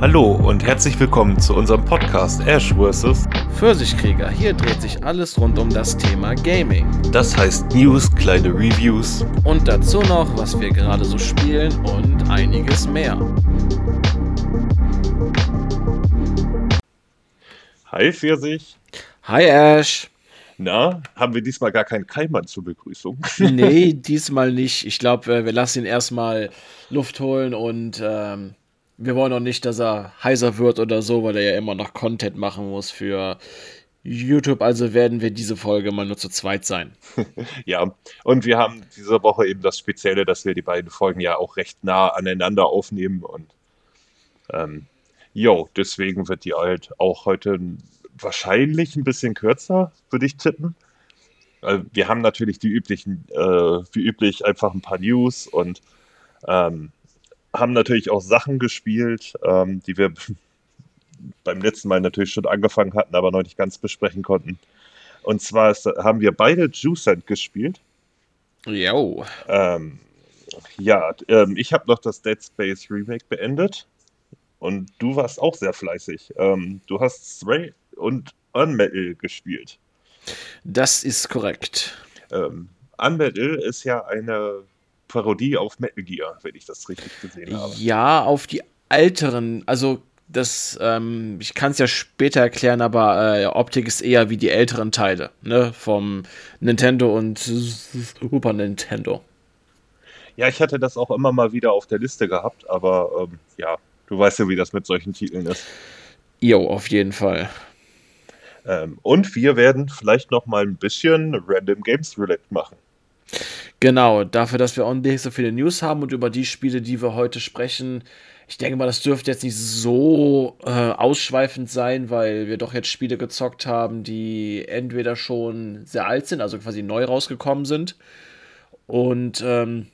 Hallo und herzlich willkommen zu unserem Podcast Ash vs. Pfirsichkrieger. Hier dreht sich alles rund um das Thema Gaming. Das heißt News, kleine Reviews Und dazu noch, was wir gerade so spielen und einiges mehr. Hi Pfirsich. Hi Ash. Na, haben wir diesmal gar keinen Keimann zur Begrüßung? Nee, diesmal nicht. Ich glaube, wir lassen ihn erstmal Luft holen und ähm, wir wollen auch nicht, dass er heiser wird oder so, weil er ja immer noch Content machen muss für YouTube. Also werden wir diese Folge mal nur zu zweit sein. ja, und wir haben diese Woche eben das Spezielle, dass wir die beiden Folgen ja auch recht nah aneinander aufnehmen und ähm, jo, deswegen wird die halt auch heute wahrscheinlich ein bisschen kürzer, würde ich tippen. Äh, Wir haben natürlich die üblichen, äh, wie üblich einfach ein paar News und ähm, haben natürlich auch Sachen gespielt, ähm, die wir beim letzten Mal natürlich schon angefangen hatten, aber noch nicht ganz besprechen konnten. Und zwar ist, haben wir beide Juicent gespielt. Jo. Ähm, ja, ähm, ich habe noch das Dead Space Remake beendet und du warst auch sehr fleißig. Ähm, du hast Stray und Unmetal gespielt. Das ist korrekt. Ähm, Unmetal ist ja eine Parodie auf Metal Gear, wenn ich das richtig gesehen habe. Ja, auf die älteren, also das, ähm, ich kann es ja später erklären, aber äh, Optik ist eher wie die älteren Teile, ne, vom Nintendo und Super Nintendo. Ja, ich hatte das auch immer mal wieder auf der Liste gehabt, aber ähm, ja, du weißt ja, wie das mit solchen Titeln ist. Jo, auf jeden Fall. Ähm, und wir werden vielleicht noch mal ein bisschen Random Games Roulette machen. Genau, dafür, dass wir auch nicht so viele News haben und über die Spiele, die wir heute sprechen, ich denke mal, das dürfte jetzt nicht so äh, ausschweifend sein, weil wir doch jetzt Spiele gezockt haben, die entweder schon sehr alt sind, also quasi neu rausgekommen sind, und ähm,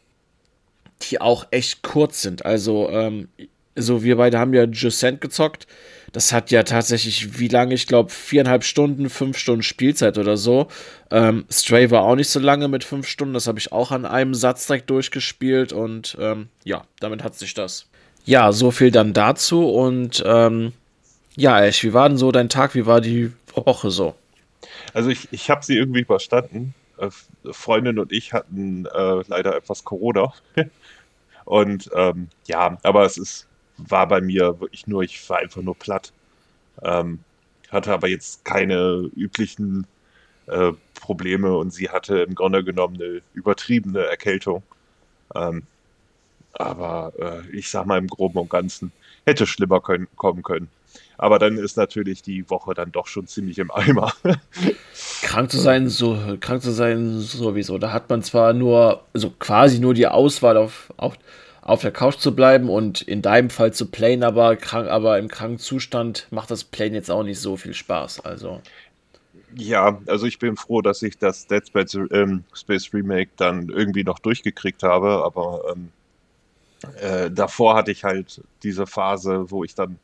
die auch echt kurz sind. Also, ähm, so wir beide haben ja Juscent gezockt. Das hat ja tatsächlich, wie lange? Ich glaube, viereinhalb Stunden, fünf Stunden Spielzeit oder so. Ähm, Stray war auch nicht so lange mit fünf Stunden. Das habe ich auch an einem Satz direkt durchgespielt. Und ähm, ja, damit hat sich das. Ja, so viel dann dazu. Und ähm, ja, Ash, wie war denn so dein Tag? Wie war die Woche so? Also ich, ich habe sie irgendwie überstanden. Äh, Freundin und ich hatten äh, leider etwas Corona. und ähm, ja, aber es ist war bei mir wirklich nur, ich war einfach nur platt. Ähm, hatte aber jetzt keine üblichen äh, Probleme und sie hatte im Grunde genommen eine übertriebene Erkältung. Ähm, aber äh, ich sag mal im Groben und Ganzen hätte schlimmer können, kommen können. Aber dann ist natürlich die Woche dann doch schon ziemlich im Eimer. krank zu sein, so krank zu sein sowieso. Da hat man zwar nur, also quasi nur die Auswahl auf, auf auf der Couch zu bleiben und in deinem Fall zu playen, aber, krank, aber im kranken Zustand macht das Playen jetzt auch nicht so viel Spaß. Also. Ja, also ich bin froh, dass ich das Dead Space, ähm, Space Remake dann irgendwie noch durchgekriegt habe, aber ähm, äh, davor hatte ich halt diese Phase, wo ich dann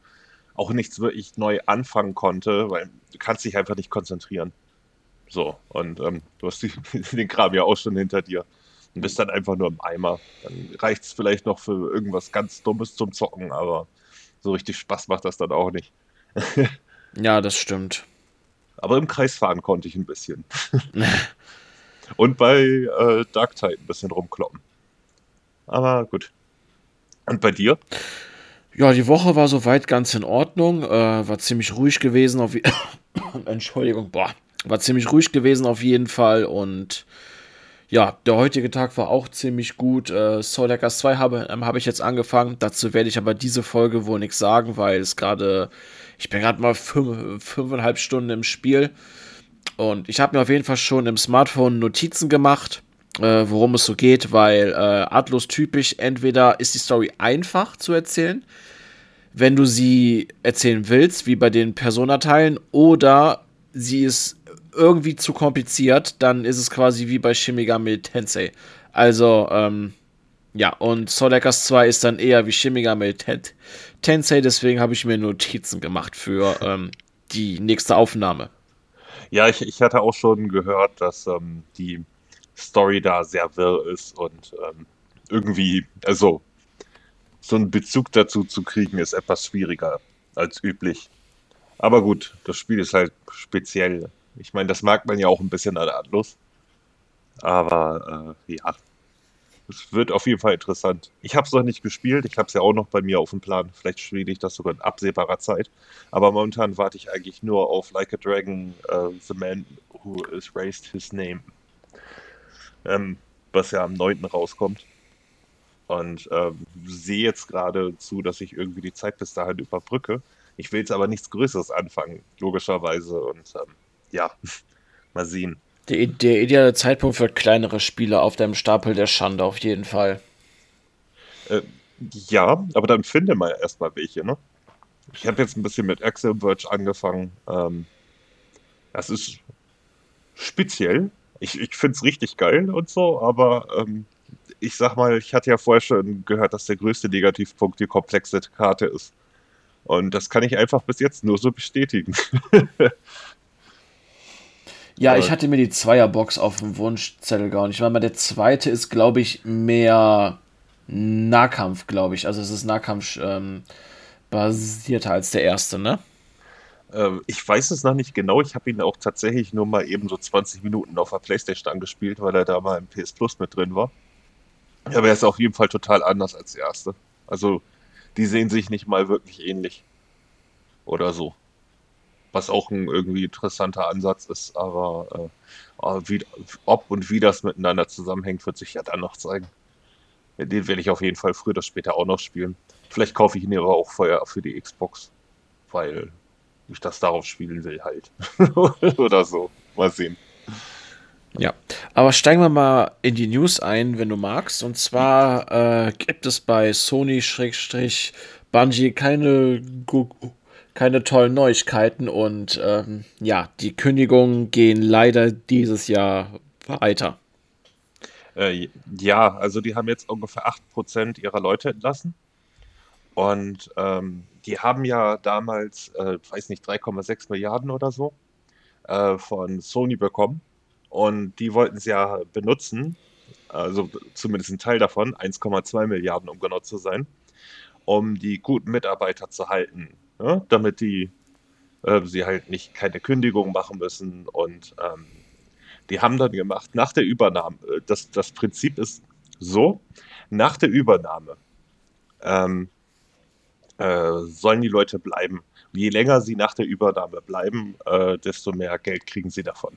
auch nichts wirklich neu anfangen konnte, weil du kannst dich einfach nicht konzentrieren. So, und ähm, du hast die, den Kram ja auch schon hinter dir und bist dann einfach nur im Eimer. Dann reicht es vielleicht noch für irgendwas ganz Dummes zum Zocken, aber so richtig Spaß macht das dann auch nicht. ja, das stimmt. Aber im Kreis fahren konnte ich ein bisschen. Und bei äh, Dark Tide ein bisschen rumkloppen. Aber gut. Und bei dir? Ja, die Woche war soweit ganz in Ordnung. Äh, war ziemlich ruhig gewesen. Auf Entschuldigung, boah. War ziemlich ruhig gewesen auf jeden Fall. Und ja, der heutige Tag war auch ziemlich gut. Äh, Soul Hackers 2 habe, ähm, habe ich jetzt angefangen. Dazu werde ich aber diese Folge wohl nichts sagen, weil es gerade, ich bin gerade mal fünf, fünfeinhalb Stunden im Spiel. Und ich habe mir auf jeden Fall schon im Smartphone Notizen gemacht, äh, worum es so geht, weil äh, Atlas typisch, entweder ist die Story einfach zu erzählen, wenn du sie erzählen willst, wie bei den Persona-Teilen, oder sie ist irgendwie zu kompliziert, dann ist es quasi wie bei Shimigami Tensei. Also, ähm, ja, und Soul Hackers 2 ist dann eher wie Shimigami Tensei, deswegen habe ich mir Notizen gemacht für ähm, die nächste Aufnahme. Ja, ich, ich hatte auch schon gehört, dass ähm, die Story da sehr wirr ist und ähm, irgendwie, also so einen Bezug dazu zu kriegen, ist etwas schwieriger als üblich. Aber gut, das Spiel ist halt speziell. Ich meine, das mag man ja auch ein bisschen an Atlus. Aber äh, ja, es wird auf jeden Fall interessant. Ich habe es noch nicht gespielt. Ich habe es ja auch noch bei mir auf dem Plan. Vielleicht spiele ich das sogar in absehbarer Zeit. Aber momentan warte ich eigentlich nur auf Like a Dragon, uh, The Man Who Is Raised His Name. Ähm, was ja am 9. rauskommt. Und ähm, sehe jetzt gerade zu, dass ich irgendwie die Zeit bis dahin überbrücke. Ich will jetzt aber nichts Größeres anfangen, logischerweise. Und ähm, ja, mal sehen. Der, der, ideale Zeitpunkt für kleinere Spiele auf deinem Stapel der Schande auf jeden Fall. Äh, ja, aber dann finde mal erstmal welche, ne? Ich habe jetzt ein bisschen mit Axel Verge angefangen. Ähm, das ist speziell. Ich, ich finde es richtig geil und so, aber ähm, ich sag mal, ich hatte ja vorher schon gehört, dass der größte Negativpunkt die komplexe Karte ist. Und das kann ich einfach bis jetzt nur so bestätigen. ja, ich hatte mir die Zweierbox auf dem Wunschzettel gehauen. Ich meine, der zweite ist, glaube ich, mehr Nahkampf, glaube ich. Also es ist Nahkampf ähm, basierter als der erste, ne? Ähm, ich weiß es noch nicht genau. Ich habe ihn auch tatsächlich nur mal eben so 20 Minuten auf der Playstation angespielt, weil er da mal im PS Plus mit drin war. Aber er ist auf jeden Fall total anders als der erste. Also, die sehen sich nicht mal wirklich ähnlich. Oder so. Was auch ein irgendwie interessanter Ansatz ist, aber äh, wie, ob und wie das miteinander zusammenhängt, wird sich ja dann noch zeigen. Den werde ich auf jeden Fall früher oder später auch noch spielen. Vielleicht kaufe ich ihn aber auch vorher für die Xbox, weil ich das darauf spielen will halt. oder so. Mal sehen. Ja, aber steigen wir mal in die News ein, wenn du magst. Und zwar äh, gibt es bei Sony-Bungie keine, keine tollen Neuigkeiten und ähm, ja, die Kündigungen gehen leider dieses Jahr weiter. Äh, ja, also die haben jetzt ungefähr 8% ihrer Leute entlassen. Und ähm, die haben ja damals, äh, weiß nicht, 3,6 Milliarden oder so äh, von Sony bekommen und die wollten sie ja benutzen, also zumindest ein Teil davon, 1,2 Milliarden, um genau zu sein, um die guten Mitarbeiter zu halten, ja, damit die äh, sie halt nicht keine Kündigung machen müssen. Und ähm, die haben dann gemacht, nach der Übernahme, äh, das, das Prinzip ist so, nach der Übernahme ähm, äh, sollen die Leute bleiben. Je länger sie nach der Übernahme bleiben, äh, desto mehr Geld kriegen sie davon.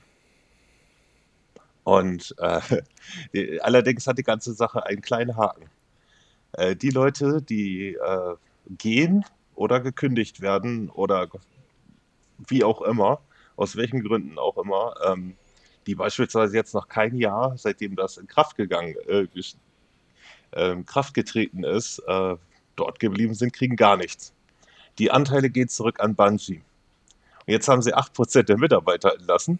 Und äh, allerdings hat die ganze Sache einen kleinen Haken. Äh, die Leute, die äh, gehen oder gekündigt werden oder wie auch immer, aus welchen Gründen auch immer, ähm, die beispielsweise jetzt noch kein Jahr, seitdem das in Kraft gegangen, äh, äh, Kraft getreten ist, äh, dort geblieben sind, kriegen gar nichts. Die Anteile gehen zurück an Bungie. Und jetzt haben sie 8% der Mitarbeiter entlassen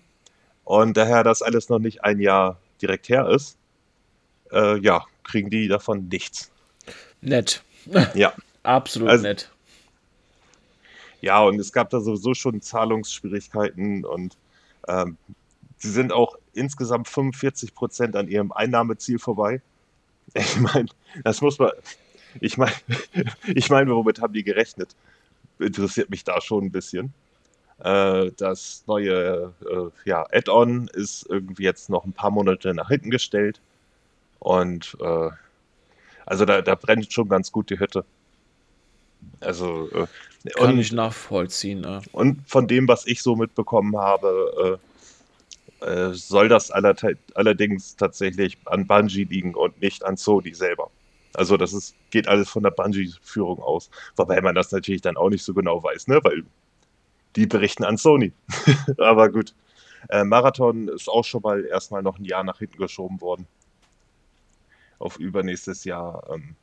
und daher das alles noch nicht ein Jahr direkt her ist, äh, ja, kriegen die davon nichts. Nett. Ja. Absolut also, nett. Ja, und es gab da sowieso schon Zahlungsschwierigkeiten und ähm, sie sind auch insgesamt 45 Prozent an ihrem Einnahmeziel vorbei. Ich meine, das muss man. Ich meine, ich meine, womit haben die gerechnet? Interessiert mich da schon ein bisschen. Äh, das neue äh, ja, Add-on ist irgendwie jetzt noch ein paar Monate nach hinten gestellt. Und äh, also da, da brennt schon ganz gut die Hütte. Also äh, kann und, ich nachvollziehen. Ja. Und von dem, was ich so mitbekommen habe, äh, äh, soll das allerdings tatsächlich an Bungie liegen und nicht an Sony selber. Also das ist, geht alles von der Bungie-Führung aus. Wobei man das natürlich dann auch nicht so genau weiß, ne? Weil die berichten an Sony. Aber gut. Äh, Marathon ist auch schon mal erstmal noch ein Jahr nach hinten geschoben worden. Auf übernächstes Jahr. Ähm.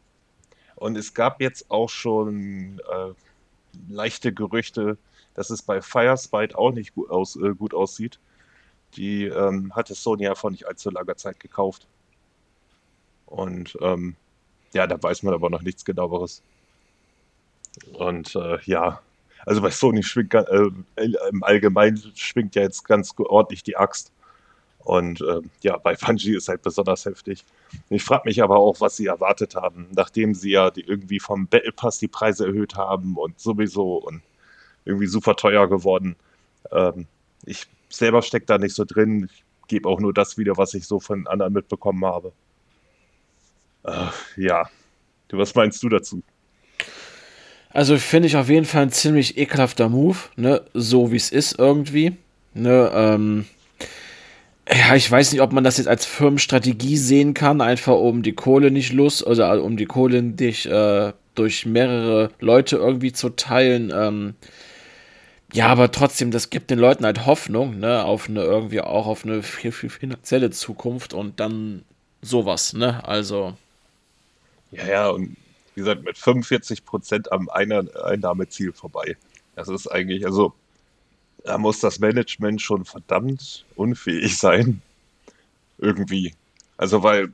Und es gab jetzt auch schon äh, leichte Gerüchte, dass es bei Firespite auch nicht gut, aus, äh, gut aussieht. Die ähm, hatte Sony ja vor nicht allzu langer Zeit gekauft. Und ähm, ja, da weiß man aber noch nichts genaueres. Und äh, ja, also bei Sony schwingt äh, im Allgemeinen schwingt ja jetzt ganz ordentlich die Axt. Und äh, ja, bei Bungie ist halt besonders heftig. Ich frage mich aber auch, was sie erwartet haben, nachdem sie ja die irgendwie vom Battle Pass die Preise erhöht haben und sowieso und irgendwie super teuer geworden. Ähm, ich selber stecke da nicht so drin. Ich gebe auch nur das wieder, was ich so von anderen mitbekommen habe. Äh, ja, was meinst du dazu? Also finde ich auf jeden Fall ein ziemlich ekelhafter Move, ne? So wie es ist irgendwie. Ne, ähm, ja, ich weiß nicht, ob man das jetzt als Firmenstrategie sehen kann, einfach um die Kohle nicht los, also um die Kohle nicht äh, durch mehrere Leute irgendwie zu teilen. Ähm, ja, aber trotzdem, das gibt den Leuten halt Hoffnung, ne, auf eine irgendwie auch auf eine viel finanzielle Zukunft und dann sowas, ne? Also. Ja, ja, und wie gesagt, mit 45 Prozent am Einnahmeziel vorbei. Das ist eigentlich, also da muss das Management schon verdammt unfähig sein. Irgendwie. Also, weil,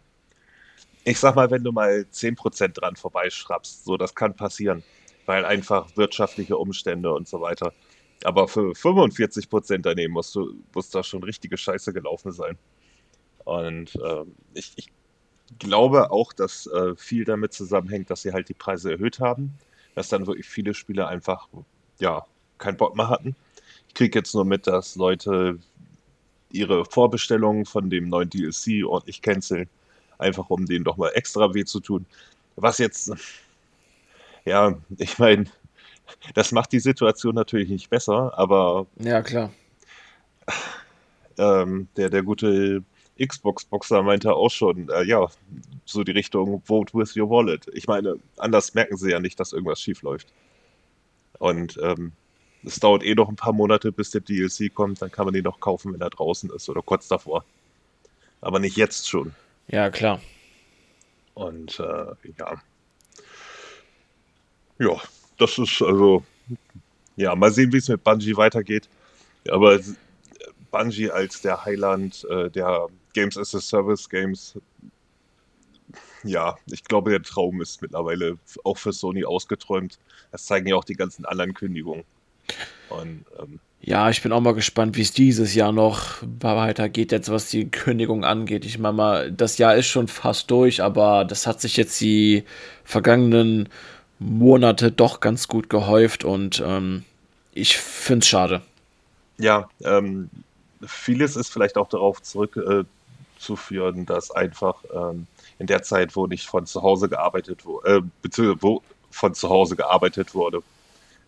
ich sag mal, wenn du mal 10% dran vorbeischraubst, so, das kann passieren. Weil einfach wirtschaftliche Umstände und so weiter. Aber für 45% daneben musst du, muss da schon richtige Scheiße gelaufen sein. Und äh, ich, ich, glaube auch, dass äh, viel damit zusammenhängt, dass sie halt die Preise erhöht haben. Dass dann wirklich viele Spieler einfach, ja, keinen Bock mehr hatten kriege jetzt nur mit, dass Leute ihre Vorbestellungen von dem neuen DLC ordentlich canceln. Einfach um denen doch mal extra weh zu tun. Was jetzt, ja, ich meine, das macht die Situation natürlich nicht besser, aber. Ja, klar. Ähm, der, der gute Xbox-Boxer meinte auch schon, äh, ja, so die Richtung Vote with your wallet. Ich meine, anders merken sie ja nicht, dass irgendwas schief läuft. Und ähm, es dauert eh noch ein paar Monate, bis der DLC kommt, dann kann man den noch kaufen, wenn er draußen ist oder kurz davor. Aber nicht jetzt schon. Ja, klar. Und äh, ja. Ja, das ist also. Ja, mal sehen, wie es mit Bungie weitergeht. Aber Bungie als der Highland äh, der Games as a Service Games, ja, ich glaube, der Traum ist mittlerweile auch für Sony ausgeträumt. Das zeigen ja auch die ganzen anderen Kündigungen. Und, ähm, ja, ich bin auch mal gespannt, wie es dieses Jahr noch weitergeht, jetzt was die Kündigung angeht. Ich meine mal, das Jahr ist schon fast durch, aber das hat sich jetzt die vergangenen Monate doch ganz gut gehäuft und ähm, ich finde es schade. Ja, ähm, vieles ist vielleicht auch darauf zurückzuführen, äh, dass einfach ähm, in der Zeit, wo nicht von zu Hause gearbeitet wurde, äh, beziehungsweise wo von zu Hause gearbeitet wurde,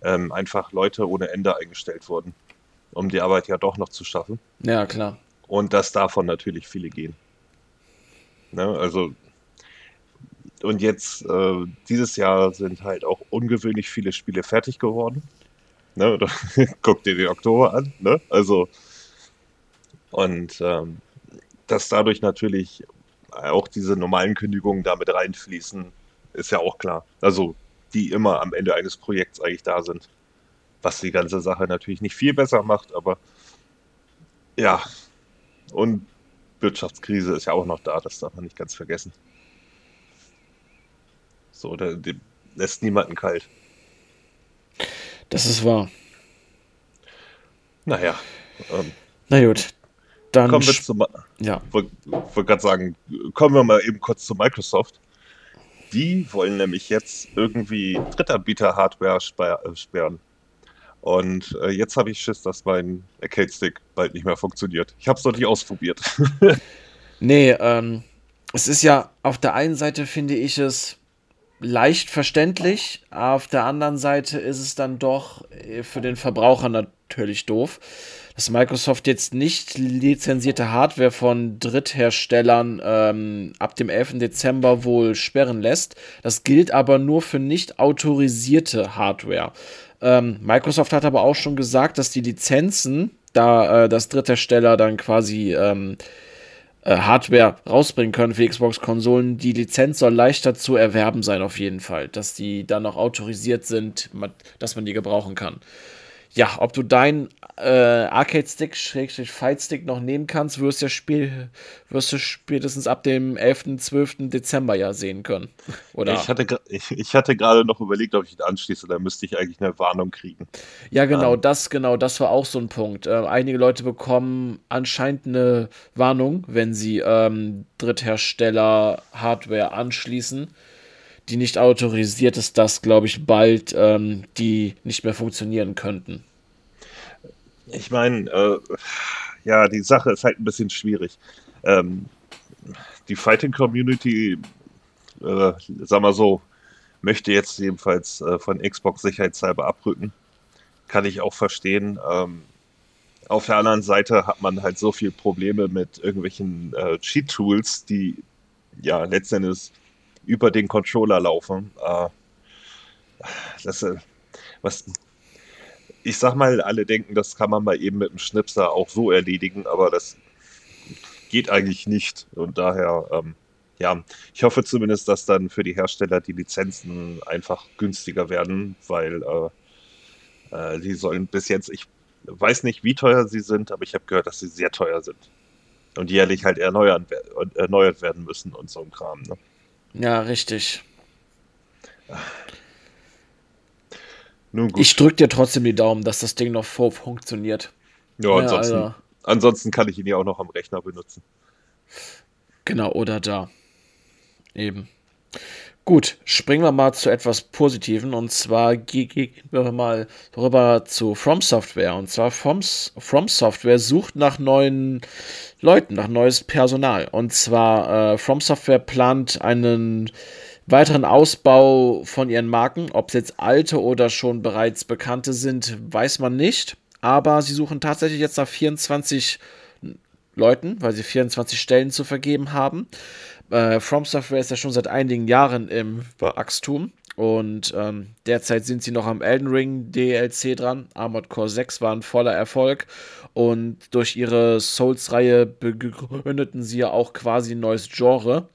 ähm, einfach Leute ohne Ende eingestellt wurden, um die Arbeit ja doch noch zu schaffen. Ja, klar. Und dass davon natürlich viele gehen. Ne, also, und jetzt, äh, dieses Jahr sind halt auch ungewöhnlich viele Spiele fertig geworden. Ne, guck dir den Oktober an. Ne? Also, und ähm, dass dadurch natürlich auch diese normalen Kündigungen damit reinfließen, ist ja auch klar. Also die immer am Ende eines Projekts eigentlich da sind. Was die ganze Sache natürlich nicht viel besser macht, aber ja. Und Wirtschaftskrise ist ja auch noch da, das darf man nicht ganz vergessen. So, der, der lässt niemanden kalt. Das ist wahr. Naja. Ähm, Na gut. Dann kommen wir zu. Ja. Wollte wollt gerade sagen, kommen wir mal eben kurz zu Microsoft. Die wollen nämlich jetzt irgendwie Drittanbieter-Hardware äh, sperren. Und äh, jetzt habe ich Schiss, dass mein Arcade-Stick bald nicht mehr funktioniert. Ich habe es noch nicht ausprobiert. nee, ähm, es ist ja auf der einen Seite finde ich es leicht verständlich, auf der anderen Seite ist es dann doch äh, für den Verbraucher natürlich doof dass Microsoft jetzt nicht lizenzierte Hardware von Drittherstellern ähm, ab dem 11. Dezember wohl sperren lässt. Das gilt aber nur für nicht autorisierte Hardware. Ähm, Microsoft hat aber auch schon gesagt, dass die Lizenzen, da äh, das Dritthersteller dann quasi ähm, äh, Hardware rausbringen können für Xbox-Konsolen, die Lizenz soll leichter zu erwerben sein, auf jeden Fall. Dass die dann auch autorisiert sind, dass man die gebrauchen kann. Ja, ob du deinen äh, Arcade-Stick, Schrägstrich Fight-Stick noch nehmen kannst, wirst, ja Spiel, wirst du spätestens ab dem 11., 12. Dezember ja sehen können. Oder? Ich hatte, ich, ich hatte gerade noch überlegt, ob ich ihn anschließe, da müsste ich eigentlich eine Warnung kriegen. Ja, genau, ähm. das, genau, das war auch so ein Punkt. Äh, einige Leute bekommen anscheinend eine Warnung, wenn sie ähm, Dritthersteller-Hardware anschließen die nicht autorisiert ist, dass, glaube ich, bald ähm, die nicht mehr funktionieren könnten. Ich meine, äh, ja, die Sache ist halt ein bisschen schwierig. Ähm, die Fighting Community, äh, sag mal so, möchte jetzt jedenfalls äh, von Xbox sicherheitshalber abrücken. Kann ich auch verstehen. Ähm, auf der anderen Seite hat man halt so viele Probleme mit irgendwelchen äh, Cheat-Tools, die ja letztendlich über den Controller laufen. Äh, das, äh, was, ich sag mal, alle denken, das kann man mal eben mit dem Schnipser auch so erledigen, aber das geht eigentlich nicht. Und daher, ähm, ja, ich hoffe zumindest, dass dann für die Hersteller die Lizenzen einfach günstiger werden, weil äh, äh, die sollen bis jetzt, ich weiß nicht, wie teuer sie sind, aber ich habe gehört, dass sie sehr teuer sind. Und jährlich halt erneuert, erneuert werden müssen und so ein Kram. Ne? Ja, richtig. Nun gut. Ich drücke dir trotzdem die Daumen, dass das Ding noch funktioniert. Ja, ansonsten, ja, also. ansonsten kann ich ihn ja auch noch am Rechner benutzen. Genau, oder da. Eben. Gut, springen wir mal zu etwas Positiven und zwar gehen wir mal rüber zu From Software. Und zwar From, From Software sucht nach neuen Leuten, nach neues Personal. Und zwar äh, From Software plant einen weiteren Ausbau von ihren Marken. Ob es jetzt alte oder schon bereits bekannte sind, weiß man nicht. Aber sie suchen tatsächlich jetzt nach 24 Leuten, weil sie 24 Stellen zu vergeben haben. Äh, From Software ist ja schon seit einigen Jahren im Wachstum und ähm, derzeit sind sie noch am Elden Ring DLC dran. Armored Core 6 war ein voller Erfolg und durch ihre Souls-Reihe begründeten sie ja auch quasi ein neues Genre.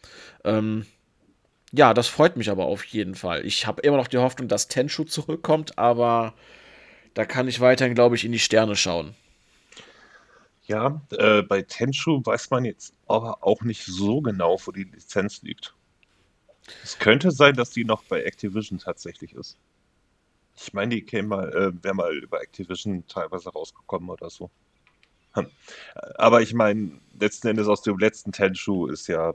Ähm, ja, das freut mich aber auf jeden Fall. Ich habe immer noch die Hoffnung, dass Tenshu zurückkommt, aber da kann ich weiterhin, glaube ich, in die Sterne schauen. Ja, äh, bei Tenshu weiß man jetzt aber auch nicht so genau, wo die Lizenz liegt. Es könnte sein, dass die noch bei Activision tatsächlich ist. Ich meine, die käme mal, äh, wäre mal über Activision teilweise rausgekommen oder so. Hm. Aber ich meine, letzten Endes aus dem letzten Tenshu ist ja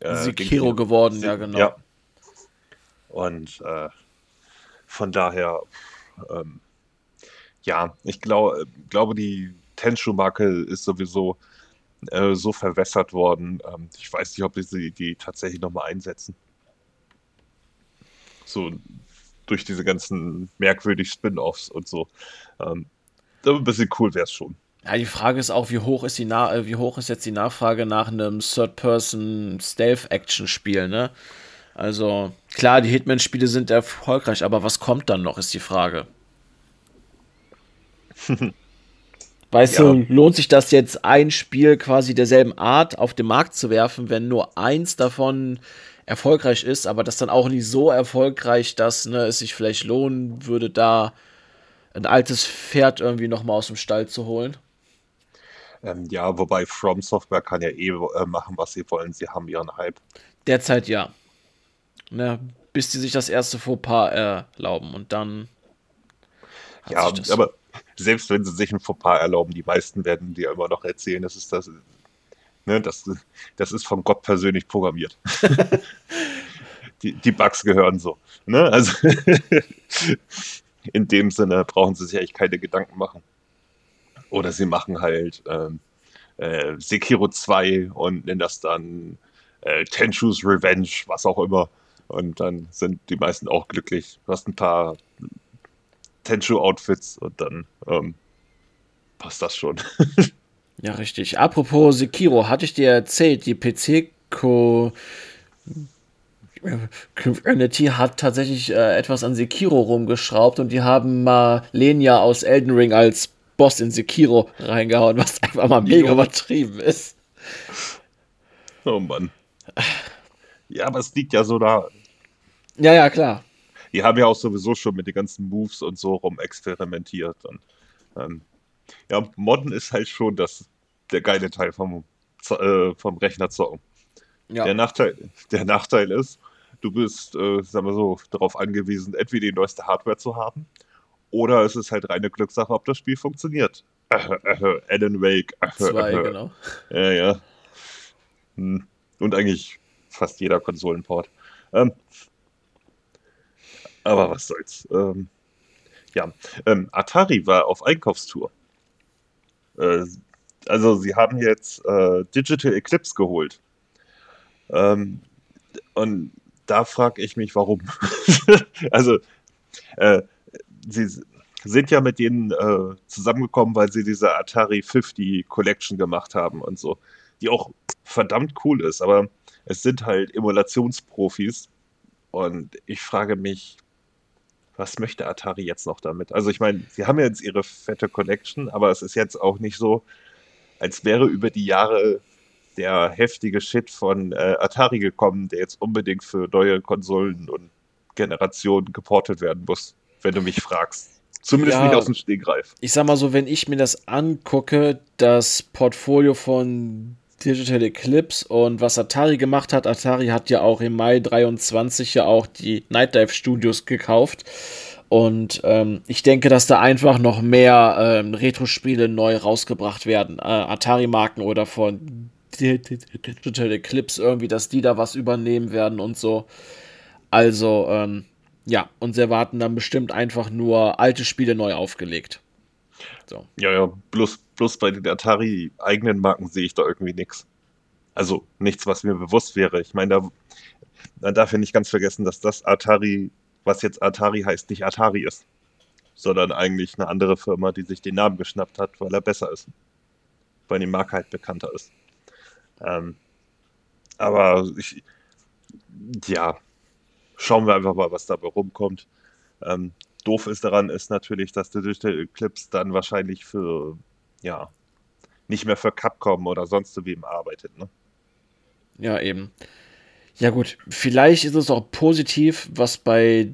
äh, Sekiro geworden, Se ja genau. Ja. Und äh, von daher, ähm, ja, ich glaub, glaube, die Tenshu-Marke ist sowieso äh, so verwässert worden. Ähm, ich weiß nicht, ob sie die tatsächlich nochmal einsetzen. So durch diese ganzen merkwürdigen Spin-offs und so. Ähm, ein bisschen cool wäre es schon. Ja, die Frage ist auch, wie hoch ist die Na äh, wie hoch ist jetzt die Nachfrage nach einem Third-Person Stealth-Action-Spiel, ne? Also, klar, die Hitman-Spiele sind erfolgreich, aber was kommt dann noch, ist die Frage. Weißt ja. du, lohnt sich das jetzt, ein Spiel quasi derselben Art auf den Markt zu werfen, wenn nur eins davon erfolgreich ist, aber das dann auch nicht so erfolgreich, dass ne, es sich vielleicht lohnen würde, da ein altes Pferd irgendwie nochmal aus dem Stall zu holen? Ähm, ja, wobei From Software kann ja eh äh, machen, was sie wollen. Sie haben ihren Hype. Derzeit ja. Ne, bis sie sich das erste Fauxpas erlauben und dann. Ja, aber selbst wenn sie sich ein Fauxpas erlauben, die meisten werden dir immer noch erzählen, das ist das, ne, das, das ist vom Gott persönlich programmiert. die, die Bugs gehören so. Ne? Also in dem Sinne brauchen sie sich eigentlich keine Gedanken machen. Oder sie machen halt ähm, äh, Sekiro 2 und nennen das dann äh, Tenshu's Revenge, was auch immer. Und dann sind die meisten auch glücklich. Du hast ein paar Tenshu-Outfits und dann ähm, passt das schon. ja, richtig. Apropos Sekiro, hatte ich dir erzählt, die PC-Co. Community hat tatsächlich äh, etwas an Sekiro rumgeschraubt und die haben mal Lenia aus Elden Ring als Boss in Sekiro reingehauen, was einfach mal mega übertrieben ist. Oh Mann. Ja, aber es liegt ja so da. Ja, ja, klar. Die haben ja auch sowieso schon mit den ganzen Moves und so rum experimentiert. Und ähm, ja, Modden ist halt schon das, der geile Teil vom, äh, vom Rechner zocken. Ja. Der, Nachteil, der Nachteil ist, du bist, äh, sagen wir so, darauf angewiesen, entweder die neueste Hardware zu haben oder es ist halt reine Glückssache, ob das Spiel funktioniert. Äh, äh, Alan Wake. Äh, Zwei, äh, genau. Ja, ja. Hm. Und eigentlich fast jeder Konsolenport. Ähm, aber was soll's. Ähm, ja, ähm, Atari war auf Einkaufstour. Äh, also sie haben jetzt äh, Digital Eclipse geholt. Ähm, und da frage ich mich, warum. also äh, sie sind ja mit denen äh, zusammengekommen, weil sie diese Atari 50 Collection gemacht haben und so, die auch verdammt cool ist, aber es sind halt Emulationsprofis und ich frage mich, was möchte Atari jetzt noch damit? Also ich meine, sie haben jetzt ihre fette Collection, aber es ist jetzt auch nicht so, als wäre über die Jahre der heftige Shit von äh, Atari gekommen, der jetzt unbedingt für neue Konsolen und Generationen geportet werden muss, wenn du mich fragst. Zumindest ja, nicht aus dem Stegreif. Ich sag mal so, wenn ich mir das angucke, das Portfolio von Digital Eclipse und was Atari gemacht hat, Atari hat ja auch im Mai 23 ja auch die Night Dive Studios gekauft. Und ähm, ich denke, dass da einfach noch mehr ähm, Retro-Spiele neu rausgebracht werden. Äh, Atari-Marken oder von Digital Eclipse irgendwie, dass die da was übernehmen werden und so. Also, ähm, ja, und sie erwarten dann bestimmt einfach nur alte Spiele neu aufgelegt. So. Ja, ja, bloß, bloß bei den Atari-eigenen Marken sehe ich da irgendwie nichts. Also nichts, was mir bewusst wäre. Ich meine, da, man darf ja nicht ganz vergessen, dass das Atari, was jetzt Atari heißt, nicht Atari ist, sondern eigentlich eine andere Firma, die sich den Namen geschnappt hat, weil er besser ist. Weil die Marke halt bekannter ist. Ähm, aber ich, ja, schauen wir einfach mal, was dabei rumkommt. Ähm, doof ist daran ist natürlich, dass Digital Eclipse dann wahrscheinlich für, ja, nicht mehr für Capcom oder sonst wem arbeitet, ne? Ja, eben. Ja, gut, vielleicht ist es auch positiv, was bei,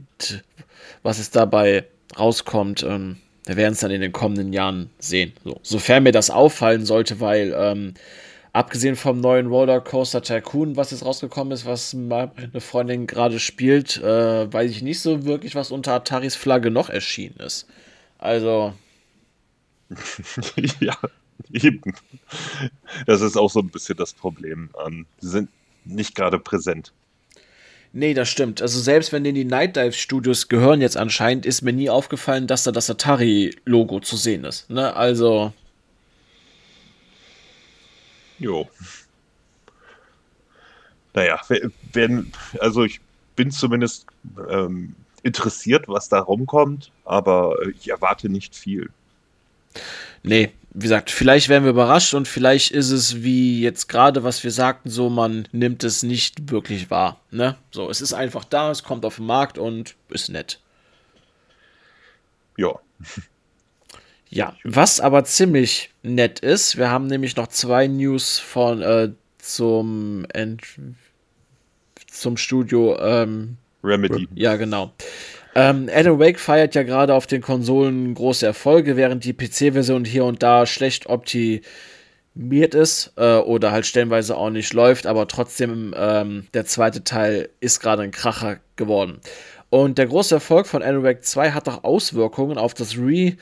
was es dabei rauskommt. Ähm, wir werden es dann in den kommenden Jahren sehen. So, sofern mir das auffallen sollte, weil ähm, abgesehen vom neuen Rollercoaster Tycoon, was jetzt rausgekommen ist, was meine Freundin gerade spielt, äh, weiß ich nicht so wirklich, was unter Ataris Flagge noch erschienen ist. Also. ja, eben. Das ist auch so ein bisschen das Problem. Ähm, sie sind nicht gerade präsent. Nee, das stimmt. Also selbst wenn denen die Night Dive Studios gehören jetzt anscheinend, ist mir nie aufgefallen, dass da das Atari-Logo zu sehen ist. Ne? Also. Jo. Naja, wenn, also ich bin zumindest ähm, interessiert, was da rumkommt, aber ich erwarte nicht viel. Nee, wie gesagt, vielleicht werden wir überrascht und vielleicht ist es wie jetzt gerade, was wir sagten, so man nimmt es nicht wirklich wahr. Ne? So, es ist einfach da, es kommt auf den Markt und ist nett. Ja. Ja, was aber ziemlich nett ist, wir haben nämlich noch zwei News von äh, zum Ent zum Studio ähm, Remedy. Ja, genau. Ähm, Alan Wake feiert ja gerade auf den Konsolen große Erfolge, während die PC-Version hier und da schlecht optimiert ist äh, oder halt stellenweise auch nicht läuft, aber trotzdem ähm, der zweite Teil ist gerade ein Kracher geworden. Und der große Erfolg von Alan Wake 2 hat auch Auswirkungen auf das Re-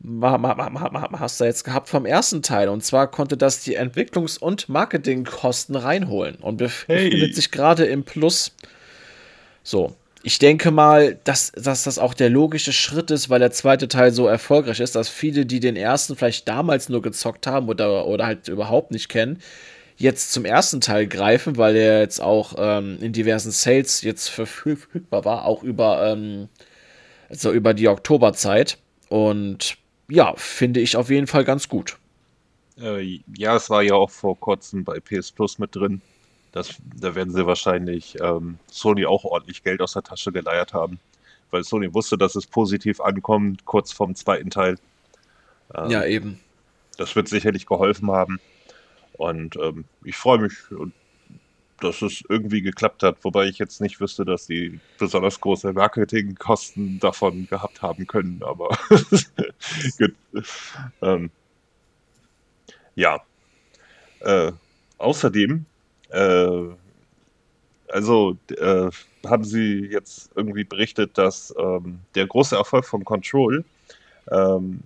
hast du jetzt gehabt vom ersten Teil. Und zwar konnte das die Entwicklungs- und Marketingkosten reinholen und befindet hey. sich gerade im Plus. So. Ich denke mal, dass, dass das auch der logische Schritt ist, weil der zweite Teil so erfolgreich ist, dass viele, die den ersten vielleicht damals nur gezockt haben oder, oder halt überhaupt nicht kennen, jetzt zum ersten Teil greifen, weil er jetzt auch ähm, in diversen Sales jetzt verfügbar war, auch über, ähm, also über die Oktoberzeit. Und ja, finde ich auf jeden Fall ganz gut. Äh, ja, es war ja auch vor kurzem bei PS Plus mit drin. Das, da werden sie wahrscheinlich ähm, Sony auch ordentlich Geld aus der Tasche geleiert haben. Weil Sony wusste, dass es positiv ankommt, kurz vorm zweiten Teil. Ähm, ja, eben. Das wird sicherlich geholfen haben. Und ähm, ich freue mich. Dass es irgendwie geklappt hat, wobei ich jetzt nicht wüsste, dass die besonders große Marketingkosten davon gehabt haben können, aber gut. Ähm, ja. Äh, außerdem, äh, also äh, haben sie jetzt irgendwie berichtet, dass ähm, der große Erfolg von Control ähm,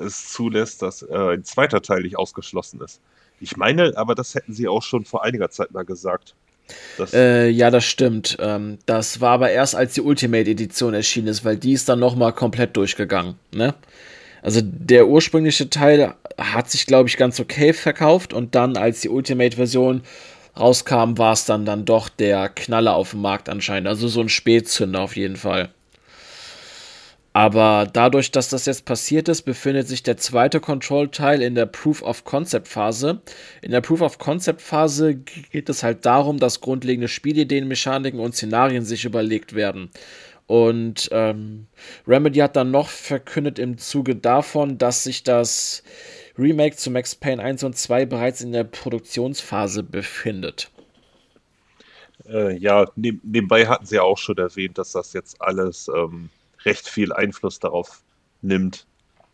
es zulässt, dass äh, ein zweiter Teil nicht ausgeschlossen ist. Ich meine, aber das hätten sie auch schon vor einiger Zeit mal gesagt. Äh, ja, das stimmt. Ähm, das war aber erst, als die Ultimate Edition erschienen ist, weil die ist dann nochmal komplett durchgegangen. Ne? Also der ursprüngliche Teil hat sich, glaube ich, ganz okay verkauft und dann, als die Ultimate-Version rauskam, war es dann, dann doch der Knaller auf dem Markt anscheinend. Also so ein Spätzünder auf jeden Fall. Aber dadurch, dass das jetzt passiert ist, befindet sich der zweite Control-Teil in der Proof-of-Concept-Phase. In der Proof-of-Concept-Phase geht es halt darum, dass grundlegende Spielideen, Mechaniken und Szenarien sich überlegt werden. Und ähm, Remedy hat dann noch verkündet im Zuge davon, dass sich das Remake zu Max Payne 1 und 2 bereits in der Produktionsphase befindet. Äh, ja, nebenbei hatten sie ja auch schon erwähnt, dass das jetzt alles ähm, recht viel Einfluss darauf nimmt.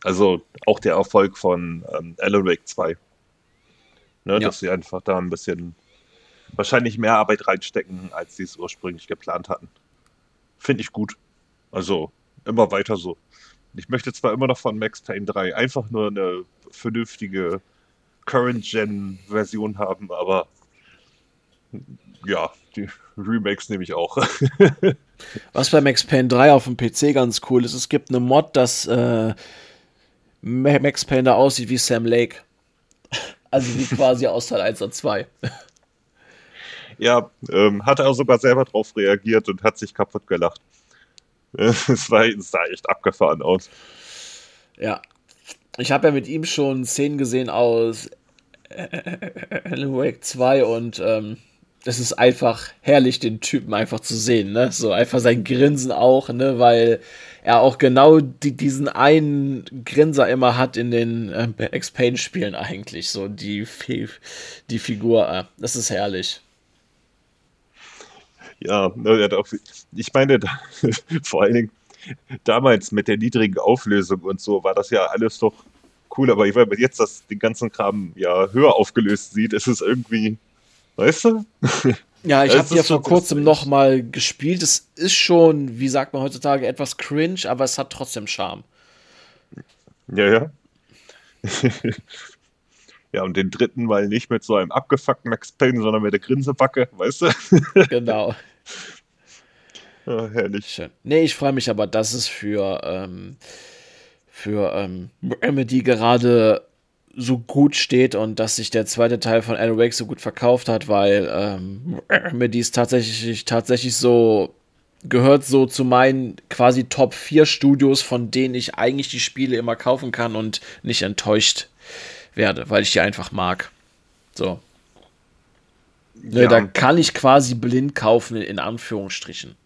Also auch der Erfolg von ähm, Alan Wake 2. Ne, ja. Dass sie einfach da ein bisschen wahrscheinlich mehr Arbeit reinstecken, als sie es ursprünglich geplant hatten. Finde ich gut. Also immer weiter so. Ich möchte zwar immer noch von Max Payne 3 einfach nur eine vernünftige Current-Gen-Version haben, aber ja, die Remakes nehme ich auch. Was bei Max Payne 3 auf dem PC ganz cool ist, es gibt eine Mod, dass äh, Max Payne da aussieht wie Sam Lake. Also wie quasi aus Teil 1 und 2. Ja, ähm, hat er sogar selber drauf reagiert und hat sich kaputt gelacht. Es, sah echt abgefahren aus. Ja. Ich habe ja mit ihm schon Szenen gesehen aus Alan Wake 2 und ähm, es ist einfach herrlich, den Typen einfach zu sehen, ne? So einfach sein Grinsen auch, ne? Weil er auch genau die, diesen einen Grinser immer hat in den äh, X-Pain-Spielen eigentlich, so die, die Figur. Äh, das ist herrlich. Ja, ich meine, vor allen Dingen damals mit der niedrigen Auflösung und so war das ja alles doch cool, aber wenn man jetzt das, den ganzen Kram ja höher aufgelöst sieht, ist es irgendwie Weißt du? Ja, ich habe ja vor kurzem noch mal gespielt. Es ist schon, wie sagt man heutzutage, etwas cringe, aber es hat trotzdem Charme. Ja, ja. ja, und den dritten Mal nicht mit so einem abgefuckten Max Payne, sondern mit der Grinsebacke, weißt du? genau. Ja, herrlich. Schön. Nee, ich freue mich aber, dass es für, ähm, für ähm, Remedy gerade so gut steht und dass sich der zweite Teil von Alan Wake so gut verkauft hat, weil ähm, Remedy ist tatsächlich, tatsächlich so gehört so zu meinen quasi Top 4 Studios, von denen ich eigentlich die Spiele immer kaufen kann und nicht enttäuscht werde, weil ich die einfach mag. So. Ne, ja. Da kann ich quasi blind kaufen, in Anführungsstrichen.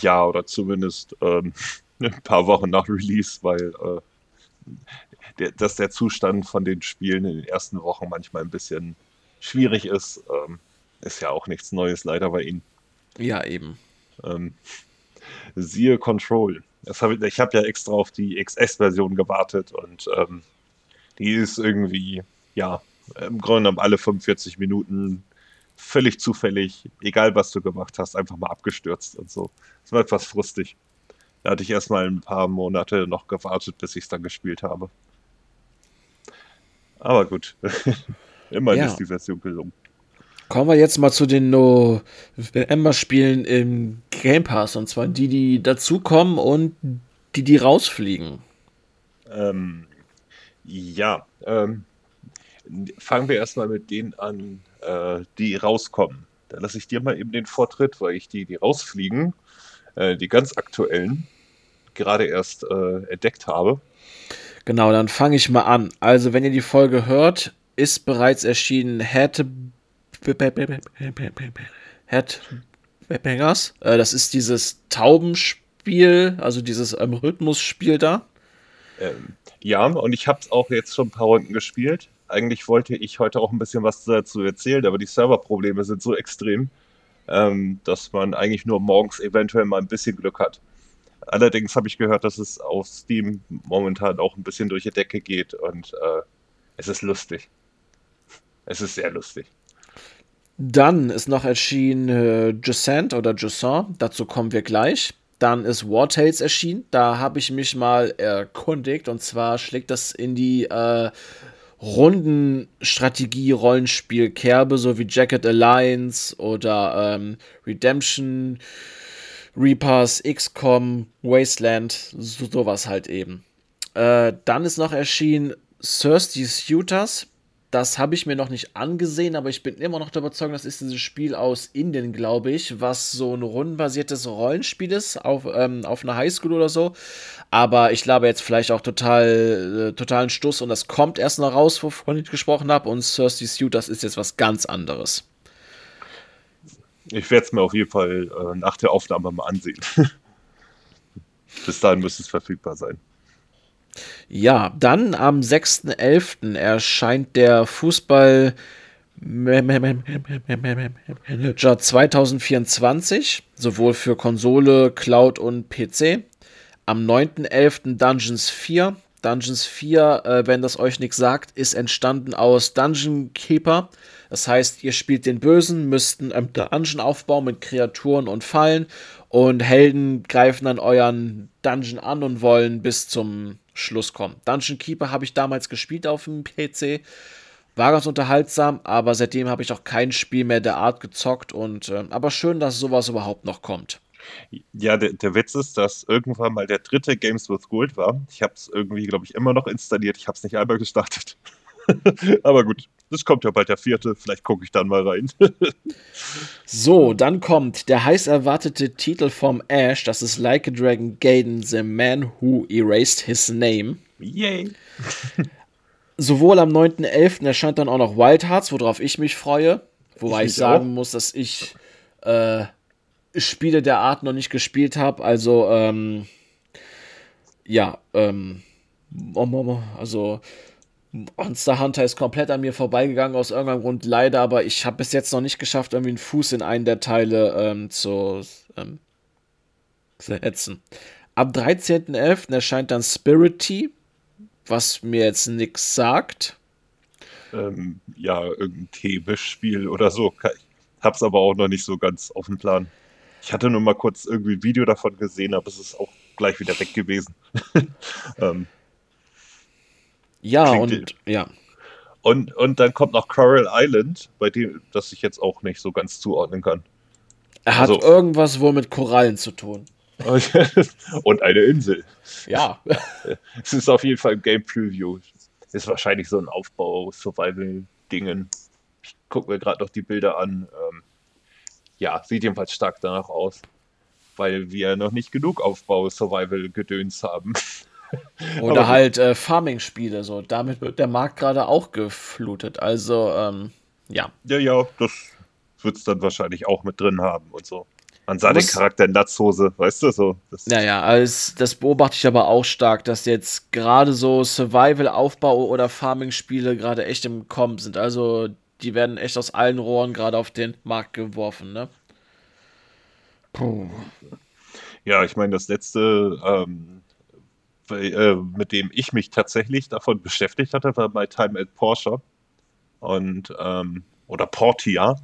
Ja, oder zumindest ähm, ein paar Wochen nach Release, weil äh, der, dass der Zustand von den Spielen in den ersten Wochen manchmal ein bisschen schwierig ist. Ähm, ist ja auch nichts Neues leider bei ihnen. Ja, eben. Ähm, siehe Control. Hab ich ich habe ja extra auf die XS-Version gewartet und ähm, die ist irgendwie, ja, im Grunde genommen alle 45 Minuten völlig zufällig, egal was du gemacht hast, einfach mal abgestürzt und so. Das war etwas frustig. Da hatte ich erstmal ein paar Monate noch gewartet, bis ich es dann gespielt habe. Aber gut, immerhin ja. ist die Version gelungen. Kommen wir jetzt mal zu den November-Spielen im Game Pass. Und zwar die, die dazukommen und die, die rausfliegen. Ähm, ja, ähm, fangen wir erstmal mit denen an, äh, die rauskommen. Da lasse ich dir mal eben den Vortritt, weil ich die, die rausfliegen, äh, die ganz aktuellen, gerade erst äh, entdeckt habe. Genau, dann fange ich mal an. Also, wenn ihr die Folge hört, ist bereits erschienen Head Headbangers. Äh, das ist dieses Taubenspiel, also dieses ähm, Rhythmusspiel da. Ähm, ja, und ich habe es auch jetzt schon ein paar Runden gespielt. Eigentlich wollte ich heute auch ein bisschen was dazu erzählen, aber die Serverprobleme sind so extrem, ähm, dass man eigentlich nur morgens eventuell mal ein bisschen Glück hat. Allerdings habe ich gehört, dass es auf Steam momentan auch ein bisschen durch die Decke geht und äh, es ist lustig. Es ist sehr lustig. Dann ist noch erschienen äh, Jusant oder Jusant, dazu kommen wir gleich. Dann ist War Tales erschienen, da habe ich mich mal erkundigt und zwar schlägt das in die äh, Rundenstrategie-Rollenspiel-Kerbe, so wie Jacket Alliance oder ähm, Redemption, Reapers, XCOM, Wasteland, so, sowas halt eben. Äh, dann ist noch erschienen Thirsty Suitors. Das habe ich mir noch nicht angesehen, aber ich bin immer noch der Überzeugung, das ist dieses Spiel aus Indien, glaube ich, was so ein rundenbasiertes Rollenspiel ist, auf, ähm, auf einer Highschool oder so. Aber ich glaube jetzt vielleicht auch total, äh, totalen Stuss und das kommt erst noch raus, wovon ich gesprochen habe. Und Thirsty Suit, das ist jetzt was ganz anderes. Ich werde es mir auf jeden Fall äh, nach der Aufnahme mal ansehen. Bis dahin müsste es verfügbar sein. Ja, dann am 6.11. erscheint der Fußball Manager 2024, sowohl für Konsole, Cloud und PC. Am 9.11. Dungeons 4. Dungeons 4, äh, wenn das euch nichts sagt, ist entstanden aus Dungeon Keeper. Das heißt, ihr spielt den Bösen, müsst einen Dungeon aufbauen mit Kreaturen und Fallen und Helden greifen dann euren Dungeon an und wollen bis zum Schluss kommen. Dungeon Keeper habe ich damals gespielt auf dem PC. War ganz unterhaltsam, aber seitdem habe ich auch kein Spiel mehr der Art gezockt und äh, aber schön, dass sowas überhaupt noch kommt. Ja, der, der Witz ist, dass irgendwann mal der dritte Games with Gold war. Ich habe es irgendwie, glaube ich, immer noch installiert. Ich habe es nicht einmal gestartet. aber gut, das kommt ja bald der vierte. Vielleicht gucke ich dann mal rein. so, dann kommt der heiß erwartete Titel vom Ash. Das ist Like a Dragon Gaiden, The Man Who Erased His Name. Yay! Sowohl am 9.11. erscheint dann auch noch Wild Hearts, worauf ich mich freue. Wobei ich, ich sagen auch. muss, dass ich äh, Spiele der Art noch nicht gespielt habe. Also, ähm, ja, ähm, also Monster Hunter ist komplett an mir vorbeigegangen aus irgendeinem Grund, leider, aber ich habe bis jetzt noch nicht geschafft, irgendwie einen Fuß in einen der Teile ähm, zu ähm, setzen. Am 13.11. erscheint dann Spirity, was mir jetzt nichts sagt. Ähm, ja, irgendein Teebischspiel oder so. Ich hab's aber auch noch nicht so ganz auf dem Plan. Ich hatte nur mal kurz irgendwie ein Video davon gesehen, aber es ist auch gleich wieder weg gewesen. ähm, ja, und ja. Und, und dann kommt noch Coral Island, bei dem, das ich jetzt auch nicht so ganz zuordnen kann. Er hat also, irgendwas wohl mit Korallen zu tun. und eine Insel. Ja. es ist auf jeden Fall ein Game Preview. Ist wahrscheinlich so ein Aufbau-Survival-Dingen. Ich gucke mir gerade noch die Bilder an. Ähm, ja, sieht jedenfalls stark danach aus. Weil wir noch nicht genug Aufbau-Survival-Gedöns haben. Oder halt äh, Farming-Spiele, so. Damit wird der Markt gerade auch geflutet. Also, ähm, ja. Ja, ja, das wird es dann wahrscheinlich auch mit drin haben und so. Man sah den Charakter in Latzhose, weißt du, so. Das naja, also das beobachte ich aber auch stark, dass jetzt gerade so Survival-Aufbau- oder Farming-Spiele gerade echt im Kommen sind. Also, die werden echt aus allen Rohren gerade auf den Markt geworfen, ne? Puh. Ja, ich meine, das letzte ähm, äh, mit dem ich mich tatsächlich davon beschäftigt hatte, war My Time at Porsche und ähm, oder Portia.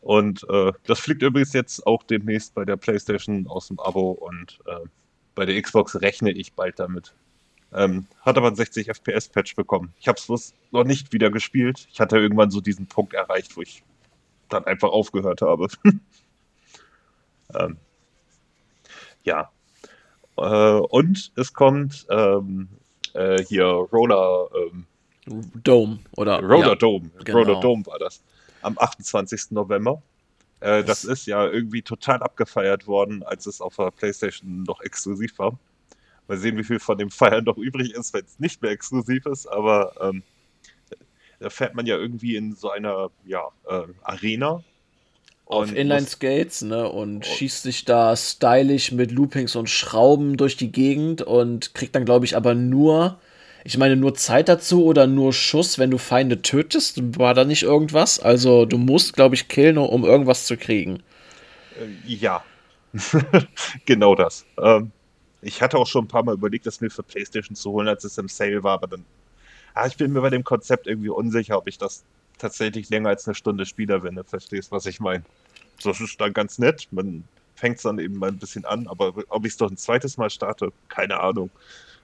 Und äh, das fliegt übrigens jetzt auch demnächst bei der PlayStation aus dem Abo und äh, bei der Xbox rechne ich bald damit. Ähm, hat aber ein 60 FPS Patch bekommen. Ich habe es noch nicht wieder gespielt. Ich hatte irgendwann so diesen Punkt erreicht, wo ich dann einfach aufgehört habe. ähm, ja, äh, und es kommt ähm, äh, hier Roller ähm, Dome oder Roller ja, Dome. Genau. Roller Dome war das. Am 28. November. Äh, das ist ja irgendwie total abgefeiert worden, als es auf der PlayStation noch exklusiv war. Mal sehen, wie viel von dem Feiern noch übrig ist, wenn es nicht mehr exklusiv ist, aber ähm, da fährt man ja irgendwie in so einer ja, äh, Arena auf Inline-Skates, ne, und oh. schießt sich da stylisch mit Loopings und Schrauben durch die Gegend und kriegt dann, glaube ich, aber nur Ich meine, nur Zeit dazu oder nur Schuss, wenn du Feinde tötest? War da nicht irgendwas? Also, du musst, glaube ich, killen, um irgendwas zu kriegen. Äh, ja. genau das. Ähm, ich hatte auch schon ein paar Mal überlegt, das mir für PlayStation zu holen, als es im Sale war, aber dann. Ah, ich bin mir bei dem Konzept irgendwie unsicher, ob ich das tatsächlich länger als eine Stunde spiele, wenn du verstehst, was ich meine. Das ist dann ganz nett. Man fängt es dann eben mal ein bisschen an, aber ob ich es doch ein zweites Mal starte, keine Ahnung.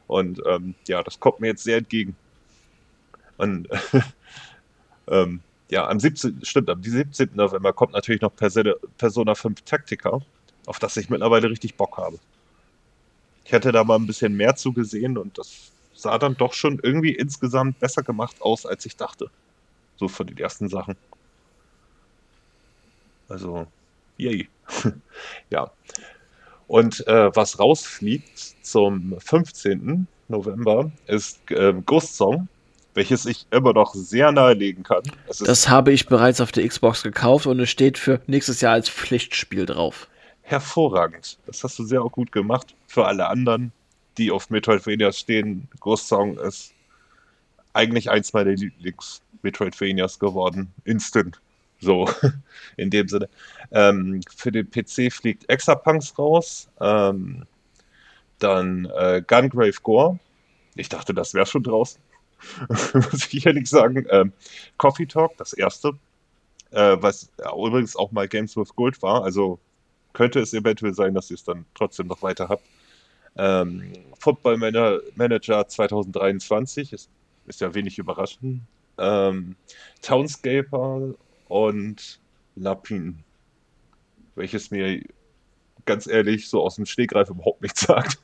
Und ähm, ja, das kommt mir jetzt sehr entgegen. Und ähm, ja, am 17. stimmt, am 17. November kommt natürlich noch Persona 5 Tactica, auf das ich mittlerweile richtig Bock habe. Ich hätte da mal ein bisschen mehr zugesehen und das sah dann doch schon irgendwie insgesamt besser gemacht aus, als ich dachte. So von den ersten Sachen. Also, yay. ja. Und äh, was rausfliegt zum 15. November ist äh, Ghost Song, welches ich immer noch sehr nahelegen kann. das habe ich bereits auf der Xbox gekauft und es steht für nächstes Jahr als Pflichtspiel drauf. Hervorragend. Das hast du sehr auch gut gemacht. Für alle anderen, die auf Metroidvania stehen, Ghost Song ist eigentlich eins meiner Lieblings-Metroidvanias geworden. Instant. So, in dem Sinne. Ähm, für den PC fliegt Exapunks raus. Ähm, dann äh, Gungrave Gore. Ich dachte, das wäre schon draußen. Muss ich ehrlich sagen. Ähm, Coffee Talk, das erste. Äh, was übrigens auch mal Games with Gold war. Also könnte es eventuell sein, dass ihr es dann trotzdem noch weiter habt. Ähm, Football Manager 2023 ist, ist ja wenig überraschend. Ähm, Townscaper und Lapin, welches mir ganz ehrlich so aus dem Stegreif überhaupt nichts sagt.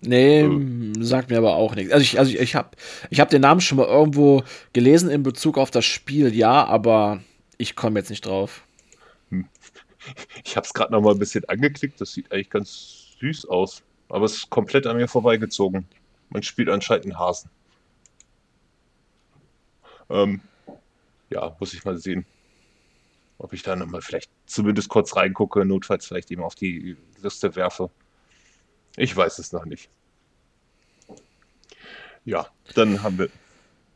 Nee, äh. sagt mir aber auch nichts. Also ich, also ich, ich habe ich hab den Namen schon mal irgendwo gelesen in Bezug auf das Spiel, ja, aber ich komme jetzt nicht drauf. Hm. Ich habe es gerade noch mal ein bisschen angeklickt, das sieht eigentlich ganz süß aus, aber es ist komplett an mir vorbeigezogen. Man spielt anscheinend einen Hasen. Ähm, ja, muss ich mal sehen, ob ich da nochmal vielleicht zumindest kurz reingucke, notfalls vielleicht eben auf die Liste werfe. Ich weiß es noch nicht. Ja, dann haben wir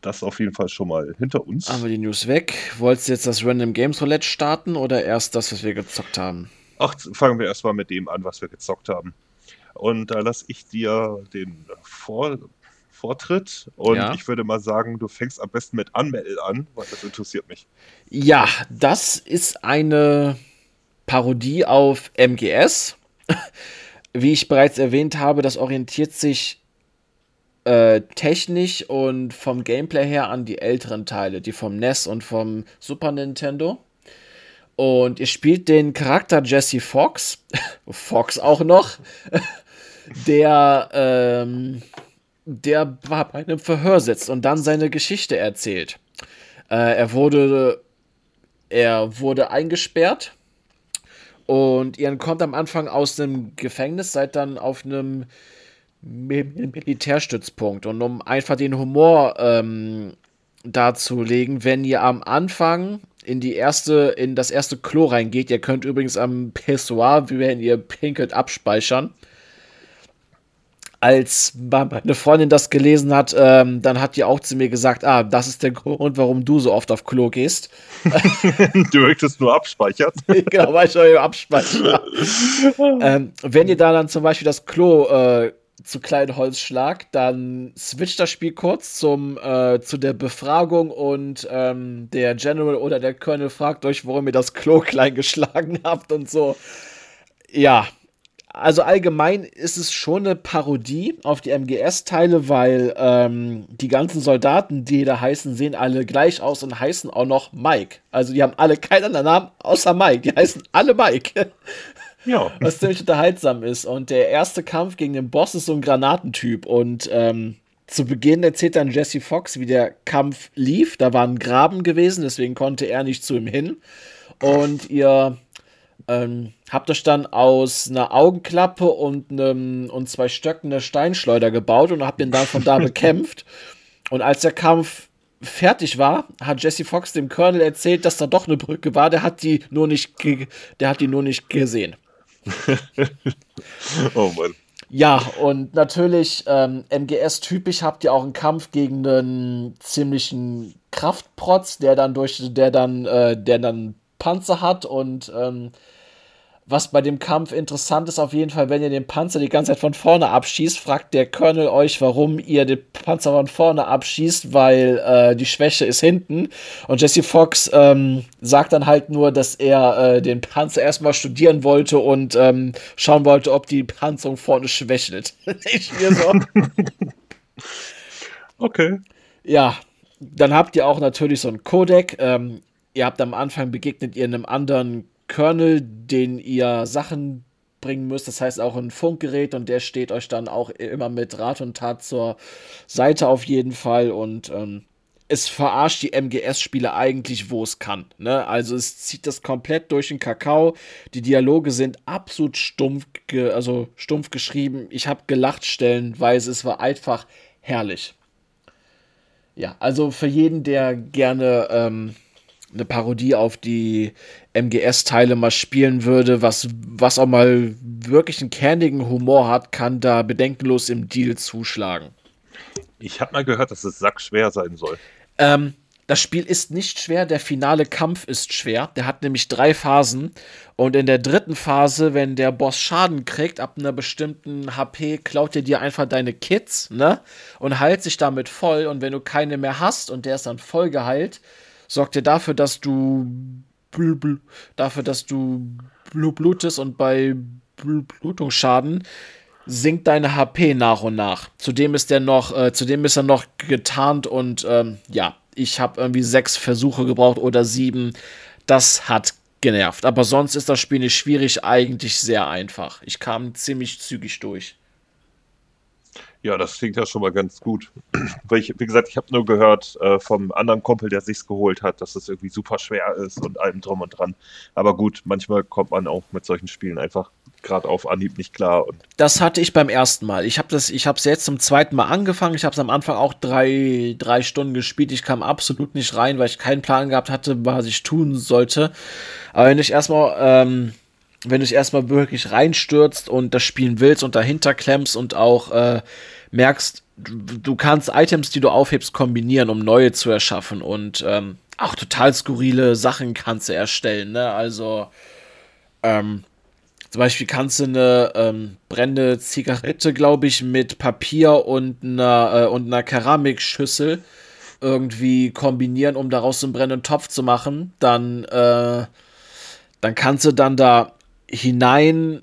das auf jeden Fall schon mal hinter uns. Haben wir die News weg. Wolltest du jetzt das Random Games Roulette starten oder erst das, was wir gezockt haben? Ach, fangen wir erstmal mit dem an, was wir gezockt haben. Und da lasse ich dir den Vor Vortritt. Und ja. ich würde mal sagen, du fängst am besten mit Unmetal an, weil das interessiert mich. Ja, das ist eine Parodie auf MGS. Wie ich bereits erwähnt habe, das orientiert sich äh, technisch und vom Gameplay her an die älteren Teile, die vom NES und vom Super Nintendo. Und ihr spielt den Charakter Jesse Fox, Fox auch noch, der ähm, der bei einem Verhör sitzt und dann seine Geschichte erzählt. Äh, er wurde er wurde eingesperrt und ihr kommt am Anfang aus einem Gefängnis, seid dann auf einem Militärstützpunkt. Und um einfach den Humor ähm, darzulegen, wenn ihr am Anfang in die erste, in das erste Klo reingeht, ihr könnt übrigens am Pessoir, wenn ihr pinkelt, abspeichern als meine Freundin das gelesen hat, ähm, dann hat die auch zu mir gesagt, ah, das ist der Grund, warum du so oft auf Klo gehst. du möchtest nur abspeichern. genau, weil ich euch abspeichern. ähm, wenn ihr da dann zum Beispiel das Klo äh, zu kleinen Holz schlagt, dann switcht das Spiel kurz zum, äh, zu der Befragung und ähm, der General oder der Colonel fragt euch, warum ihr das Klo klein geschlagen habt und so. Ja, also allgemein ist es schon eine Parodie auf die MGS-Teile, weil ähm, die ganzen Soldaten, die da heißen, sehen alle gleich aus und heißen auch noch Mike. Also die haben alle keinen anderen Namen außer Mike. Die heißen alle Mike. Ja. Was ziemlich unterhaltsam ist. Und der erste Kampf gegen den Boss ist so ein Granatentyp. Und ähm, zu Beginn erzählt dann Jesse Fox, wie der Kampf lief. Da war ein Graben gewesen, deswegen konnte er nicht zu ihm hin. Und ihr ähm, habt euch dann aus einer Augenklappe und, einem, und zwei Stöcken eine Steinschleuder gebaut und habt ihn dann von da bekämpft. Und als der Kampf fertig war, hat Jesse Fox dem Colonel erzählt, dass da doch eine Brücke war. Der hat die nur nicht, der hat die nur nicht gesehen. oh Mann. Ja, und natürlich, ähm, MGS-typisch habt ihr auch einen Kampf gegen einen ziemlichen Kraftprotz, der dann durch, der dann, äh, der dann Panzer hat und ähm, was bei dem Kampf interessant ist, auf jeden Fall, wenn ihr den Panzer die ganze Zeit von vorne abschießt, fragt der Colonel euch, warum ihr den Panzer von vorne abschießt, weil äh, die Schwäche ist hinten. Und Jesse Fox ähm, sagt dann halt nur, dass er äh, den Panzer erstmal studieren wollte und ähm, schauen wollte, ob die Panzerung vorne schwächelt. ich mir so. okay. Ja, dann habt ihr auch natürlich so ein Codec. Ähm, ihr habt am Anfang begegnet ihr einem anderen Kernel, den ihr Sachen bringen müsst. Das heißt auch ein Funkgerät und der steht euch dann auch immer mit Rat und Tat zur Seite auf jeden Fall und ähm, es verarscht die MGS-Spiele eigentlich, wo es kann. Ne? Also es zieht das komplett durch den Kakao. Die Dialoge sind absolut stumpf, also stumpf geschrieben. Ich habe gelacht stellenweise. Es war einfach herrlich. Ja, also für jeden, der gerne ähm, eine Parodie auf die MGS-Teile mal spielen würde, was, was auch mal wirklich einen kernigen Humor hat, kann da bedenkenlos im Deal zuschlagen. Ich habe mal gehört, dass es sackschwer sein soll. Ähm, das Spiel ist nicht schwer, der finale Kampf ist schwer. Der hat nämlich drei Phasen. Und in der dritten Phase, wenn der Boss Schaden kriegt, ab einer bestimmten HP, klaut er dir einfach deine Kits, ne? Und heilt sich damit voll. Und wenn du keine mehr hast und der ist dann voll geheilt, sorgt er dafür, dass du dafür, dass du blutest und bei Blutungsschaden sinkt deine HP nach und nach. Zudem ist er noch, äh, zudem ist er noch getarnt und ähm, ja, ich habe irgendwie sechs Versuche gebraucht oder sieben. Das hat genervt. Aber sonst ist das Spiel nicht schwierig, eigentlich sehr einfach. Ich kam ziemlich zügig durch. Ja, das klingt ja schon mal ganz gut. Weil ich, wie gesagt, ich habe nur gehört äh, vom anderen Kumpel, der sich's geholt hat, dass es irgendwie super schwer ist und allem drum und dran. Aber gut, manchmal kommt man auch mit solchen Spielen einfach gerade auf Anhieb nicht klar. Das hatte ich beim ersten Mal. Ich habe es jetzt zum zweiten Mal angefangen. Ich habe es am Anfang auch drei, drei Stunden gespielt. Ich kam absolut nicht rein, weil ich keinen Plan gehabt hatte, was ich tun sollte. Aber wenn ich erstmal ähm, wenn du dich erstmal wirklich reinstürzt und das spielen willst und dahinter klemmst und auch äh, merkst, du, du, kannst Items, die du aufhebst, kombinieren, um neue zu erschaffen und ähm, auch total skurrile Sachen kannst du erstellen. Ne? Also ähm, zum Beispiel kannst du eine ähm, brennende Zigarette, glaube ich, mit Papier und einer, äh, und einer Keramikschüssel irgendwie kombinieren, um daraus einen brennenden Topf zu machen. Dann, äh, dann kannst du dann da hinein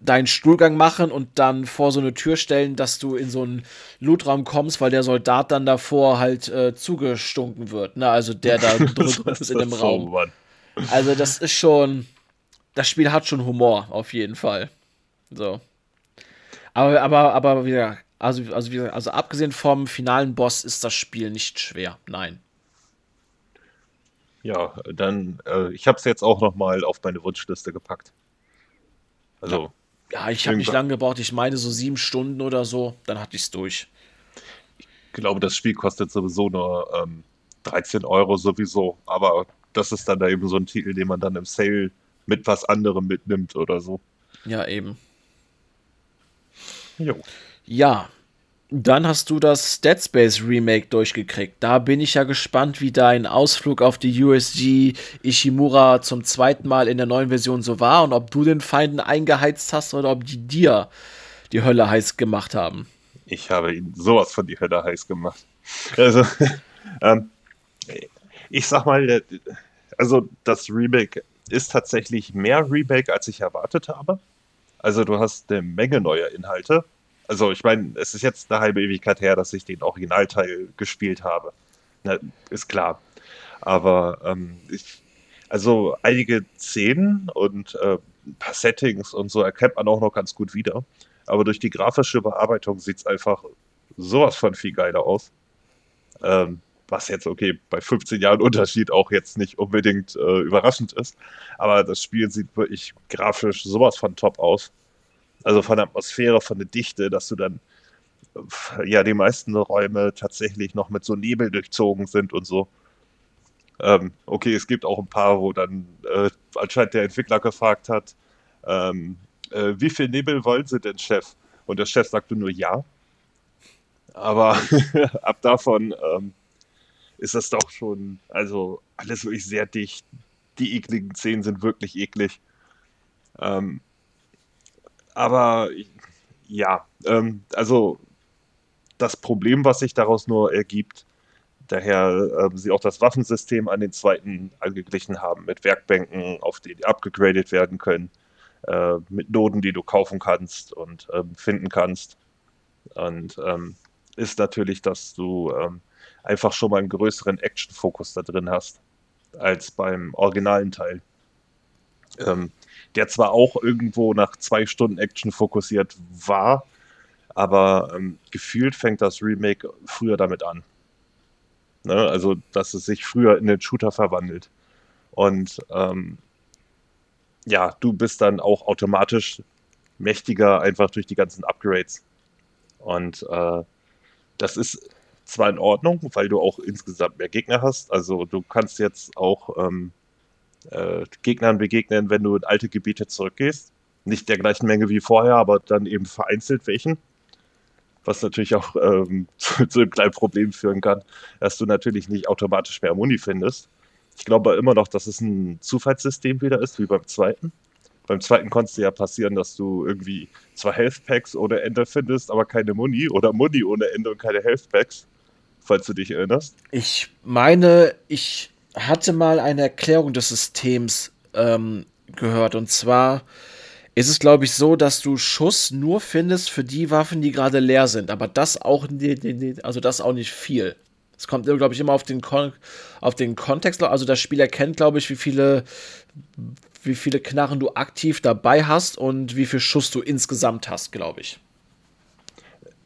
deinen Stuhlgang machen und dann vor so eine Tür stellen, dass du in so einen Lootraum kommst, weil der Soldat dann davor halt äh, zugestunken wird. Ne? Also der da drüber ist in dem so, Raum. Mann. Also das ist schon, das Spiel hat schon Humor auf jeden Fall. So. Aber, aber, aber wieder, also, also, wieder, also abgesehen vom finalen Boss ist das Spiel nicht schwer. Nein. Ja, dann, äh, ich habe es jetzt auch noch mal auf meine Wunschliste gepackt. Also. Ja, ich habe nicht lange gebraucht. Ich meine so sieben Stunden oder so. Dann hatte ich es durch. Ich glaube, das Spiel kostet sowieso nur ähm, 13 Euro sowieso. Aber das ist dann da eben so ein Titel, den man dann im Sale mit was anderem mitnimmt oder so. Ja, eben. Jo. Ja, dann hast du das Dead Space Remake durchgekriegt. Da bin ich ja gespannt, wie dein Ausflug auf die USG Ishimura zum zweiten Mal in der neuen Version so war und ob du den Feinden eingeheizt hast oder ob die dir die Hölle heiß gemacht haben. Ich habe ihn sowas von die Hölle heiß gemacht. Also, ähm, ich sag mal, also das Remake ist tatsächlich mehr Remake, als ich erwartet habe. Also du hast eine Menge neuer Inhalte also ich meine, es ist jetzt eine halbe Ewigkeit her, dass ich den Originalteil gespielt habe. Na, ist klar. Aber ähm, ich, also einige Szenen und äh, ein paar Settings und so erkennt man auch noch ganz gut wieder. Aber durch die grafische Bearbeitung sieht es einfach sowas von viel geiler aus. Ähm, was jetzt, okay, bei 15 Jahren Unterschied auch jetzt nicht unbedingt äh, überraschend ist. Aber das Spiel sieht wirklich grafisch sowas von top aus. Also von der Atmosphäre, von der Dichte, dass du dann ja die meisten Räume tatsächlich noch mit so Nebel durchzogen sind und so. Ähm, okay, es gibt auch ein paar, wo dann äh, anscheinend der Entwickler gefragt hat, ähm, äh, wie viel Nebel wollen Sie denn, Chef? Und der Chef sagte nur ja. Aber ab davon ähm, ist das doch schon, also alles wirklich sehr dicht. Die ekligen Szenen sind wirklich eklig. Ähm, aber ja, ähm, also das Problem, was sich daraus nur ergibt, daher äh, sie auch das Waffensystem an den zweiten angeglichen haben, mit Werkbänken, auf die abgegradet werden können, äh, mit Noden, die du kaufen kannst und äh, finden kannst. Und ähm, ist natürlich, dass du ähm, einfach schon mal einen größeren Action-Fokus da drin hast, als beim originalen Teil. Ähm, der zwar auch irgendwo nach zwei Stunden Action fokussiert war, aber ähm, gefühlt fängt das Remake früher damit an. Ne? Also, dass es sich früher in den Shooter verwandelt. Und ähm, ja, du bist dann auch automatisch mächtiger, einfach durch die ganzen Upgrades. Und äh, das ist zwar in Ordnung, weil du auch insgesamt mehr Gegner hast. Also du kannst jetzt auch ähm, äh, Gegnern begegnen, wenn du in alte Gebiete zurückgehst. Nicht der gleichen Menge wie vorher, aber dann eben vereinzelt welchen was natürlich auch ähm, zu, zu, einem kleinen Problem führen kann, dass du natürlich nicht automatisch mehr Muni findest. Ich glaube immer noch, dass es ein Zufallssystem wieder ist, wie beim zweiten. Beim zweiten konnte es ja passieren, dass du irgendwie zwei Health Packs ohne Ende findest, aber keine Muni oder Muni ohne Ende und keine Health Packs, falls du dich erinnerst. Ich meine, ich hatte mal eine Erklärung des Systems ähm, gehört und zwar ist es, glaube ich, so, dass du Schuss nur findest für die Waffen, die gerade leer sind. Aber das auch, also das auch nicht viel. Es kommt, glaube ich, immer auf den, Kon auf den Kontext. Also das Spiel erkennt, glaube ich, wie viele, wie viele Knarren du aktiv dabei hast und wie viel Schuss du insgesamt hast, glaube ich.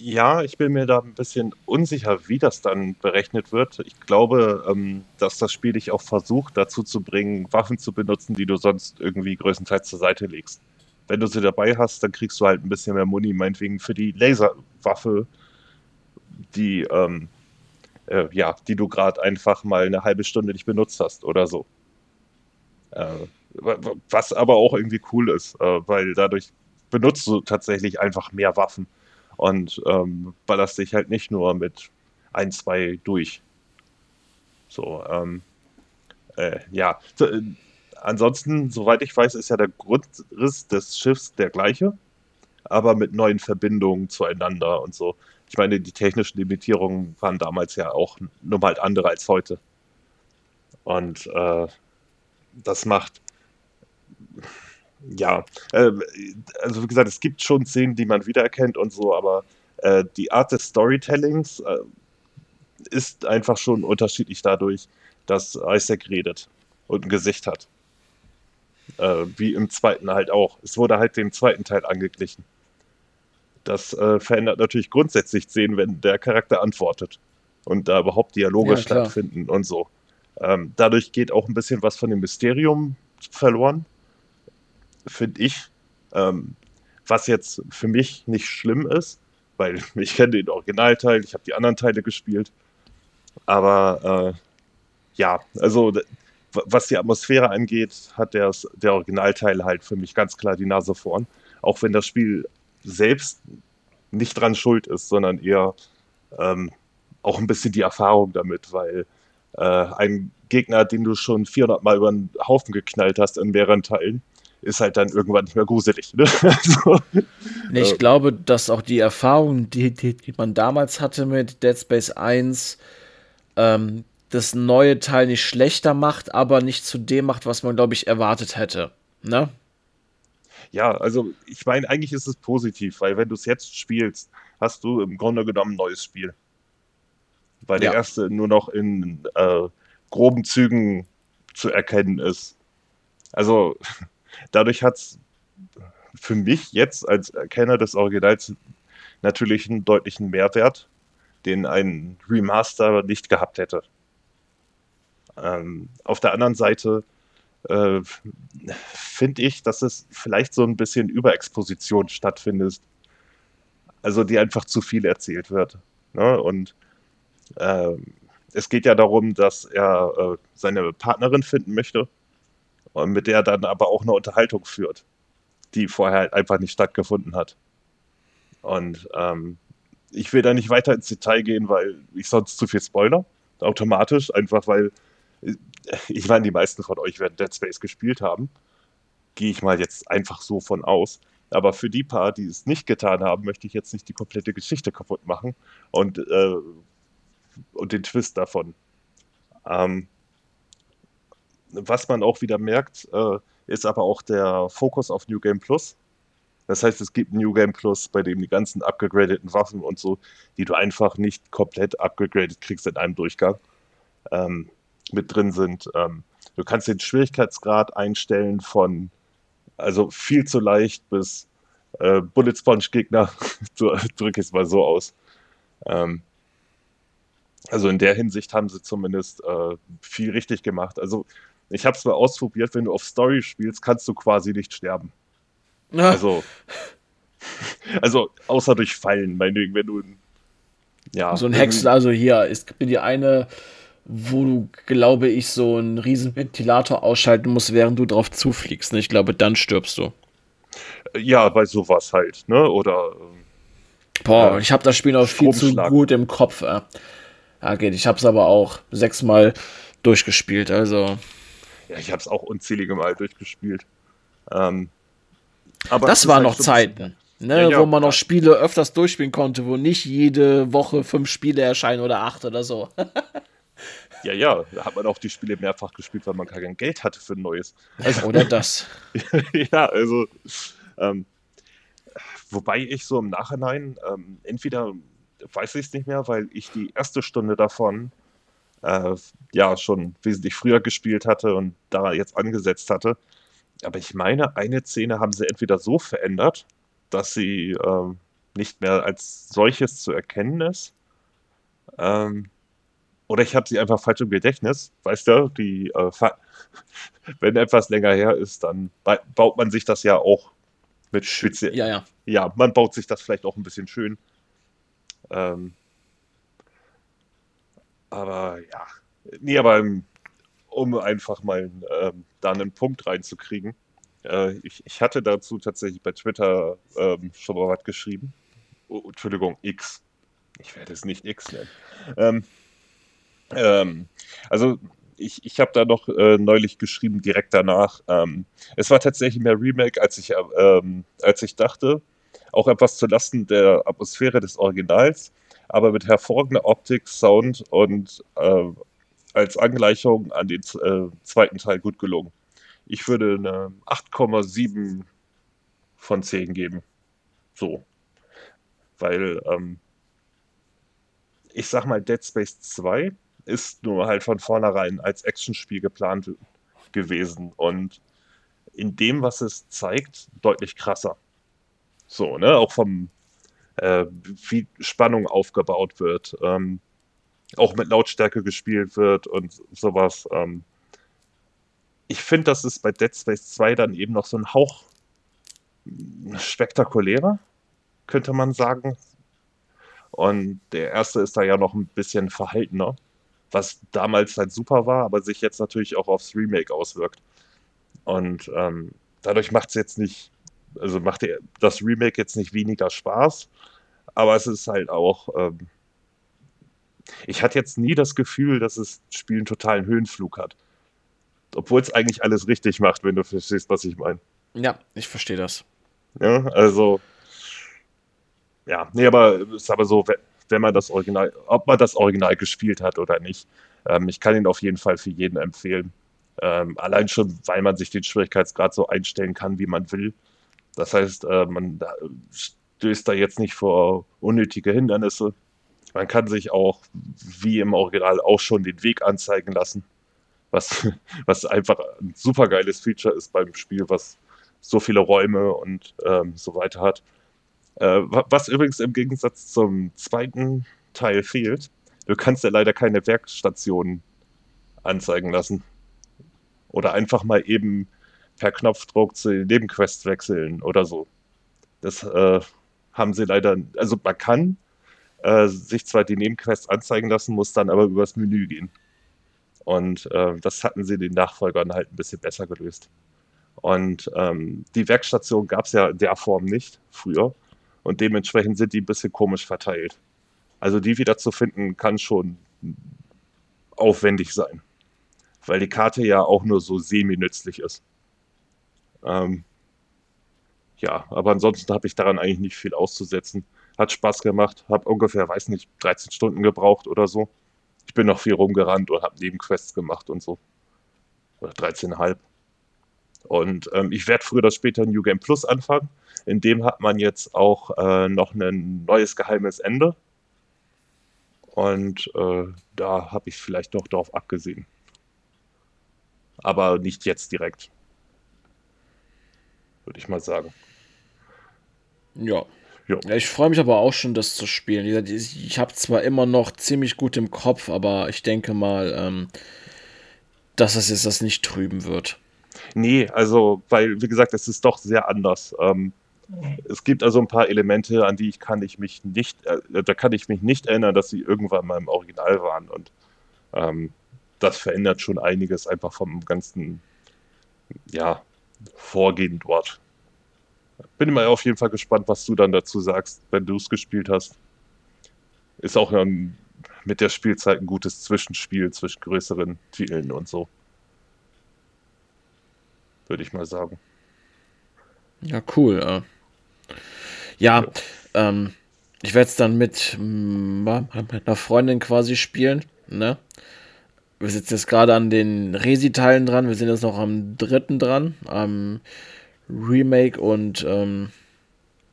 Ja, ich bin mir da ein bisschen unsicher, wie das dann berechnet wird. Ich glaube, ähm, dass das Spiel dich auch versucht, dazu zu bringen, Waffen zu benutzen, die du sonst irgendwie größtenteils zur Seite legst wenn du sie dabei hast, dann kriegst du halt ein bisschen mehr Muni, meinetwegen für die Laserwaffe, die, ähm, äh, ja, die du gerade einfach mal eine halbe Stunde nicht benutzt hast oder so. Äh, was aber auch irgendwie cool ist, äh, weil dadurch benutzt du tatsächlich einfach mehr Waffen und ähm, ballerst dich halt nicht nur mit ein, zwei durch. So, ähm, äh, ja, ansonsten, soweit ich weiß, ist ja der Grundriss des Schiffs der gleiche, aber mit neuen Verbindungen zueinander und so. Ich meine, die technischen Limitierungen waren damals ja auch nur mal andere als heute. Und äh, das macht, ja, äh, also wie gesagt, es gibt schon Szenen, die man wiedererkennt und so, aber äh, die Art des Storytellings äh, ist einfach schon unterschiedlich dadurch, dass Isaac redet und ein Gesicht hat. Äh, wie im zweiten halt auch. Es wurde halt dem zweiten Teil angeglichen. Das äh, verändert natürlich grundsätzlich sehen, wenn der Charakter antwortet und da überhaupt Dialoge ja, stattfinden und so. Ähm, dadurch geht auch ein bisschen was von dem Mysterium verloren, finde ich. Ähm, was jetzt für mich nicht schlimm ist, weil ich kenne den Originalteil, ich habe die anderen Teile gespielt. Aber äh, ja, also was die Atmosphäre angeht, hat der, der Originalteil halt für mich ganz klar die Nase vorn. Auch wenn das Spiel selbst nicht dran schuld ist, sondern eher ähm, auch ein bisschen die Erfahrung damit, weil äh, ein Gegner, den du schon 400 Mal über den Haufen geknallt hast in mehreren Teilen, ist halt dann irgendwann nicht mehr gruselig. Ne? also, ich äh, glaube, dass auch die Erfahrung, die, die, die, man damals hatte mit Dead Space 1, ähm, das neue Teil nicht schlechter macht, aber nicht zu dem macht, was man, glaube ich, erwartet hätte. Ne? Ja, also ich meine, eigentlich ist es positiv, weil wenn du es jetzt spielst, hast du im Grunde genommen ein neues Spiel. Weil ja. der erste nur noch in äh, groben Zügen zu erkennen ist. Also dadurch hat es für mich jetzt als Kenner des Originals natürlich einen deutlichen Mehrwert, den ein Remaster nicht gehabt hätte. Ähm, auf der anderen Seite äh, finde ich, dass es vielleicht so ein bisschen Überexposition stattfindet. Also die einfach zu viel erzählt wird. Ne? Und äh, es geht ja darum, dass er äh, seine Partnerin finden möchte und mit der er dann aber auch eine Unterhaltung führt, die vorher halt einfach nicht stattgefunden hat. Und ähm, ich will da nicht weiter ins Detail gehen, weil ich sonst zu viel Spoiler. Automatisch, einfach weil äh, ich meine, die meisten von euch werden Dead Space gespielt haben. Gehe ich mal jetzt einfach so von aus. Aber für die paar, die es nicht getan haben, möchte ich jetzt nicht die komplette Geschichte kaputt machen und, äh, und den Twist davon. Ähm, was man auch wieder merkt, äh, ist aber auch der Fokus auf New Game Plus. Das heißt, es gibt New Game Plus, bei dem die ganzen abgegradeten Waffen und so, die du einfach nicht komplett abgegradet kriegst in einem Durchgang, ähm, mit drin sind. Ähm, du kannst den Schwierigkeitsgrad einstellen von also viel zu leicht bis äh, Bullet Sponge Gegner, drücke ich es mal so aus. Ähm, also in der Hinsicht haben sie zumindest äh, viel richtig gemacht. Also ich habe es mal ausprobiert, wenn du auf Story spielst, kannst du quasi nicht sterben. Ja. Also, also außer durch Fallen, meinetwegen, wenn du ja. So ein Hexen, also hier, es gibt die eine, wo du, glaube ich, so einen riesen Ventilator ausschalten musst, während du drauf zufliegst. Ne? Ich glaube, dann stirbst du. Ja, bei sowas halt, ne? Oder. Boah, äh, ich habe das Spiel noch viel zu gut im Kopf. Äh. Ja, geht. Ich habe es aber auch sechsmal durchgespielt, also. Ja, ich habe es auch unzählige Mal durchgespielt. Ähm, aber das waren halt noch Zeiten, ne, ja, ja, wo man noch Spiele öfters durchspielen konnte, wo nicht jede Woche fünf Spiele erscheinen oder acht oder so. ja, ja, da hat man auch die Spiele mehrfach gespielt, weil man kein Geld hatte für ein neues. Also, oder das. ja, also. Ähm, wobei ich so im Nachhinein ähm, entweder weiß ich es nicht mehr, weil ich die erste Stunde davon äh, ja schon wesentlich früher gespielt hatte und da jetzt angesetzt hatte. Aber ich meine, eine Szene haben sie entweder so verändert, dass sie äh, nicht mehr als solches zu erkennen ist. Ähm, oder ich habe sie einfach falsch im Gedächtnis. Weißt du, die, äh, wenn etwas länger her ist, dann baut man sich das ja auch mit speziell. Ja, ja. Ja, man baut sich das vielleicht auch ein bisschen schön. Ähm, aber ja, nee, aber um einfach mal ähm, da einen Punkt reinzukriegen. Äh, ich, ich, hatte dazu tatsächlich bei Twitter ähm, schon mal was geschrieben. Oh, Entschuldigung, X. Ich werde es nicht X nennen. Ähm, ähm also ich, ich habe da noch äh, neulich geschrieben, direkt danach. Ähm, es war tatsächlich mehr Remake, als ich, ähm, als ich dachte. Auch etwas zulasten der Atmosphäre des Originals, aber mit hervorragender Optik, Sound und äh, als Angleichung an den äh, zweiten Teil gut gelungen. Ich würde eine 8,7 von 10 geben. So. Weil, ähm, ich sag mal, Dead Space 2 ist nur halt von vornherein als Actionspiel geplant gewesen und in dem, was es zeigt, deutlich krasser. So, ne, auch vom, äh, wie Spannung aufgebaut wird. Ähm, auch mit Lautstärke gespielt wird und sowas. Ähm, ich finde, das ist bei Dead Space 2 dann eben noch so ein Hauch spektakulärer, könnte man sagen. Und der erste ist da ja noch ein bisschen verhaltener, was damals halt super war, aber sich jetzt natürlich auch aufs Remake auswirkt. Und ähm, dadurch macht es jetzt nicht, also macht das Remake jetzt nicht weniger Spaß, aber es ist halt auch ähm, ich hatte jetzt nie das Gefühl, dass das Spiel einen totalen Höhenflug hat. Obwohl es eigentlich alles richtig macht, wenn du verstehst, was ich meine. Ja, ich verstehe das. Ja, also. Ja, nee, aber es ist aber so, wenn man das Original, ob man das Original gespielt hat oder nicht. Ähm, ich kann ihn auf jeden Fall für jeden empfehlen. Ähm, allein schon, weil man sich den Schwierigkeitsgrad so einstellen kann, wie man will. Das heißt, äh, man stößt da jetzt nicht vor unnötige Hindernisse. Man kann sich auch, wie im Original, auch schon den Weg anzeigen lassen. Was, was einfach ein super geiles Feature ist beim Spiel, was so viele Räume und ähm, so weiter hat. Äh, was übrigens im Gegensatz zum zweiten Teil fehlt, du kannst ja leider keine Werkstationen anzeigen lassen. Oder einfach mal eben per Knopfdruck zu den Nebenquests wechseln oder so. Das äh, haben sie leider, also man kann äh, sich zwar die Nebenquests anzeigen lassen, muss dann aber übers Menü gehen. Und äh, das hatten sie den Nachfolgern halt ein bisschen besser gelöst. Und ähm, die Werkstation gab es ja in der Form nicht früher. und dementsprechend sind die ein bisschen komisch verteilt. Also die wieder zu finden kann schon aufwendig sein, weil die Karte ja auch nur so semi-nützlich ist. Ähm, ja, aber ansonsten habe ich daran eigentlich nicht viel auszusetzen. Hat Spaß gemacht, habe ungefähr, weiß nicht, 13 Stunden gebraucht oder so. Ich bin noch viel rumgerannt und habe Nebenquests gemacht und so. Oder 13,5. Und ähm, ich werde früher oder später New Game Plus anfangen. In dem hat man jetzt auch äh, noch ein neues geheimes Ende. Und äh, da habe ich vielleicht noch darauf abgesehen. Aber nicht jetzt direkt. Würde ich mal sagen. Ja. ja. Ich freue mich aber auch schon, das zu spielen. Ich habe zwar immer noch ziemlich gut im Kopf, aber ich denke mal, ähm, dass es jetzt das nicht trüben wird. Nee, also, weil, wie gesagt, es ist doch sehr anders. Ähm, es gibt also ein paar Elemente, an die ich kann ich mich nicht, äh, da kann ich mich nicht erinnern, dass sie irgendwann mal im Original waren. Und ähm, das verändert schon einiges einfach vom ganzen, ja, Vorgehen dort. Bin mal auf jeden Fall gespannt, was du dann dazu sagst, wenn du es gespielt hast. Ist auch ein, mit der Spielzeit ein gutes Zwischenspiel zwischen größeren Titeln und so. Würde ich mal sagen. Ja, cool. Ja, ja ähm, ich werde es dann mit, mit einer Freundin quasi spielen. Ne? Wir sitzen jetzt gerade an den Resi-Teilen dran. Wir sind jetzt noch am dritten dran. Am Remake und ähm,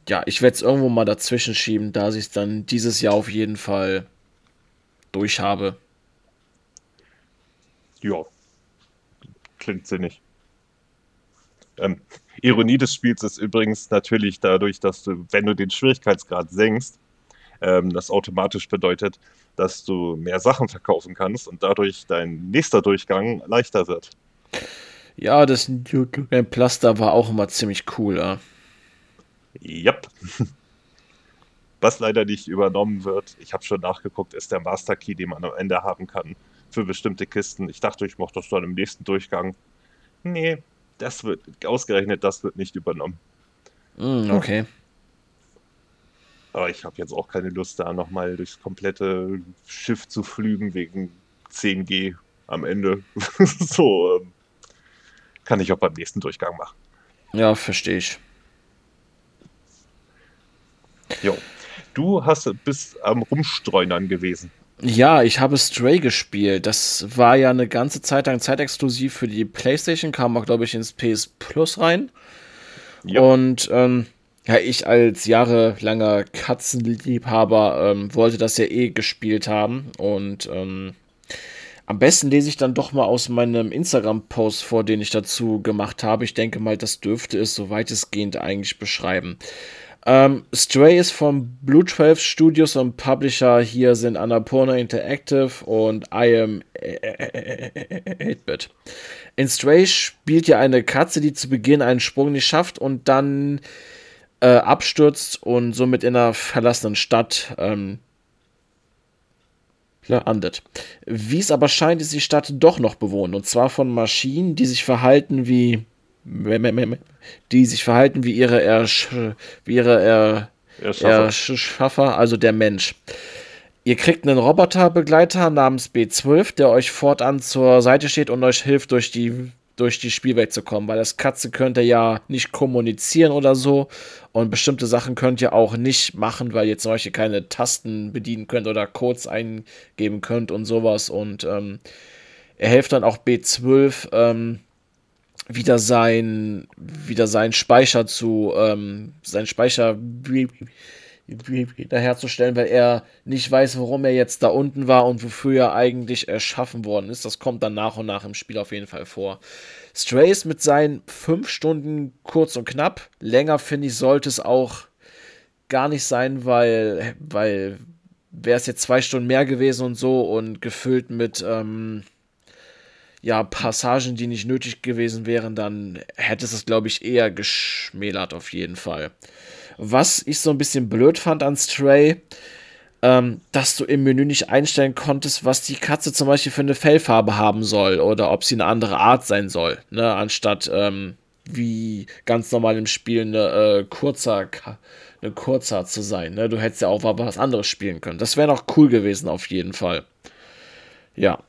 ja, ich werde es irgendwo mal dazwischen schieben, da ich es dann dieses Jahr auf jeden Fall durch habe. Ja, klingt sinnig. Ähm, Ironie des Spiels ist übrigens natürlich dadurch, dass du, wenn du den Schwierigkeitsgrad senkst, ähm, das automatisch bedeutet, dass du mehr Sachen verkaufen kannst und dadurch dein nächster Durchgang leichter wird. Ja, das Plaster war auch immer ziemlich cool. Ja. Yep. Was leider nicht übernommen wird, ich habe schon nachgeguckt, ist der Master Key, den man am Ende haben kann für bestimmte Kisten. Ich dachte, ich mochte das dann im nächsten Durchgang. Nee, das wird ausgerechnet, das wird nicht übernommen. Mm, okay. Aber ich habe jetzt auch keine Lust, da nochmal durchs komplette Schiff zu flügen wegen 10G am Ende. so, ähm, kann ich auch beim nächsten Durchgang machen. Ja, verstehe ich. Jo. Du hast bis am Rumstreunern gewesen. Ja, ich habe Stray gespielt. Das war ja eine ganze Zeit lang zeitexklusiv für die PlayStation, kam auch, glaube ich, ins PS Plus rein. Ja. Und ähm, ja, ich als jahrelanger Katzenliebhaber ähm, wollte das ja eh gespielt haben. Und ähm, am besten lese ich dann doch mal aus meinem Instagram-Post vor, den ich dazu gemacht habe. Ich denke mal, das dürfte es so weitestgehend eigentlich beschreiben. Ähm, Stray ist vom Blue 12 Studios und Publisher. Hier sind Annapurna Interactive und I am 8-Bit. In Stray spielt ja eine Katze, die zu Beginn einen Sprung nicht schafft und dann äh, abstürzt und somit in einer verlassenen Stadt ähm, landet. Wie es aber scheint, ist die Stadt doch noch bewohnt. Und zwar von Maschinen, die sich verhalten wie. Die sich verhalten wie ihre, Ersch wie ihre er Erschaffer, also der Mensch. Ihr kriegt einen Roboterbegleiter namens B12, der euch fortan zur Seite steht und euch hilft, durch die durch die Spielwelt zu kommen, weil das Katze könnte ja nicht kommunizieren oder so und bestimmte Sachen könnt ihr auch nicht machen, weil ihr zum Beispiel keine Tasten bedienen könnt oder Codes eingeben könnt und sowas. Und ähm, er hilft dann auch B12 ähm, wieder sein wieder seinen Speicher zu ähm, seinen Speicher wiederherzustellen, weil er nicht weiß, warum er jetzt da unten war und wofür er eigentlich erschaffen worden ist. Das kommt dann nach und nach im Spiel auf jeden Fall vor. Strays mit seinen fünf Stunden kurz und knapp. Länger finde ich, sollte es auch gar nicht sein, weil, weil wäre es jetzt zwei Stunden mehr gewesen und so und gefüllt mit ähm, ja, Passagen, die nicht nötig gewesen wären, dann hätte es, glaube ich, eher geschmälert auf jeden Fall. Was ich so ein bisschen blöd fand an Stray, ähm, dass du im Menü nicht einstellen konntest, was die Katze zum Beispiel für eine Fellfarbe haben soll oder ob sie eine andere Art sein soll, ne, anstatt ähm, wie ganz normal im Spiel eine äh, kurzer, eine kurzer zu sein. Ne? Du hättest ja auch was anderes spielen können. Das wäre noch cool gewesen, auf jeden Fall. Ja.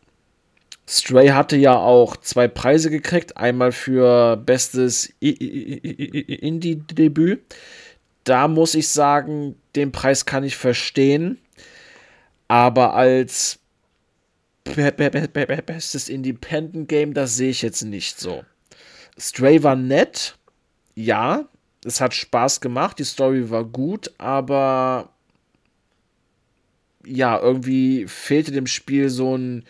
Stray hatte ja auch zwei Preise gekriegt. Einmal für bestes Indie-Debüt. Da muss ich sagen, den Preis kann ich verstehen. Aber als bestes Independent Game, das sehe ich jetzt nicht so. Stray war nett, ja, es hat Spaß gemacht, die Story war gut, aber ja, irgendwie fehlte dem Spiel so ein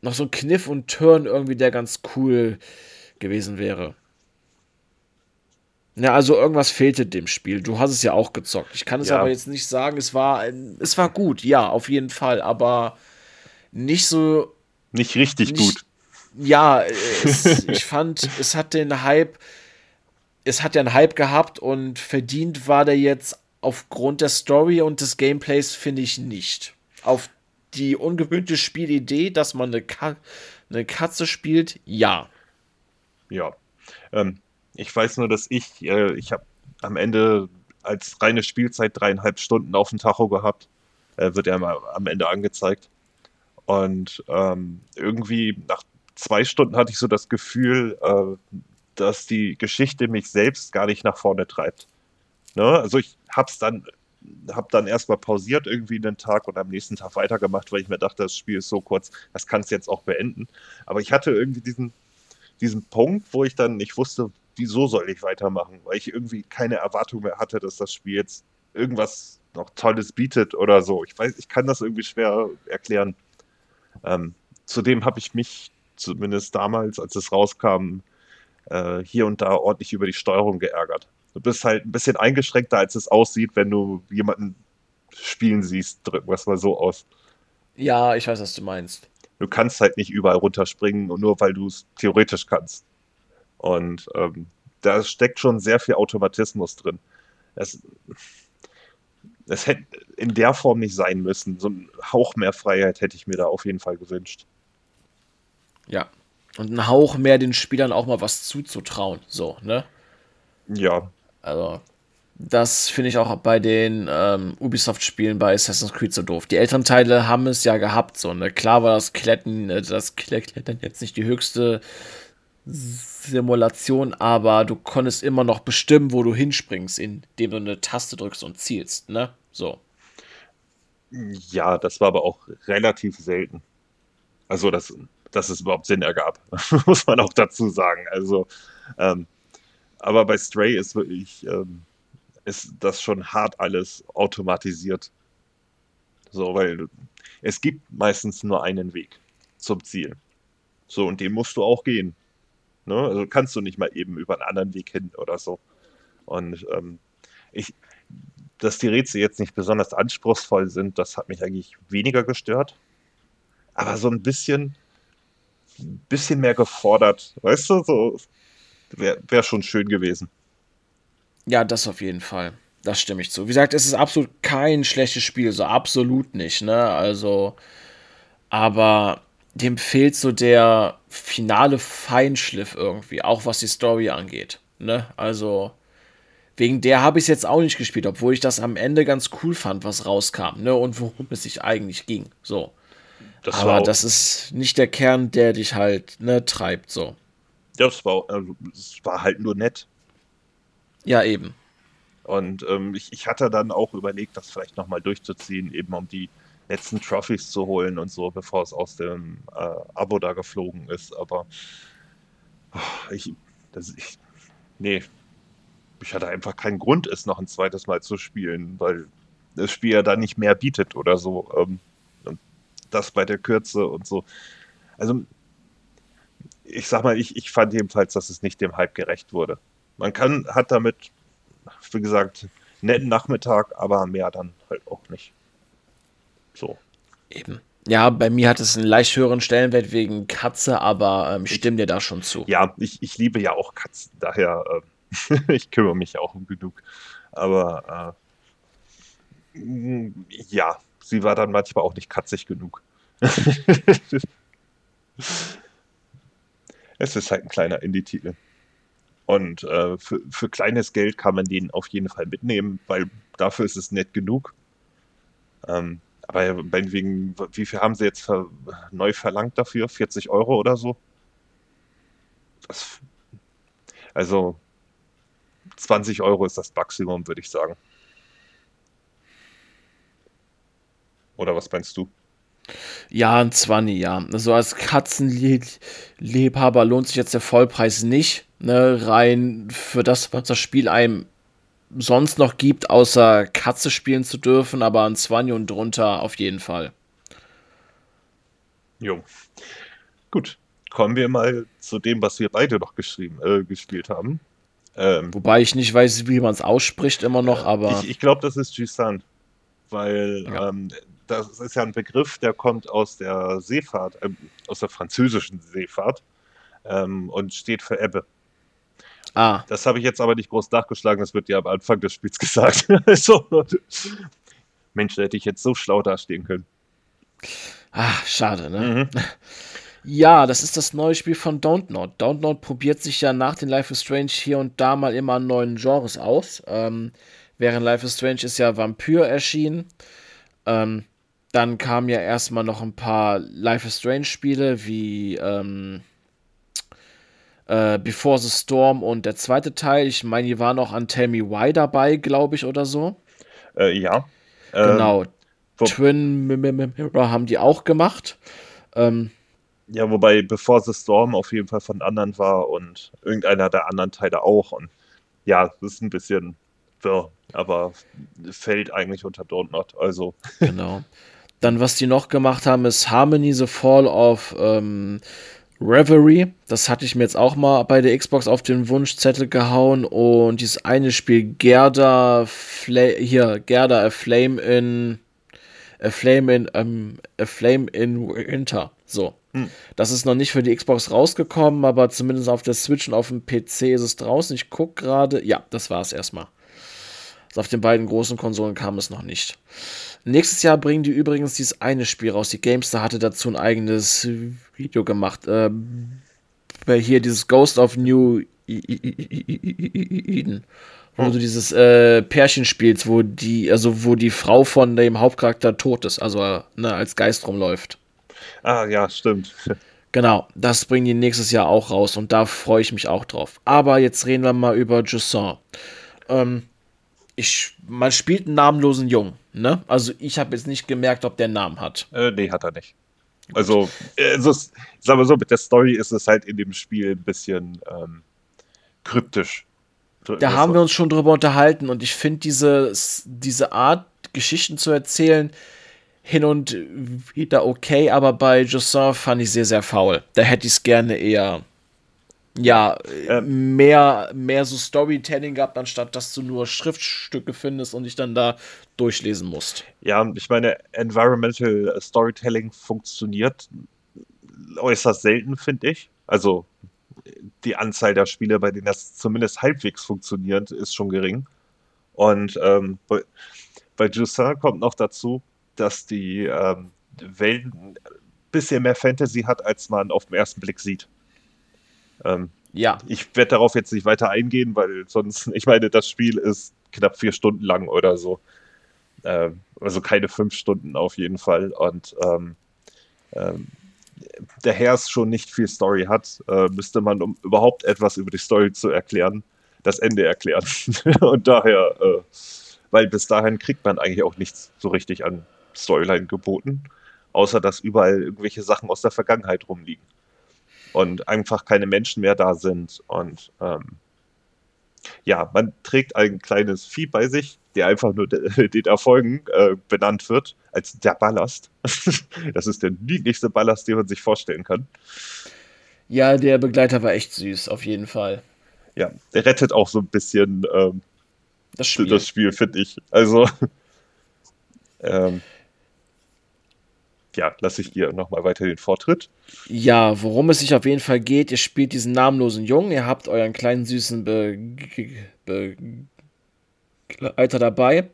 noch so ein Kniff und Turn irgendwie, der ganz cool gewesen wäre. Ja, also irgendwas fehlte dem Spiel. Du hast es ja auch gezockt. Ich kann es ja. aber jetzt nicht sagen, es war es war gut, ja, auf jeden Fall, aber nicht so. Nicht richtig nicht, gut. Ja, es, ich fand, es hat den Hype, es hat ja einen Hype gehabt und verdient war der jetzt aufgrund der Story und des Gameplays, finde ich nicht. Auf die ungewöhnte Spielidee, dass man eine, Ka eine Katze spielt, ja. Ja. Ähm, ich weiß nur, dass ich, äh, ich habe am Ende als reine Spielzeit dreieinhalb Stunden auf dem Tacho gehabt. Äh, wird ja mal am Ende angezeigt. Und ähm, irgendwie nach zwei Stunden hatte ich so das Gefühl, äh, dass die Geschichte mich selbst gar nicht nach vorne treibt. Ne? Also ich hab's dann, hab dann erstmal pausiert irgendwie einen Tag und am nächsten Tag weitergemacht, weil ich mir dachte, das Spiel ist so kurz, das kannst jetzt auch beenden. Aber ich hatte irgendwie diesen, diesen Punkt, wo ich dann nicht wusste, wieso soll ich weitermachen, weil ich irgendwie keine Erwartung mehr hatte, dass das Spiel jetzt irgendwas noch Tolles bietet oder so. Ich weiß, ich kann das irgendwie schwer erklären. Ähm, zudem habe ich mich zumindest damals, als es rauskam, äh, hier und da ordentlich über die Steuerung geärgert. Du bist halt ein bisschen eingeschränkter, als es aussieht, wenn du jemanden spielen siehst, drücken wir es mal so aus. Ja, ich weiß, was du meinst. Du kannst halt nicht überall runterspringen, nur weil du es theoretisch kannst. Und ähm, da steckt schon sehr viel Automatismus drin. Es, es hätte in der Form nicht sein müssen. So ein Hauch mehr Freiheit hätte ich mir da auf jeden Fall gewünscht. Ja. Und ein Hauch mehr den Spielern auch mal was zuzutrauen. So, ne? Ja. Also, das finde ich auch bei den ähm, Ubisoft-Spielen bei Assassin's Creed so doof. Die älteren Teile haben es ja gehabt, so, ne? Klar war das Kletten, äh, das Klettern jetzt nicht die höchste Simulation, aber du konntest immer noch bestimmen, wo du hinspringst, indem du eine Taste drückst und zielst, ne? So. Ja, das war aber auch relativ selten. Also, dass, dass es überhaupt Sinn ergab, muss man auch dazu sagen. Also, ähm, aber bei Stray ist wirklich, ähm, ist das schon hart alles automatisiert. So, weil es gibt meistens nur einen Weg zum Ziel. So, und den musst du auch gehen. Ne? Also kannst du nicht mal eben über einen anderen Weg hin oder so. Und ähm, ich, dass die Rätsel jetzt nicht besonders anspruchsvoll sind, das hat mich eigentlich weniger gestört. Aber so ein bisschen, bisschen mehr gefordert, weißt du, so wäre wär schon schön gewesen. Ja, das auf jeden Fall. Das stimme ich zu. Wie gesagt, es ist absolut kein schlechtes Spiel, so absolut nicht, ne? Also, aber dem fehlt so der finale Feinschliff irgendwie, auch was die Story angeht. Ne? Also, wegen der habe ich es jetzt auch nicht gespielt, obwohl ich das am Ende ganz cool fand, was rauskam, ne? Und worum es sich eigentlich ging. So. Das Aber das ist nicht der Kern, der dich halt, ne, treibt, so. Ja, es war, also, es war halt nur nett. Ja, eben. Und ähm, ich, ich hatte dann auch überlegt, das vielleicht nochmal durchzuziehen, eben um die letzten Trophies zu holen und so, bevor es aus dem äh, Abo da geflogen ist. Aber oh, ich, das, ich, nee, ich hatte einfach keinen Grund, es noch ein zweites Mal zu spielen, weil das Spiel ja dann nicht mehr bietet oder so. Ähm, und das bei der Kürze und so. Also, ich sag mal, ich, ich fand jedenfalls, dass es nicht dem Hype gerecht wurde. Man kann, hat damit, wie gesagt, netten Nachmittag, aber mehr dann halt auch nicht. So. Eben. Ja, bei mir hat es einen leicht höheren Stellenwert wegen Katze, aber ähm, ich stimme dir da schon zu. Ja, ich, ich liebe ja auch Katzen, daher äh, ich kümmere mich auch um genug. Aber äh, ja, sie war dann manchmal auch nicht katzig genug. es ist halt ein kleiner Indie-Titel. Und äh, für, für kleines Geld kann man den auf jeden Fall mitnehmen, weil dafür ist es nett genug. Ähm, aber meinetwegen, wie viel haben sie jetzt ver neu verlangt dafür? 40 Euro oder so? Das, also 20 Euro ist das Maximum, würde ich sagen. Oder was meinst du? Ja, ein 20, ja. Also als Katzenliebhaber lohnt sich jetzt der Vollpreis nicht. Ne? Rein für das, was das Spiel einem sonst noch gibt, außer Katze spielen zu dürfen, aber ein 20 und drunter auf jeden Fall. Jo. Gut. Kommen wir mal zu dem, was wir beide noch geschrieben, äh, gespielt haben. Ähm, Wobei ich nicht weiß, wie man es ausspricht immer noch, aber. Ich, ich glaube, das ist Gisan. Weil ja. ähm, das ist ja ein Begriff, der kommt aus der Seefahrt, äh, aus der französischen Seefahrt ähm, und steht für Ebbe. Ah. Das habe ich jetzt aber nicht groß nachgeschlagen, das wird ja am Anfang des Spiels gesagt. so. Mensch, da hätte ich jetzt so schlau dastehen können. Ach, schade, ne? Mhm. Ja, das ist das neue Spiel von Don't Not. Don't Not probiert sich ja nach den Life is Strange hier und da mal immer an neuen Genres aus. Ähm, während Life is Strange ist ja Vampyr erschienen. Ähm, dann kamen ja erstmal noch ein paar Life is Strange Spiele wie ähm, äh, Before the Storm und der zweite Teil. Ich meine, die waren auch an Tell Me Why dabei, glaube ich, oder so. Äh, ja. Genau. Ähm, Twin Mirror haben die auch gemacht. Ähm, ja, wobei Before the Storm auf jeden Fall von anderen war und irgendeiner der anderen Teile auch. Und ja, das ist ein bisschen wirr, aber fällt eigentlich unter Don't Not. Also. Genau. Dann, was die noch gemacht haben, ist Harmony the Fall of ähm, Reverie. Das hatte ich mir jetzt auch mal bei der Xbox auf den Wunschzettel gehauen. Und dieses eine Spiel Gerda, Fla hier, Gerda, A Flame in. A Flame in, um, A Flame in Winter. So. Hm. Das ist noch nicht für die Xbox rausgekommen, aber zumindest auf der Switch und auf dem PC ist es draußen. Ich gucke gerade. Ja, das war es erstmal. Also auf den beiden großen Konsolen kam es noch nicht. Nächstes Jahr bringen die übrigens dieses eine Spiel raus. Die Gamestar hatte dazu ein eigenes Video gemacht. Äh, hier dieses Ghost of New Eden. Wo hm. du dieses äh, Pärchen spielst, wo die, also wo die Frau von dem Hauptcharakter tot ist, also ne, als Geist rumläuft. Ah, ja, stimmt. Genau, das bringen die nächstes Jahr auch raus und da freue ich mich auch drauf. Aber jetzt reden wir mal über Jusson. Ähm, ich, man spielt einen namenlosen Jungen, ne? Also ich habe jetzt nicht gemerkt, ob der einen Namen hat. Äh, nee, hat er nicht. Also, also sagen wir so, mit der Story ist es halt in dem Spiel ein bisschen ähm, kryptisch. Da haben wir uns schon drüber unterhalten und ich finde diese, diese Art, Geschichten zu erzählen, hin und wieder okay, aber bei Jussin fand ich sehr, sehr faul. Da hätte ich es gerne eher ja, ähm, mehr, mehr so Storytelling gehabt, anstatt dass du nur Schriftstücke findest und dich dann da durchlesen musst. Ja, ich meine, Environmental Storytelling funktioniert äußerst selten, finde ich. Also die Anzahl der Spiele, bei denen das zumindest halbwegs funktioniert, ist schon gering. Und ähm, bei, bei Justin kommt noch dazu, dass die ähm, Welt ein bisschen mehr Fantasy hat, als man auf den ersten Blick sieht. Ähm, ja. Ich werde darauf jetzt nicht weiter eingehen, weil sonst, ich meine, das Spiel ist knapp vier Stunden lang oder so. Ähm, also keine fünf Stunden auf jeden Fall. Und ähm, ähm, der Herr es schon nicht viel Story hat, äh, müsste man, um überhaupt etwas über die Story zu erklären, das Ende erklären. Und daher, äh, weil bis dahin kriegt man eigentlich auch nichts so richtig an Storyline geboten, außer dass überall irgendwelche Sachen aus der Vergangenheit rumliegen und einfach keine Menschen mehr da sind. Und ähm, ja, man trägt ein kleines Vieh bei sich, der einfach nur de den Erfolgen äh, benannt wird, als der Ballast. das ist der niedlichste Ballast, den man sich vorstellen kann. Ja, der Begleiter war echt süß, auf jeden Fall. Ja, der rettet auch so ein bisschen ähm, das Spiel, das Spiel finde ich. Also, ähm, ja, lasse ich dir nochmal weiter den Vortritt. Ja, worum es sich auf jeden Fall geht, ihr spielt diesen namenlosen Jungen, ihr habt euren kleinen süßen Begleiter dabei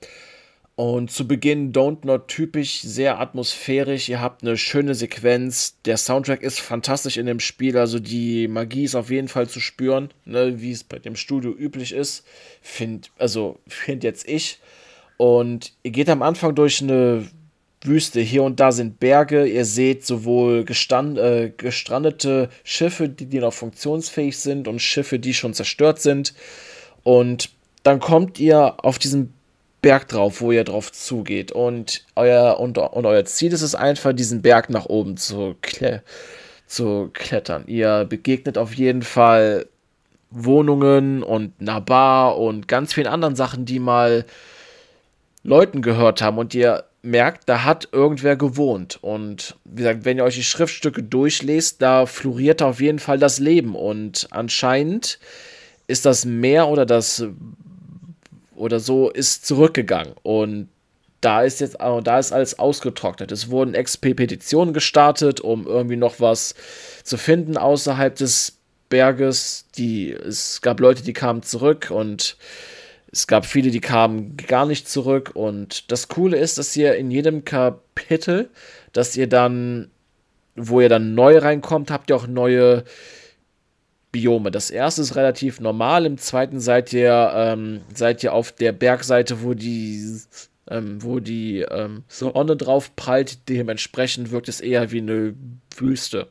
Und zu Beginn Don't Not typisch, sehr atmosphärisch. Ihr habt eine schöne Sequenz. Der Soundtrack ist fantastisch in dem Spiel. Also die Magie ist auf jeden Fall zu spüren, ne, wie es bei dem Studio üblich ist. Find, also finde jetzt ich. Und ihr geht am Anfang durch eine Wüste. Hier und da sind Berge. Ihr seht sowohl gestand, äh, gestrandete Schiffe, die, die noch funktionsfähig sind, und Schiffe, die schon zerstört sind. Und dann kommt ihr auf diesen Berg drauf, wo ihr drauf zugeht. Und euer, und, und euer Ziel ist es einfach, diesen Berg nach oben zu, kle zu klettern. Ihr begegnet auf jeden Fall Wohnungen und einer Bar und ganz vielen anderen Sachen, die mal Leuten gehört haben. Und ihr merkt, da hat irgendwer gewohnt. Und wie gesagt, wenn ihr euch die Schriftstücke durchlest, da floriert auf jeden Fall das Leben. Und anscheinend ist das Meer oder das oder so ist zurückgegangen und da ist jetzt da ist alles ausgetrocknet. Es wurden Expeditionen gestartet, um irgendwie noch was zu finden außerhalb des Berges. Die, es gab Leute, die kamen zurück und es gab viele, die kamen gar nicht zurück. Und das Coole ist, dass ihr in jedem Kapitel, dass ihr dann, wo ihr dann neu reinkommt, habt ihr auch neue Biome. Das erste ist relativ normal, im zweiten seid ihr, ähm, seid ihr auf der Bergseite, wo die, ähm, wo die ähm, Sonne drauf prallt. Dementsprechend wirkt es eher wie eine Wüste.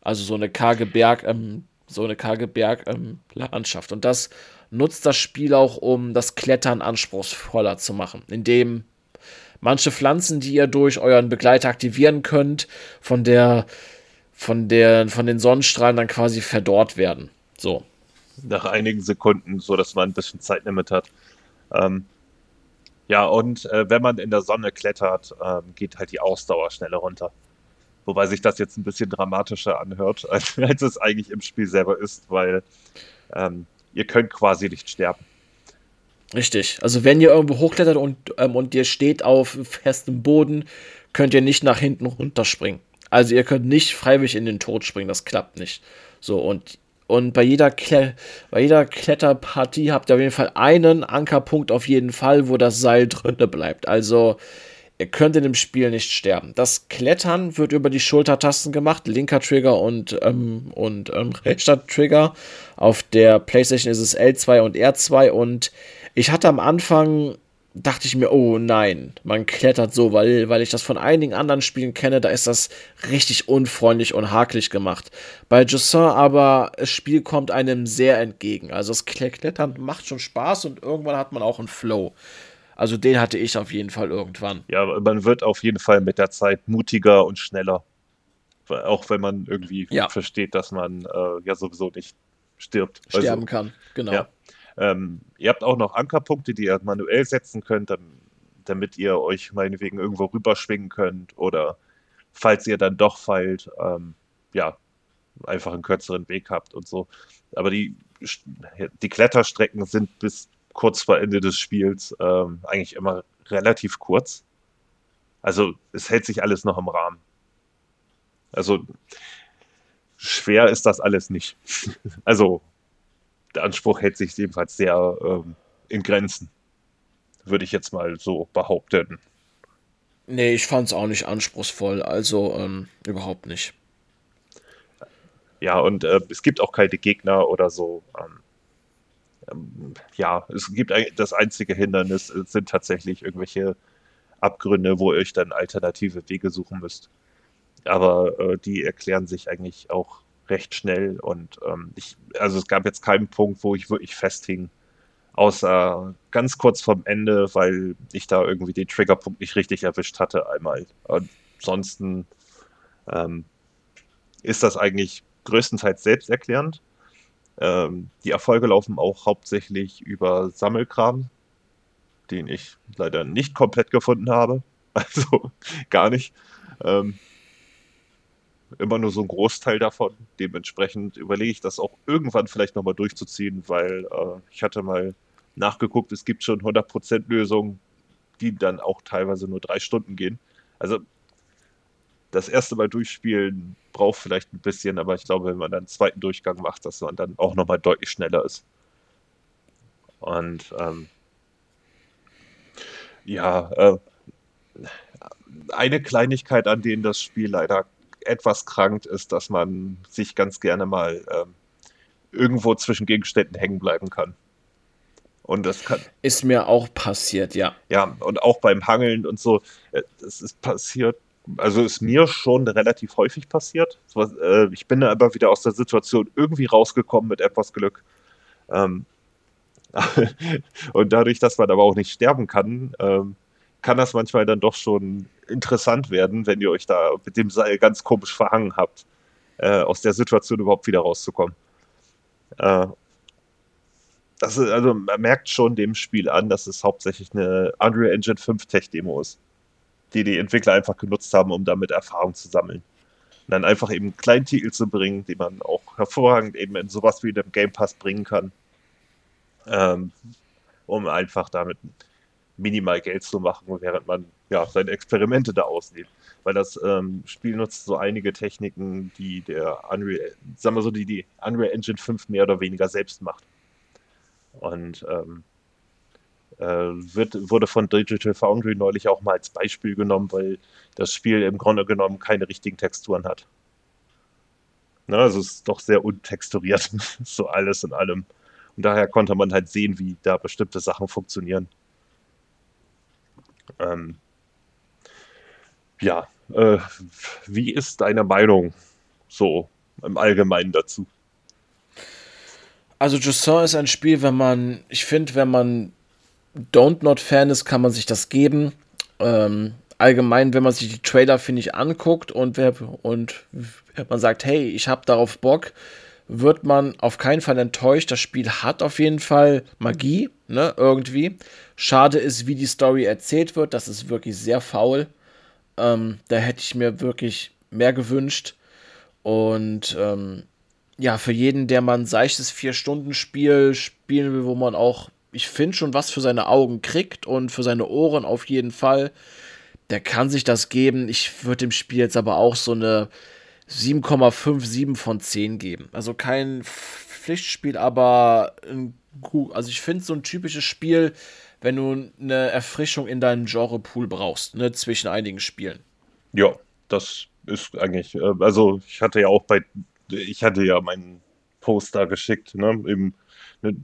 Also so eine karge Berg, ähm, so eine karge Berglandschaft. Und das nutzt das Spiel auch, um das Klettern anspruchsvoller zu machen, indem manche Pflanzen, die ihr durch euren Begleiter aktivieren könnt, von der von, der, von den Sonnenstrahlen dann quasi verdorrt werden. So. Nach einigen Sekunden, so dass man ein bisschen Zeitlimit hat. Ähm, ja, und äh, wenn man in der Sonne klettert, ähm, geht halt die Ausdauer schneller runter. Wobei sich das jetzt ein bisschen dramatischer anhört, als, als es eigentlich im Spiel selber ist, weil ähm, ihr könnt quasi nicht sterben. Richtig. Also wenn ihr irgendwo hochklettert und, ähm, und ihr steht auf festem Boden, könnt ihr nicht nach hinten runterspringen. Also ihr könnt nicht freiwillig in den Tod springen, das klappt nicht. So, und, und bei, jeder bei jeder Kletterpartie habt ihr auf jeden Fall einen Ankerpunkt auf jeden Fall, wo das Seil drinne bleibt. Also ihr könnt in dem Spiel nicht sterben. Das Klettern wird über die Schultertasten gemacht, linker Trigger und, ähm, und ähm, rechter Trigger. Auf der PlayStation ist es L2 und R2 und ich hatte am Anfang dachte ich mir, oh nein, man klettert so, weil, weil ich das von einigen anderen Spielen kenne, da ist das richtig unfreundlich und hakelig gemacht. Bei Jussin aber, das Spiel kommt einem sehr entgegen. Also das Klettern macht schon Spaß und irgendwann hat man auch einen Flow. Also den hatte ich auf jeden Fall irgendwann. Ja, man wird auf jeden Fall mit der Zeit mutiger und schneller. Auch wenn man irgendwie ja. versteht, dass man äh, ja sowieso nicht stirbt. Sterben also, kann, genau. Ja. Ähm, ihr habt auch noch Ankerpunkte, die ihr manuell setzen könnt, damit ihr euch meinetwegen irgendwo rüberschwingen könnt oder falls ihr dann doch fallt, ähm, ja, einfach einen kürzeren Weg habt und so. Aber die, die Kletterstrecken sind bis kurz vor Ende des Spiels ähm, eigentlich immer relativ kurz. Also es hält sich alles noch im Rahmen. Also schwer ist das alles nicht. also der Anspruch hält sich jedenfalls sehr ähm, in Grenzen. Würde ich jetzt mal so behaupten. Nee, ich fand es auch nicht anspruchsvoll, also ähm, überhaupt nicht. Ja, und äh, es gibt auch keine Gegner oder so. Ähm, ja, es gibt das einzige Hindernis sind tatsächlich irgendwelche Abgründe, wo ihr euch dann alternative Wege suchen müsst. Aber äh, die erklären sich eigentlich auch recht schnell und ähm, ich, also es gab jetzt keinen Punkt, wo ich wirklich festhing, außer ganz kurz vorm Ende, weil ich da irgendwie den Triggerpunkt nicht richtig erwischt hatte einmal. Ansonsten ähm, ist das eigentlich größtenteils selbsterklärend. Ähm, die Erfolge laufen auch hauptsächlich über Sammelkram, den ich leider nicht komplett gefunden habe. Also gar nicht. Ähm, immer nur so ein Großteil davon. Dementsprechend überlege ich das auch irgendwann vielleicht nochmal durchzuziehen, weil äh, ich hatte mal nachgeguckt, es gibt schon 100% Lösungen, die dann auch teilweise nur drei Stunden gehen. Also das erste Mal durchspielen braucht vielleicht ein bisschen, aber ich glaube, wenn man dann einen zweiten Durchgang macht, dass man dann auch nochmal deutlich schneller ist. Und ähm, Ja, äh, eine Kleinigkeit, an denen das Spiel leider etwas krankt, ist, dass man sich ganz gerne mal ähm, irgendwo zwischen Gegenständen hängen bleiben kann. Und das kann. Ist mir auch passiert, ja. Ja, und auch beim Hangeln und so. Es ist passiert, also ist mir schon relativ häufig passiert. Äh, ich bin da aber wieder aus der Situation irgendwie rausgekommen mit etwas Glück. Ähm, und dadurch, dass man aber auch nicht sterben kann, ähm, kann das manchmal dann doch schon interessant werden, wenn ihr euch da mit dem Seil ganz komisch verhangen habt, äh, aus der Situation überhaupt wieder rauszukommen. Äh, das ist, also man merkt schon dem Spiel an, dass es hauptsächlich eine Unreal Engine 5 Tech-Demo ist, die die Entwickler einfach genutzt haben, um damit Erfahrung zu sammeln. Und dann einfach eben Kleintitel zu bringen, die man auch hervorragend eben in sowas wie dem Game Pass bringen kann, ähm, um einfach damit minimal Geld zu machen, während man ja seine Experimente da auslebt. Weil das ähm, Spiel nutzt so einige Techniken, die der Unreal, sagen wir so, die die Unreal Engine 5 mehr oder weniger selbst macht. Und ähm, äh, wird, wurde von Digital Foundry neulich auch mal als Beispiel genommen, weil das Spiel im Grunde genommen keine richtigen Texturen hat. Na, also es ist doch sehr untexturiert, so alles in allem. Und daher konnte man halt sehen, wie da bestimmte Sachen funktionieren. Ähm, ja, äh, wie ist deine Meinung so im Allgemeinen dazu? Also Jussin ist ein Spiel, wenn man, ich finde, wenn man Don't Not Fan ist, kann man sich das geben. Ähm, allgemein, wenn man sich die Trailer, finde ich, anguckt und, wer, und man sagt, hey, ich habe darauf Bock, wird man auf keinen Fall enttäuscht. Das Spiel hat auf jeden Fall Magie, ne, irgendwie. Schade ist, wie die Story erzählt wird. Das ist wirklich sehr faul. Ähm, da hätte ich mir wirklich mehr gewünscht. Und ähm, ja, für jeden, der mal ein seichtes Vier-Stunden-Spiel spielen will, wo man auch, ich finde, schon was für seine Augen kriegt und für seine Ohren auf jeden Fall, der kann sich das geben. Ich würde dem Spiel jetzt aber auch so eine 7,57 von 10 geben. Also kein Pflichtspiel, aber gut. Also ich finde so ein typisches Spiel, wenn du eine Erfrischung in deinem Genre-Pool brauchst, ne, zwischen einigen Spielen. Ja, das ist eigentlich, äh, also ich hatte ja auch bei, ich hatte ja meinen Poster geschickt, ne, eben eine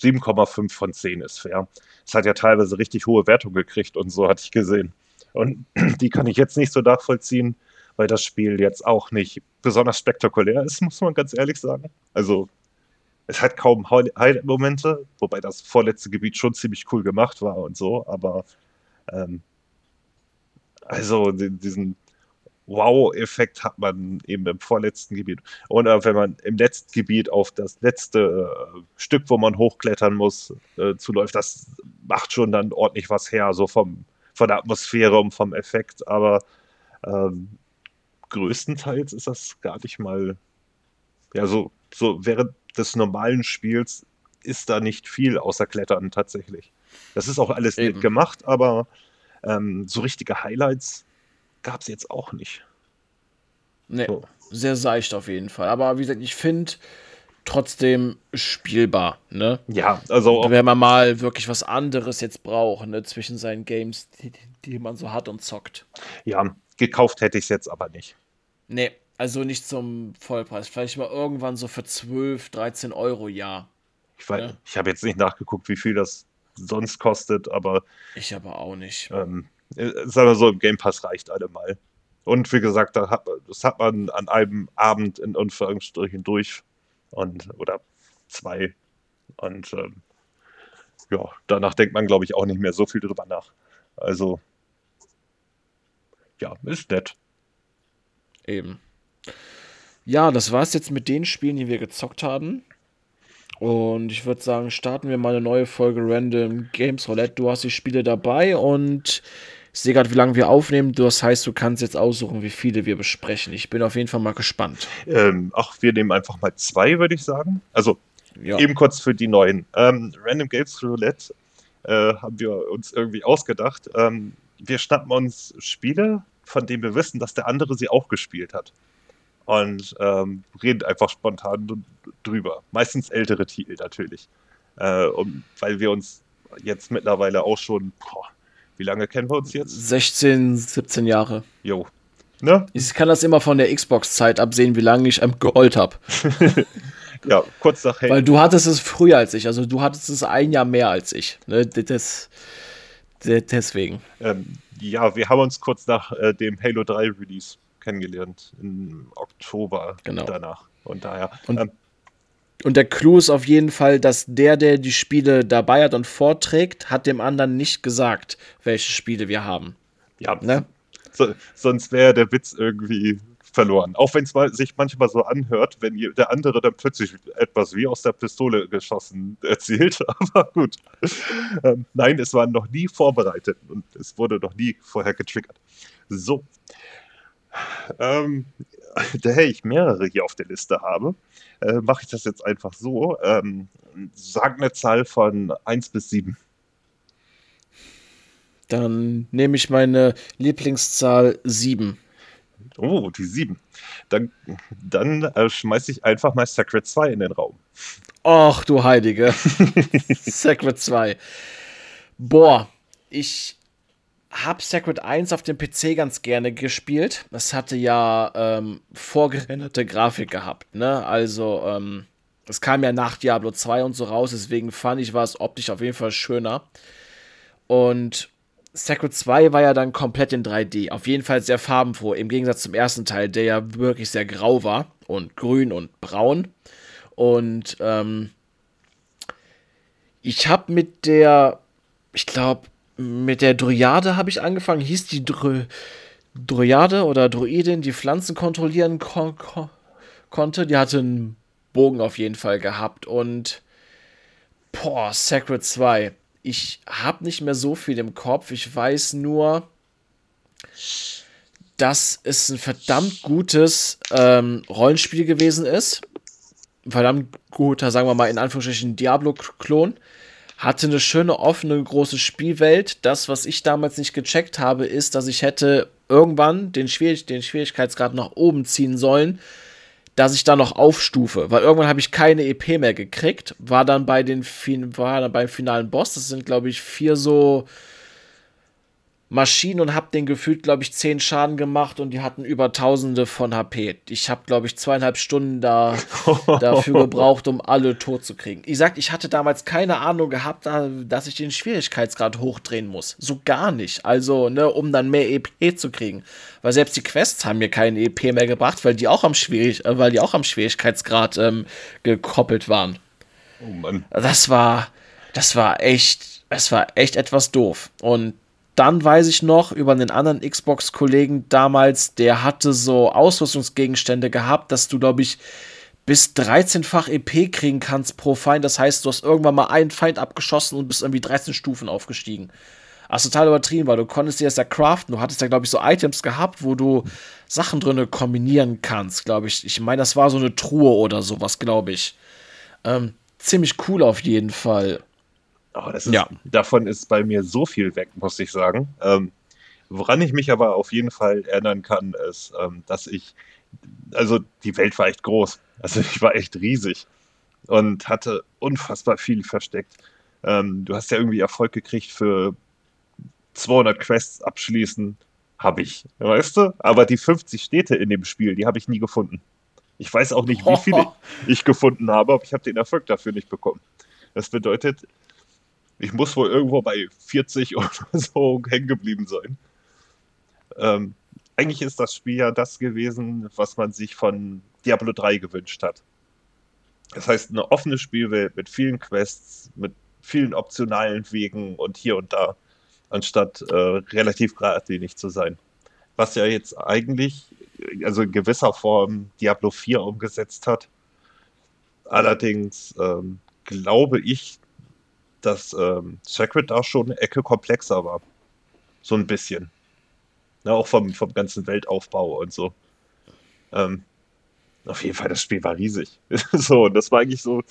7,5 von 10 ist fair. Es hat ja teilweise richtig hohe Wertung gekriegt und so hatte ich gesehen. Und die kann ich jetzt nicht so nachvollziehen, weil das Spiel jetzt auch nicht besonders spektakulär ist, muss man ganz ehrlich sagen. Also es hat kaum Highlight-Momente, wobei das vorletzte Gebiet schon ziemlich cool gemacht war und so, aber ähm, also diesen Wow-Effekt hat man eben im vorletzten Gebiet. Und wenn man im letzten Gebiet auf das letzte äh, Stück, wo man hochklettern muss, äh, zuläuft, das macht schon dann ordentlich was her, so vom, von der Atmosphäre und vom Effekt. Aber ähm, größtenteils ist das gar nicht mal, ja, so, so während des normalen Spiels ist da nicht viel außer Klettern tatsächlich. Das ist auch alles Eben. nett gemacht, aber ähm, so richtige Highlights gab es jetzt auch nicht. Nee, so. sehr seicht auf jeden Fall. Aber wie gesagt, ich finde trotzdem spielbar, ne? Ja, also. Wenn man mal wirklich was anderes jetzt braucht, ne, zwischen seinen Games, die, die man so hat und zockt. Ja, gekauft hätte ich es jetzt aber nicht. Nee, also nicht zum Vollpreis. Vielleicht mal irgendwann so für 12, 13 Euro, ja. Ich, ja. ich habe jetzt nicht nachgeguckt, wie viel das sonst kostet, aber. Ich aber auch nicht. Ähm, äh, sagen wir so, im Game Pass reicht allemal. Und wie gesagt, da hat, das hat man an einem Abend in Anführungsstrichen durch. Und, oder zwei. Und ähm, ja, danach denkt man, glaube ich, auch nicht mehr so viel drüber nach. Also, ja, ist nett. Eben. Ja, das war es jetzt mit den Spielen, die wir gezockt haben. Und ich würde sagen, starten wir mal eine neue Folge Random Games Roulette. Du hast die Spiele dabei und ich sehe gerade, wie lange wir aufnehmen. Das heißt, du kannst jetzt aussuchen, wie viele wir besprechen. Ich bin auf jeden Fall mal gespannt. Ähm, ach, wir nehmen einfach mal zwei, würde ich sagen. Also ja. eben kurz für die neuen. Ähm, Random Games Roulette äh, haben wir uns irgendwie ausgedacht. Ähm, wir schnappen uns Spiele, von denen wir wissen, dass der andere sie auch gespielt hat. Und ähm, reden einfach spontan drüber. Meistens ältere Titel natürlich. Äh, und weil wir uns jetzt mittlerweile auch schon, boah, Wie lange kennen wir uns jetzt? 16, 17 Jahre. Jo. Ne? Ich kann das immer von der Xbox-Zeit absehen, wie lange ich am geholt habe. ja, kurz nach Halo. Weil du hattest es früher als ich, also du hattest es ein Jahr mehr als ich. Ne? Das, das, deswegen. Ähm, ja, wir haben uns kurz nach äh, dem Halo 3 Release kennengelernt, im Oktober genau. danach. Und daher. Und, ähm, und der Clou ist auf jeden Fall, dass der, der die Spiele dabei hat und vorträgt, hat dem anderen nicht gesagt, welche Spiele wir haben. Ja, ne? so, sonst wäre der Witz irgendwie verloren. Auch wenn es sich manchmal so anhört, wenn der andere dann plötzlich etwas wie aus der Pistole geschossen erzählt. Aber gut. Ähm, nein, es war noch nie vorbereitet und es wurde noch nie vorher getriggert. So. Ähm, da ich mehrere hier auf der Liste habe, äh, mache ich das jetzt einfach so. Ähm, sag eine Zahl von 1 bis 7. Dann nehme ich meine Lieblingszahl 7. Oh, die 7. Dann, dann äh, schmeiße ich einfach mal Sacred 2 in den Raum. Och, du Heilige. Sacred 2. Boah, ich habe Sacred 1 auf dem PC ganz gerne gespielt. Das hatte ja ähm, vorgerenderte Grafik gehabt, ne? Also, ähm, es kam ja nach Diablo 2 und so raus, deswegen fand ich, war es optisch auf jeden Fall schöner. Und Sacred 2 war ja dann komplett in 3D. Auf jeden Fall sehr farbenfroh, im Gegensatz zum ersten Teil, der ja wirklich sehr grau war und grün und braun. Und ähm, ich habe mit der, ich glaube, mit der Dryade habe ich angefangen. Hieß die Dry Dryade oder Druidin, die Pflanzen kontrollieren kon kon konnte. Die hatte einen Bogen auf jeden Fall gehabt. Und boah, Sacred 2 ich habe nicht mehr so viel im Kopf. Ich weiß nur, dass es ein verdammt gutes ähm, Rollenspiel gewesen ist. Verdammt guter, sagen wir mal in Anführungsstrichen, Diablo-Klon. Hatte eine schöne, offene, große Spielwelt. Das, was ich damals nicht gecheckt habe, ist, dass ich hätte irgendwann den, Schwierig den Schwierigkeitsgrad nach oben ziehen sollen, dass ich da noch aufstufe, weil irgendwann habe ich keine EP mehr gekriegt, war dann bei den war dann beim finalen Boss, das sind glaube ich vier so Maschinen und habe den gefühlt, glaube ich, 10 Schaden gemacht und die hatten über Tausende von HP. Ich habe, glaube ich, zweieinhalb Stunden da, dafür gebraucht, um alle tot zu kriegen. Ich sag, ich hatte damals keine Ahnung gehabt, dass ich den Schwierigkeitsgrad hochdrehen muss. So gar nicht. Also, ne, um dann mehr EP zu kriegen. Weil selbst die Quests haben mir keine EP mehr gebracht, weil die auch am, Schwierig äh, weil die auch am Schwierigkeitsgrad ähm, gekoppelt waren. Oh Mann. Das war, das war echt, es war echt etwas doof. Und dann weiß ich noch über einen anderen Xbox-Kollegen damals, der hatte so Ausrüstungsgegenstände gehabt, dass du, glaube ich, bis 13-fach EP kriegen kannst pro Feind. Das heißt, du hast irgendwann mal einen Feind abgeschossen und bist irgendwie 13 Stufen aufgestiegen. Also total übertrieben, weil du konntest dir das ja craften. Du hattest ja, glaube ich, so Items gehabt, wo du Sachen drin kombinieren kannst, glaube ich. Ich meine, das war so eine Truhe oder sowas, glaube ich. Ähm, ziemlich cool auf jeden Fall. Oh, ist, ja. Davon ist bei mir so viel weg, muss ich sagen. Ähm, woran ich mich aber auf jeden Fall erinnern kann, ist, ähm, dass ich, also die Welt war echt groß. Also ich war echt riesig und hatte unfassbar viel versteckt. Ähm, du hast ja irgendwie Erfolg gekriegt für 200 Quests abschließen, habe ich, weißt du? Aber die 50 Städte in dem Spiel, die habe ich nie gefunden. Ich weiß auch nicht, wie viele ich gefunden habe, aber ich habe den Erfolg dafür nicht bekommen. Das bedeutet, ich muss wohl irgendwo bei 40 oder so hängen geblieben sein. Ähm, eigentlich ist das Spiel ja das gewesen, was man sich von Diablo 3 gewünscht hat. Das heißt, eine offene Spielwelt mit vielen Quests, mit vielen optionalen Wegen und hier und da, anstatt äh, relativ geradlinig zu sein. Was ja jetzt eigentlich, also in gewisser Form, Diablo 4 umgesetzt hat. Allerdings ähm, glaube ich, dass ähm, Sacred da schon eine Ecke komplexer war. So ein bisschen. Ja, auch vom, vom ganzen Weltaufbau und so. Ähm, auf jeden Fall, das Spiel war riesig. so, und das war eigentlich so.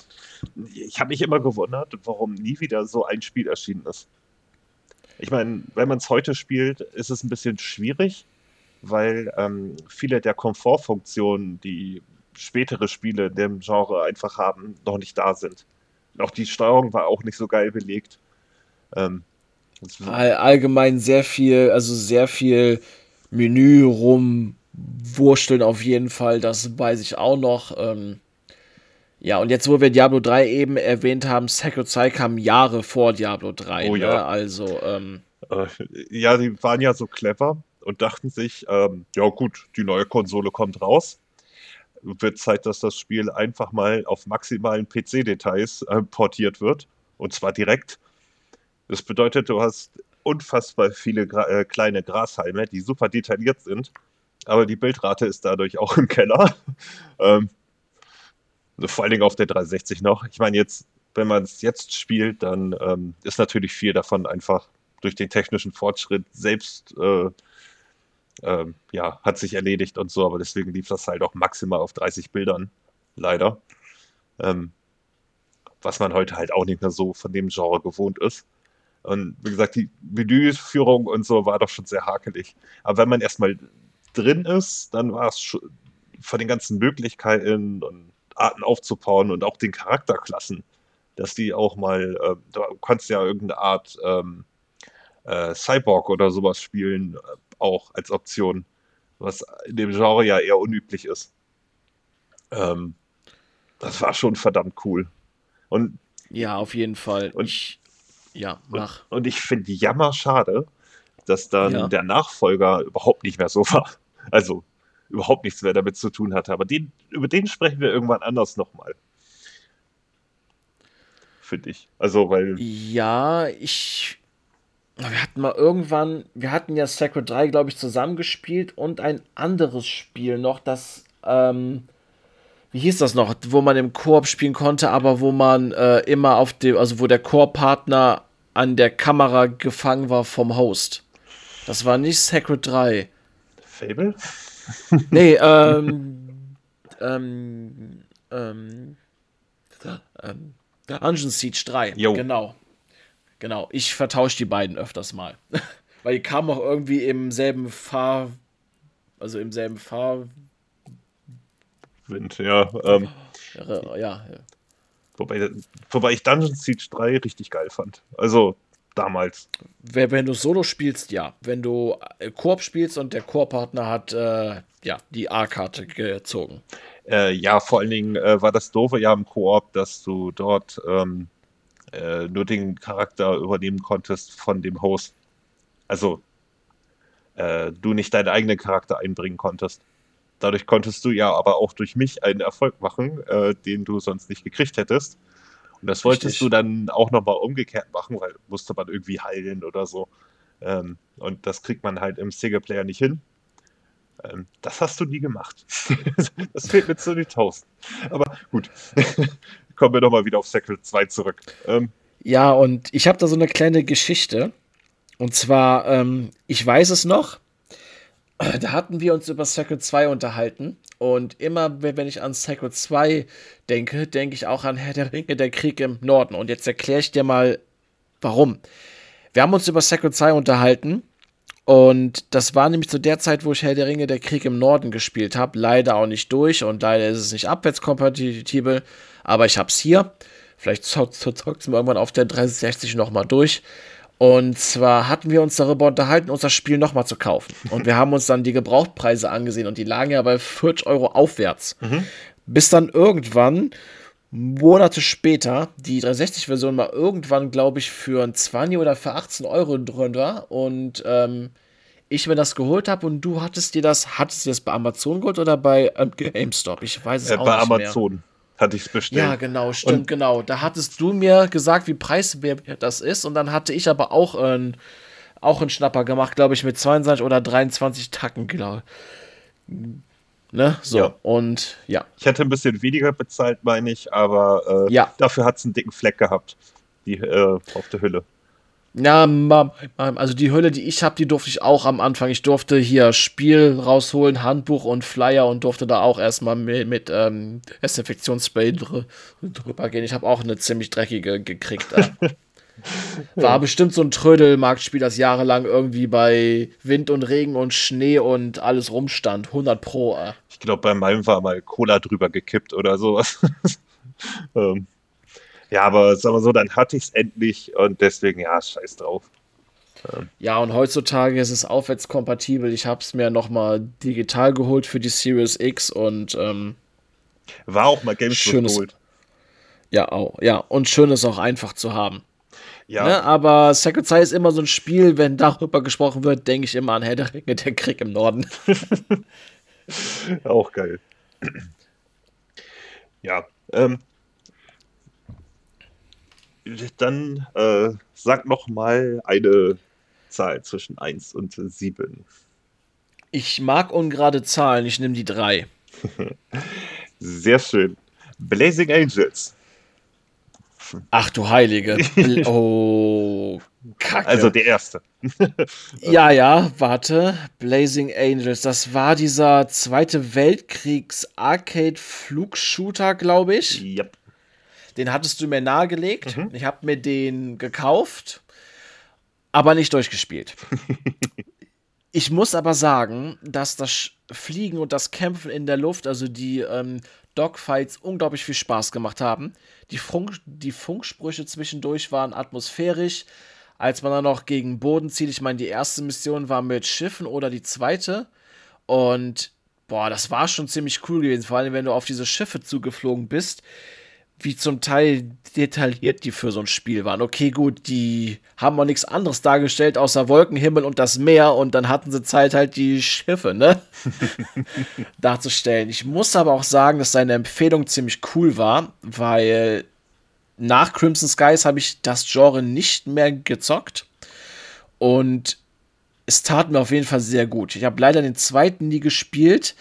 Ich habe mich immer gewundert, warum nie wieder so ein Spiel erschienen ist. Ich meine, wenn man es heute spielt, ist es ein bisschen schwierig, weil ähm, viele der Komfortfunktionen, die spätere Spiele in dem Genre einfach haben, noch nicht da sind. Auch die Steuerung war auch nicht so geil belegt. Ähm, All, allgemein sehr viel, also sehr viel Menü rumwursteln auf jeden Fall, das weiß ich auch noch. Ähm, ja, und jetzt, wo wir Diablo 3 eben erwähnt haben, Sacred 2 kam Jahre vor Diablo 3. Oh ne? ja. Also, ähm, Äh, ja, die waren ja so clever und dachten sich, ähm, ja gut, die neue Konsole kommt raus. Wird Zeit, dass das Spiel einfach mal auf maximalen PC-Details äh, portiert wird. Und zwar direkt. Das bedeutet, du hast unfassbar viele Gra äh, kleine Grashalme, die super detailliert sind. Aber die Bildrate ist dadurch auch im Keller. ähm, vor allen Dingen auf der 360 noch. Ich meine, jetzt, wenn man es jetzt spielt, dann ähm, ist natürlich viel davon einfach durch den technischen Fortschritt selbst äh, ähm, ja, hat sich erledigt und so, aber deswegen lief das halt auch maximal auf 30 Bildern, leider. Ähm, was man heute halt auch nicht mehr so von dem Genre gewohnt ist. Und wie gesagt, die Menüführung und so war doch schon sehr hakelig. Aber wenn man erstmal drin ist, dann war es von den ganzen Möglichkeiten und Arten aufzubauen und auch den Charakterklassen, dass die auch mal, äh, du kannst ja irgendeine Art ähm, äh, Cyborg oder sowas spielen, auch als Option, was in dem Genre ja eher unüblich ist. Ähm, das war schon verdammt cool. Und, ja, auf jeden Fall. Und- ich, ja, und, mach. und ich finde jammer schade, dass dann Ja. der Nachfolger überhaupt nicht mehr so war. Also überhaupt nichts mehr damit zu tun hatte. Aber den, über den sprechen wir irgendwann anders nochmal. Finde ich. Also, weil. Ja, ich. Wir hatten mal irgendwann, wir hatten ja Sacred 3, glaube ich, zusammengespielt und ein anderes Spiel noch, das, ähm, wie hieß das noch, wo man im Koop spielen konnte, aber wo man äh, immer auf dem, also wo der Koop-Partner an der Kamera gefangen war vom Host. Das war nicht Sacred 3. Fable? Nee, ähm, ähm, ähm, ähm, Dungeon Siege 3. Jo. Genau. Genau. Ich vertausche die beiden öfters mal. Weil die kamen auch irgendwie im selben Fahr. Also im selben Fahr. Wind, ja. Ähm, Ja, ja. wobei, wobei ich Dungeon Siege 3 richtig geil fand. Also damals. Wenn, wenn du Solo spielst, ja. Wenn du äh, Koop spielst und der Koop-Partner hat äh, ja, die A-Karte gezogen. Äh, ja, vor allen Dingen äh, war das Doofe ja im Koop, dass du dort ähm, äh, nur den Charakter übernehmen konntest von dem Host. Also äh, du nicht deinen eigenen Charakter einbringen konntest. Dadurch konntest du ja aber auch durch mich einen Erfolg machen, äh, den du sonst nicht gekriegt hättest. Und das wolltest Richtig. du dann auch nochmal umgekehrt machen, weil musste man irgendwie heilen oder so. Ähm, und das kriegt man halt im Singleplayer nicht hin. Ähm, das hast du nie gemacht. das fehlt mir zu den Tausend. Aber gut. Kommen wir doch mal wieder auf Sacred 2 zurück. Ähm, Ja, und ich habe da so eine kleine Geschichte. Und zwar, ähm, ich weiß es noch, da hatten wir uns über Sacred 2 unterhalten. Und immer, wenn ich an Sacred 2 denke, denke ich auch an Herr der Ringe, der Krieg im Norden. Und jetzt erkläre ich dir mal, warum. Wir haben uns über Sacred 2 unterhalten. Und das war nämlich zu der Zeit, wo ich Herr der Ringe, der Krieg im Norden gespielt habe. Leider auch nicht durch und leider ist es nicht abwärtskompatibel. Aber ich habe es hier. Vielleicht zockt es mir irgendwann auf der 360 nochmal durch. Und zwar hatten wir uns darüber unterhalten, uns das Spiel nochmal zu kaufen. Und wir haben uns dann die Gebrauchtpreise angesehen und die lagen ja bei 40 Euro aufwärts. Bis dann irgendwann, Monate später, die 360-Version mal irgendwann, glaube ich, für ein 20 oder für 18 Euro drin war. Und ähm, ich mir das geholt habe und du hattest dir das, hattest du das bei Amazon geholt oder bei ähm, GameStop? Ich weiß es äh, auch bei nicht mehr. Hatte ich es bestellt. Ja, genau, stimmt, genau. Da hattest du mir gesagt, wie preiswert das ist. Und dann hatte ich aber auch, äh, auch einen Schnapper gemacht, glaube ich, mit 22 oder 23 Tacken, genau. Ne? So, Ja. und ja. Ich hätte ein bisschen weniger bezahlt, meine ich, aber äh, Ja. dafür hat es einen dicken Fleck gehabt. Die äh, auf der Hülle. Ja, also die Hülle, die ich habe, die durfte ich auch am Anfang. Ich durfte hier Spiel rausholen, Handbuch und Flyer und durfte da auch erstmal mit, mit ähm, Desinfektionsspray dr drüber gehen. Ich habe auch eine ziemlich dreckige gekriegt. Äh. War bestimmt so ein Trödelmarktspiel, das jahrelang irgendwie bei Wind und Regen und Schnee und alles rumstand. 100 Pro. Äh. Ich glaube, bei meinem war mal Cola drüber gekippt oder sowas. ähm, ja, aber sagen wir so, dann hatte ich es endlich und deswegen, ja, scheiß drauf. Ja, und heutzutage ist es aufwärtskompatibel. Ich habe es mir nochmal digital geholt für die Series X und ähm, war auch mal Games schönes, geholt. Ja, auch. Ja, und schön ist auch einfach zu haben. Ja. Ne, aber Sacred Side ist immer so ein Spiel, wenn darüber gesprochen wird, denke ich immer an Herr der Ringe, der Krieg im Norden. auch geil. Ja, ähm, dann äh, sag noch mal eine Zahl zwischen 1 und 7. Ich mag ungerade Zahlen, ich nehme die 3. Sehr schön. Blazing Angels. Ach du Heilige. oh, Kacke. Also der erste. ja, ja, warte. Blazing Angels. Das war dieser Zweite Weltkriegs-Arcade-Flugshooter, glaube ich. Yep. Den hattest du mir nahegelegt. Mhm. Ich habe mir den gekauft, aber nicht durchgespielt. ich muss aber sagen, dass das Fliegen und das Kämpfen in der Luft, also die ähm, Dogfights, unglaublich viel Spaß gemacht haben. Die, Funk, die Funksprüche zwischendurch waren atmosphärisch. Als man dann noch gegen Boden zieht, ich meine, die erste Mission war mit Schiffen oder die zweite. Und boah, das war schon ziemlich cool gewesen. Vor allem, wenn du auf diese Schiffe zugeflogen bist wie zum Teil detailliert die für so ein Spiel waren. Okay, gut, die haben auch nichts anderes dargestellt außer Wolkenhimmel und das Meer und dann hatten sie Zeit halt die Schiffe, ne? darzustellen. Ich muss aber auch sagen, dass seine Empfehlung ziemlich cool war, weil nach Crimson Skies habe ich das Genre nicht mehr gezockt und es tat mir auf jeden Fall sehr gut. Ich habe leider den zweiten nie gespielt,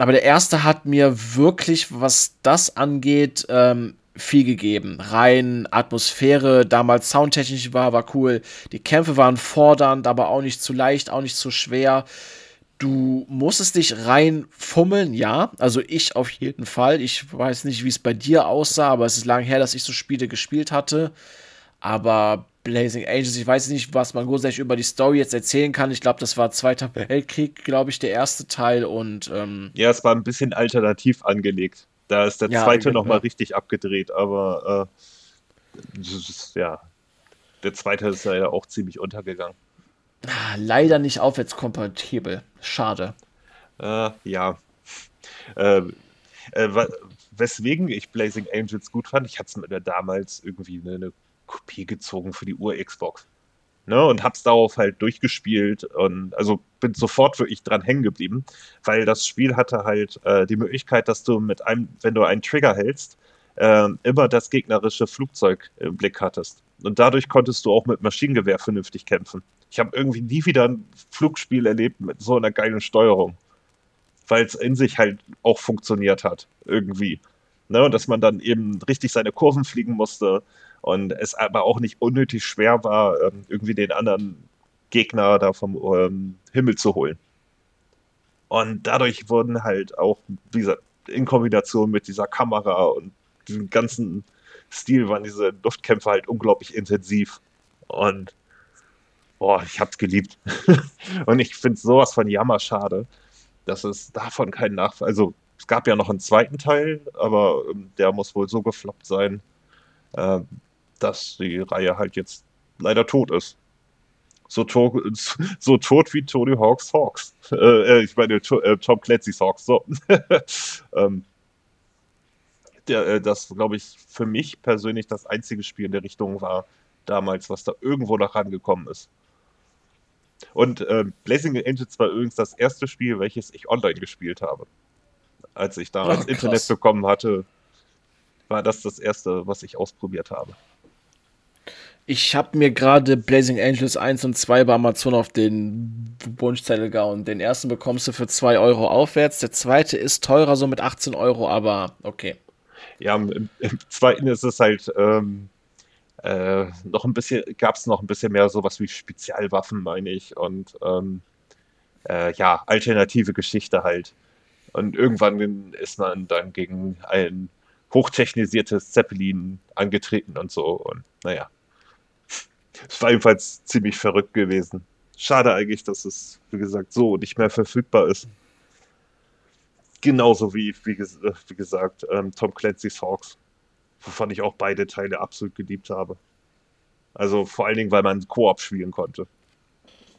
aber der erste hat mir wirklich, was das angeht, ähm, viel gegeben. Rein Atmosphäre, damals soundtechnisch war, war cool. Die Kämpfe waren fordernd, aber auch nicht zu leicht, auch nicht zu schwer. Du musstest dich rein fummeln, ja. Also ich auf jeden Fall. Ich weiß nicht, wie es bei dir aussah, aber es ist lange her, dass ich so Spiele gespielt hatte. Aber Blazing Angels, ich weiß nicht, was man großartig über die Story jetzt erzählen kann. Ich glaube, das war Zweiter Weltkrieg, glaube ich, der erste Teil und ähm, Ja, es war ein bisschen alternativ angelegt. Da ist der ja, zweite nochmal ja. richtig abgedreht, aber äh, ist, ja, der zweite ist ja auch ziemlich untergegangen. Ah, leider nicht aufwärtskompatibel. Schade. Äh, ja. Äh, äh, weswegen ich Blazing Angels gut fand, ich hatte es mir damals irgendwie eine, eine Kopie gezogen für die Ur-Xbox. Ne, und hab's darauf halt durchgespielt und also bin sofort wirklich dran hängen geblieben, weil das Spiel hatte halt äh, die Möglichkeit, dass du mit einem, wenn du einen Trigger hältst, äh, immer das gegnerische Flugzeug im Blick hattest. Und dadurch konntest du auch mit Maschinengewehr vernünftig kämpfen. Ich habe irgendwie nie wieder ein Flugspiel erlebt mit so einer geilen Steuerung, weil es in sich halt auch funktioniert hat, irgendwie. Ne, und dass man dann eben richtig seine Kurven fliegen musste und es aber auch nicht unnötig schwer war, ähm, irgendwie den anderen Gegner da vom ähm, Himmel zu holen. Und dadurch wurden halt auch, wie gesagt, in Kombination mit dieser Kamera und diesem ganzen Stil waren diese Luftkämpfe halt unglaublich intensiv. Und boah, ich hab's geliebt. und ich finde sowas von jammerschade, dass es davon keinen Nachfall. Also es gab ja noch einen zweiten Teil, aber ähm, der muss wohl so gefloppt sein, äh, dass die Reihe halt jetzt leider tot ist. So, to so tot wie Tony Hawks Hawks. Äh, äh, ich meine, to äh, Tom Clancy's Hawks. So. ähm, der, äh, das, glaube ich, für mich persönlich das einzige Spiel in der Richtung war damals, was da irgendwo noch rangekommen ist. Und äh, Blazing Angels war übrigens das erste Spiel, welches ich online gespielt habe. Als ich da Ach, Internet bekommen hatte, war das das erste, was ich ausprobiert habe. Ich habe mir gerade Blazing Angels 1 und 2 bei Amazon auf den Wunschzettel gehauen. Den ersten bekommst du für 2 Euro aufwärts. Der zweite ist teurer, so mit 18 Euro, aber okay. Ja, im, im zweiten ist es halt ähm, äh, noch ein bisschen, gab es noch ein bisschen mehr sowas wie Spezialwaffen, meine ich. Und ähm, äh, ja, alternative Geschichte halt. Und irgendwann ist man dann gegen ein hochtechnisiertes Zeppelin angetreten und so. Und naja. Es war jedenfalls ziemlich verrückt gewesen. Schade eigentlich, dass es, wie gesagt, so nicht mehr verfügbar ist. Genauso wie, wie, wie gesagt, ähm, Tom Clancy's Hawks, wovon ich auch beide Teile absolut geliebt habe. Also vor allen Dingen, weil man Koop spielen konnte.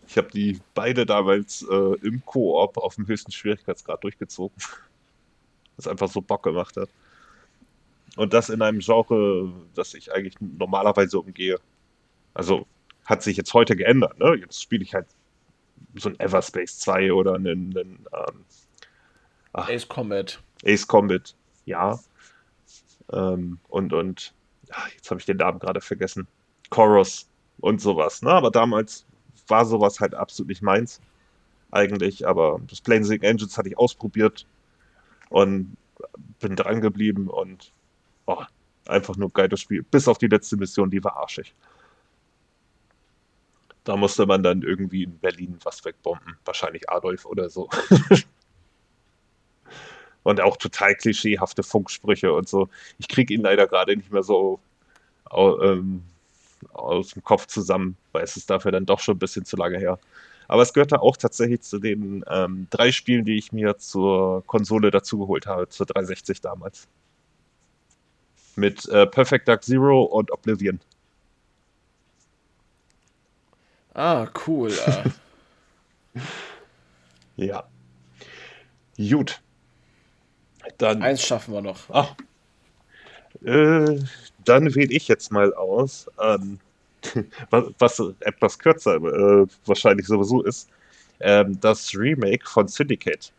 Ich habe die beide damals äh, im Koop auf dem höchsten Schwierigkeitsgrad durchgezogen. Was einfach so Bock gemacht hat. Und das in einem Genre, das ich eigentlich normalerweise umgehe. Also hat sich jetzt heute geändert. Ne? Jetzt spiele ich halt so ein Everspace 2 oder einen, einen ähm, ach, Ace Combat. Ace Combat, ja. Ähm, und und ach, jetzt habe ich den Namen gerade vergessen. Chorus und sowas. Ne? Aber damals war sowas halt absolut nicht meins. Eigentlich. Aber das Planesing Engines hatte ich ausprobiert und bin dran geblieben und oh, einfach nur geiles Spiel. Bis auf die letzte Mission, die war arschig. Da musste man dann irgendwie in Berlin was wegbomben. Wahrscheinlich Adolf oder so. und auch total klischeehafte Funksprüche und so. Ich kriege ihn leider gerade nicht mehr so ähm, aus dem Kopf zusammen, weil es ist dafür dann doch schon ein bisschen zu lange her. Aber es gehörte auch tatsächlich zu den ähm, drei Spielen, die ich mir zur Konsole dazugeholt habe, zur 360 damals. Mit äh, Perfect Dark Zero und Oblivion. Ah, cool. Ja. Gut. Dann. Eins schaffen wir noch. Ach. Äh, dann wähle ich jetzt mal aus, ähm, was, was, etwas kürzer äh, wahrscheinlich sowieso ist, ähm, das Remake von Syndicate.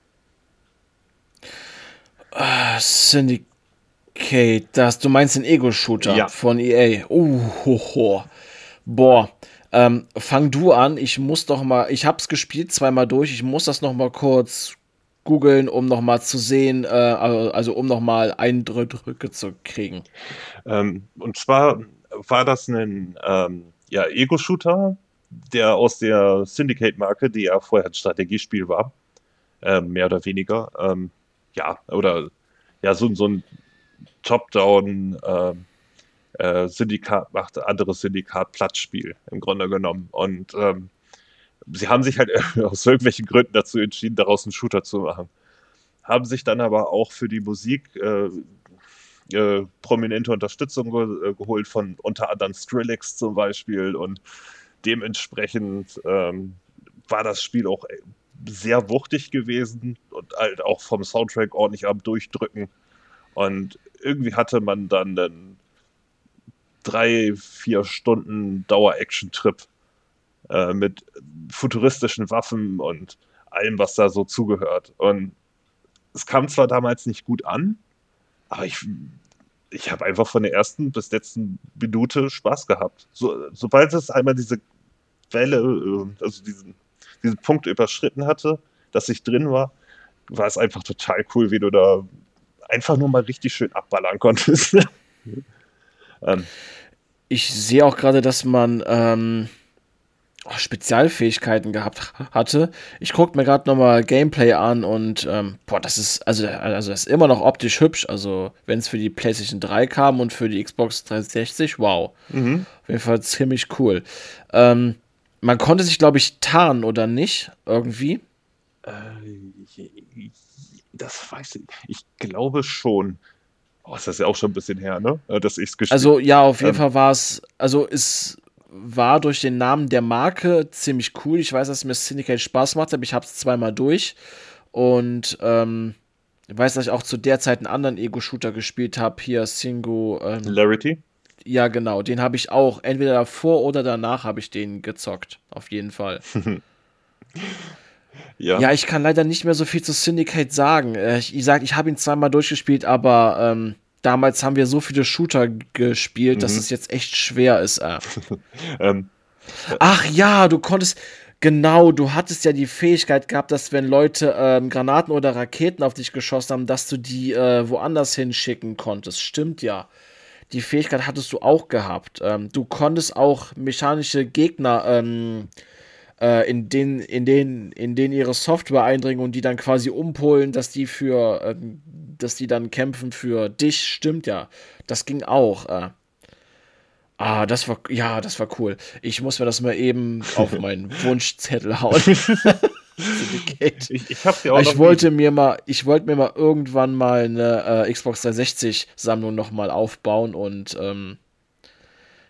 Uh, Syndicate, das, du meinst den Ego-Shooter ja. von EA. Uh, ho, ho. Boah, ähm, fang du an. Ich muss doch mal, ich hab's gespielt zweimal durch. Ich muss das noch mal kurz googeln, um noch mal zu sehen, äh, also um noch mal Eindrücke zu kriegen. Ähm, und zwar war das ein ähm, ja, Ego-Shooter, der aus der Syndicate-Marke, die ja vorher ein Strategiespiel war, äh, mehr oder weniger, ähm, ja, oder ja, so, so ein Top-Down, ähm, äh, Syndikat macht anderes Syndikat-Platzspiel im Grunde genommen. Und ähm, sie haben sich halt aus irgendwelchen Gründen dazu entschieden, daraus einen Shooter zu machen. Haben sich dann aber auch für die Musik äh, äh, prominente Unterstützung ge äh, geholt von unter anderem Skrillex zum Beispiel und dementsprechend ähm, war das Spiel auch äh, sehr wuchtig gewesen und halt auch vom Soundtrack ordentlich am Durchdrücken. Und irgendwie hatte man dann einen drei, vier Stunden Dauer-Action-Trip äh, mit futuristischen Waffen und allem, was da so zugehört. Und es kam zwar damals nicht gut an, aber ich, ich habe einfach von der ersten bis letzten Minute Spaß gehabt. So, sobald es einmal diese Welle, äh, also diesen, diesen Punkt überschritten hatte, dass ich drin war, war es einfach total cool, wie du da einfach nur mal richtig schön abballern konntest. ähm, ich sehe auch gerade, dass man ähm, oh, Spezialfähigkeiten gehabt hatte. Ich gucke mir gerade nochmal Gameplay an und ähm, boah, das ist, also, also das ist immer noch optisch hübsch. Also, wenn es für die PlayStation 3 kam und für die Xbox 360, wow. Mhm. Auf jeden Fall ziemlich cool. Ähm, man konnte sich, glaube ich, tarnen oder nicht, irgendwie. Äh, das weiß ich. Ich glaube schon. Oh, ist das ja auch schon ein bisschen her, ne? Äh, dass ich es Also, ja, auf jeden ähm, Fall war es, also es war durch den Namen der Marke ziemlich cool. Ich weiß, dass mir Syndicate Spaß macht, aber ich habe es zweimal durch. Und ähm, ich weiß, dass ich auch zu der Zeit einen anderen Ego-Shooter gespielt habe. Hier Singo. Ähm, Larity? Ja, genau. Den habe ich auch. Entweder davor oder danach habe ich den gezockt. Auf jeden Fall. ja. ja, ich kann leider nicht mehr so viel zu Syndicate sagen. Äh, ich, ich sage, ich habe ihn zweimal durchgespielt, aber ähm, damals haben wir so viele Shooter gespielt, mhm. dass es jetzt echt schwer ist. Äh. ähm, Ach ja, du konntest. Genau, du hattest ja die Fähigkeit gehabt, dass wenn Leute ähm, Granaten oder Raketen auf dich geschossen haben, dass du die äh, woanders hinschicken konntest. Stimmt ja. Die Fähigkeit hattest du auch gehabt. Ähm, du konntest auch mechanische Gegner ähm, äh, in, den, in, den, in denen ihre Software eindringen und die dann quasi umpolen, dass die für, äh, dass die dann kämpfen für dich, stimmt ja. Das ging auch. Äh. Ah, das war, ja, das war cool. Ich muss mir das mal eben auf meinen Wunschzettel hauen. ich, ich, ja auch ich wollte mir mal, ich wollte mir mal irgendwann mal eine äh, Xbox 360 Sammlung noch mal aufbauen und ähm,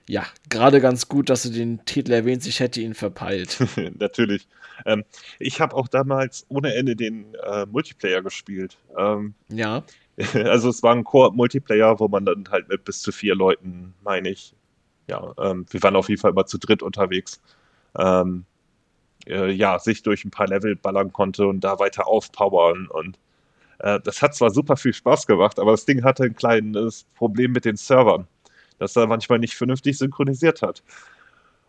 Ja, gerade ganz gut, dass du den Titel erwähnst. Ich hätte ihn verpeilt. Natürlich. Ähm, ich habe auch damals ohne Ende den äh, Multiplayer gespielt. Ähm, ja. Also es war ein Koop-Multiplayer, wo man dann halt mit bis zu vier Leuten, meine ich, ja, ähm, wir waren auf jeden Fall immer zu dritt unterwegs, ähm, äh, ja, sich durch ein paar Level ballern konnte und da weiter aufpowern und äh, das hat zwar super viel Spaß gemacht, aber das Ding hatte ein kleines Problem mit den Servern, dass er manchmal nicht vernünftig synchronisiert hat.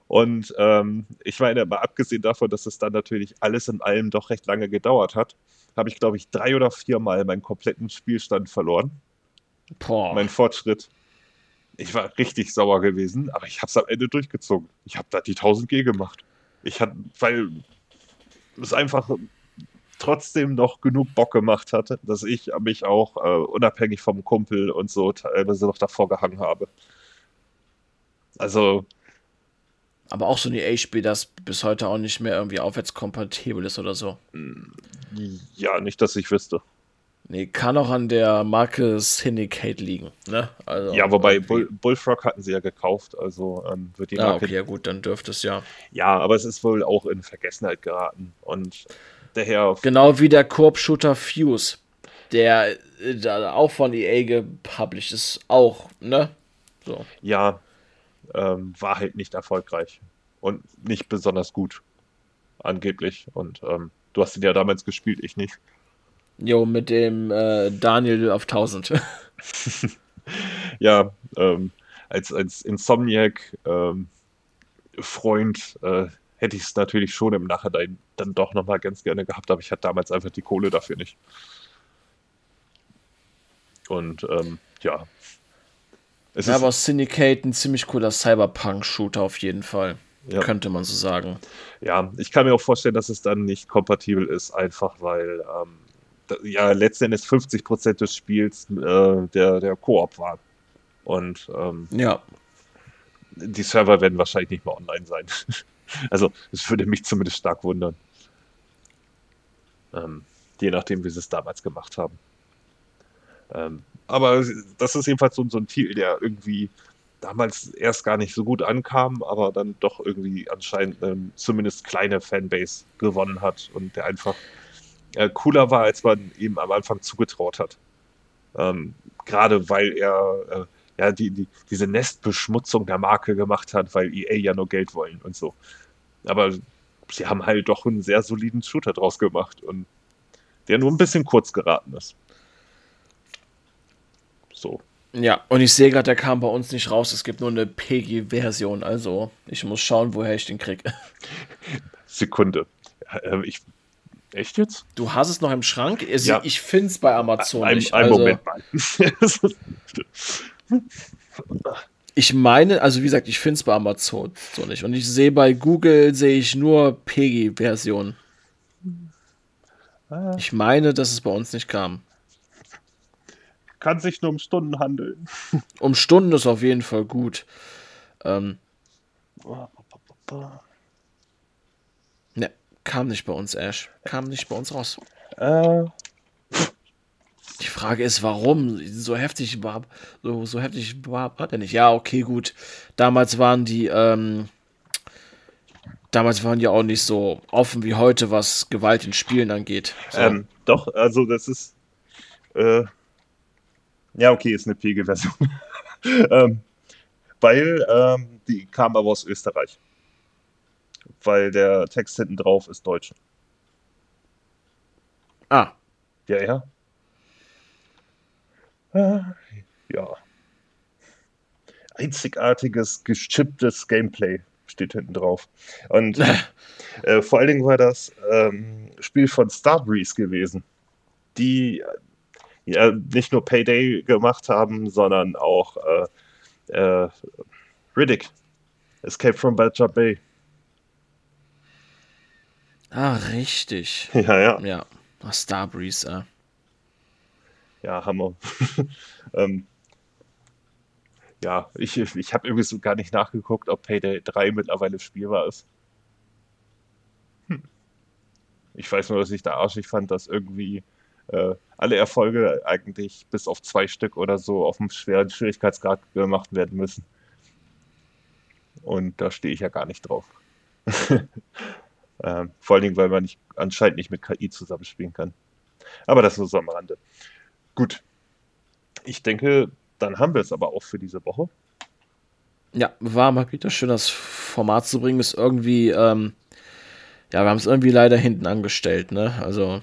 Und ähm, ich meine, mal abgesehen davon, dass es dann natürlich alles in allem doch recht lange gedauert hat, habe ich, glaube ich, drei oder viermal meinen kompletten Spielstand verloren. Boah. Mein Fortschritt. Ich war richtig sauer gewesen, aber ich habe es am Ende durchgezogen. Ich habe da die 1000 G gemacht. Ich hatte, weil es einfach trotzdem noch genug Bock gemacht hat, dass ich mich auch äh, unabhängig vom Kumpel und so teilweise noch davor gehangen habe. Also aber auch so ein EA-Spiel, das bis heute auch nicht mehr irgendwie aufwärtskompatibel ist oder so. Ja, nicht, dass ich wüsste. Nee, kann auch an der Marke Syndicate liegen. Ne? Also ja, wobei Bull, Bullfrog hatten sie ja gekauft, also ähm, wird die ah, Marke. Ah, okay, ja gut, dann dürfte es ja. Ja, aber es ist wohl auch in Vergessenheit geraten. Und daher. Genau wie der Koop-Shooter Fuse, der äh, auch von EA gepublished ist, auch, ne? So. Ja, ähm, war halt nicht erfolgreich und nicht besonders gut, angeblich. Und ähm, du hast ihn ja damals gespielt, ich nicht. Jo, mit dem äh, Daniel auf 1000. ja, ähm, als, als Insomniac ähm, Freund äh, hätte ich es natürlich schon im Nachhinein dann doch nochmal ganz gerne gehabt, aber ich hatte damals einfach die Kohle dafür nicht. Und ähm, ja, es ja, aber Syndicate ein ziemlich cooler Cyberpunk-Shooter auf jeden Fall. Ja. Könnte man so sagen. Ja, ich kann mir auch vorstellen, dass es dann nicht kompatibel ist, einfach weil ähm, da, ja letztendlich 50% des Spiels äh, der, der Koop war. Und ähm, ja. die Server werden wahrscheinlich nicht mehr online sein. also, es würde mich zumindest stark wundern. Ähm, je nachdem, wie sie es damals gemacht haben. Ähm, aber das ist jedenfalls so, so ein Titel, der irgendwie damals erst gar nicht so gut ankam, aber dann doch irgendwie anscheinend eine zumindest kleine Fanbase gewonnen hat und der einfach äh, cooler war, als man ihm am Anfang zugetraut hat. Ähm, Gerade weil er äh, ja die, die, diese Nestbeschmutzung der Marke gemacht hat, weil EA ja nur Geld wollen und so. Aber sie haben halt doch einen sehr soliden Shooter draus gemacht und der nur ein bisschen kurz geraten ist. So. Ja, und ich sehe gerade, der kam bei uns nicht raus. Es gibt nur eine PG-Version. Also, ich muss schauen, woher ich den kriege. Sekunde. Äh, ich, echt jetzt? Du hast es noch im Schrank? Also, ja. Ich finde es bei Amazon ein, nicht. Ein also, Moment mal. ich meine, also wie gesagt, ich finde es bei Amazon so nicht. Und ich sehe bei Google, sehe ich nur PG-Version. Ah. Ich meine, dass es bei uns nicht kam kann sich nur um Stunden handeln. Um Stunden ist auf jeden Fall gut. Ähm, ne, kam nicht bei uns, Ash. Kam nicht bei uns raus. Äh. Die Frage ist, warum so heftig war, so, so heftig war, war der nicht. Ja, okay, gut. Damals waren die, ähm, damals waren die auch nicht so offen wie heute, was Gewalt in Spielen angeht. So. Ähm, doch, also das ist, äh, ja, okay, ist eine PG-Version. ähm, weil ähm, die kam aber aus Österreich. Weil der Text hinten drauf ist deutsch. Ah. Ja, ja. Äh, ja. Einzigartiges, geschipptes Gameplay steht hinten drauf. Und äh, vor allen Dingen war das ähm, Spiel von Starbreeze gewesen, die ja, nicht nur Payday gemacht haben, sondern auch äh, äh, Riddick, Escape from Badger Bay. Ah, richtig. Ja, ja. Ja, Starbreeze, äh. Ja, Hammer. ähm, ja, ich, ich habe irgendwie so gar nicht nachgeguckt, ob Payday 3 mittlerweile spielbar ist. Hm. Ich weiß nur, dass ich da arschig fand, dass irgendwie äh, alle Erfolge eigentlich bis auf zwei Stück oder so auf einem schweren Schwierigkeitsgrad gemacht werden müssen. Und da stehe ich ja gar nicht drauf. ähm, vor allen Dingen, weil man nicht, anscheinend nicht mit KI zusammenspielen kann. Aber das nur so am Rande. Gut. Ich denke, dann haben wir es aber auch für diese Woche. Ja, war mal wieder schön, das Format zu bringen. Ist irgendwie, ähm, ja, wir haben es irgendwie leider hinten angestellt, ne? Also.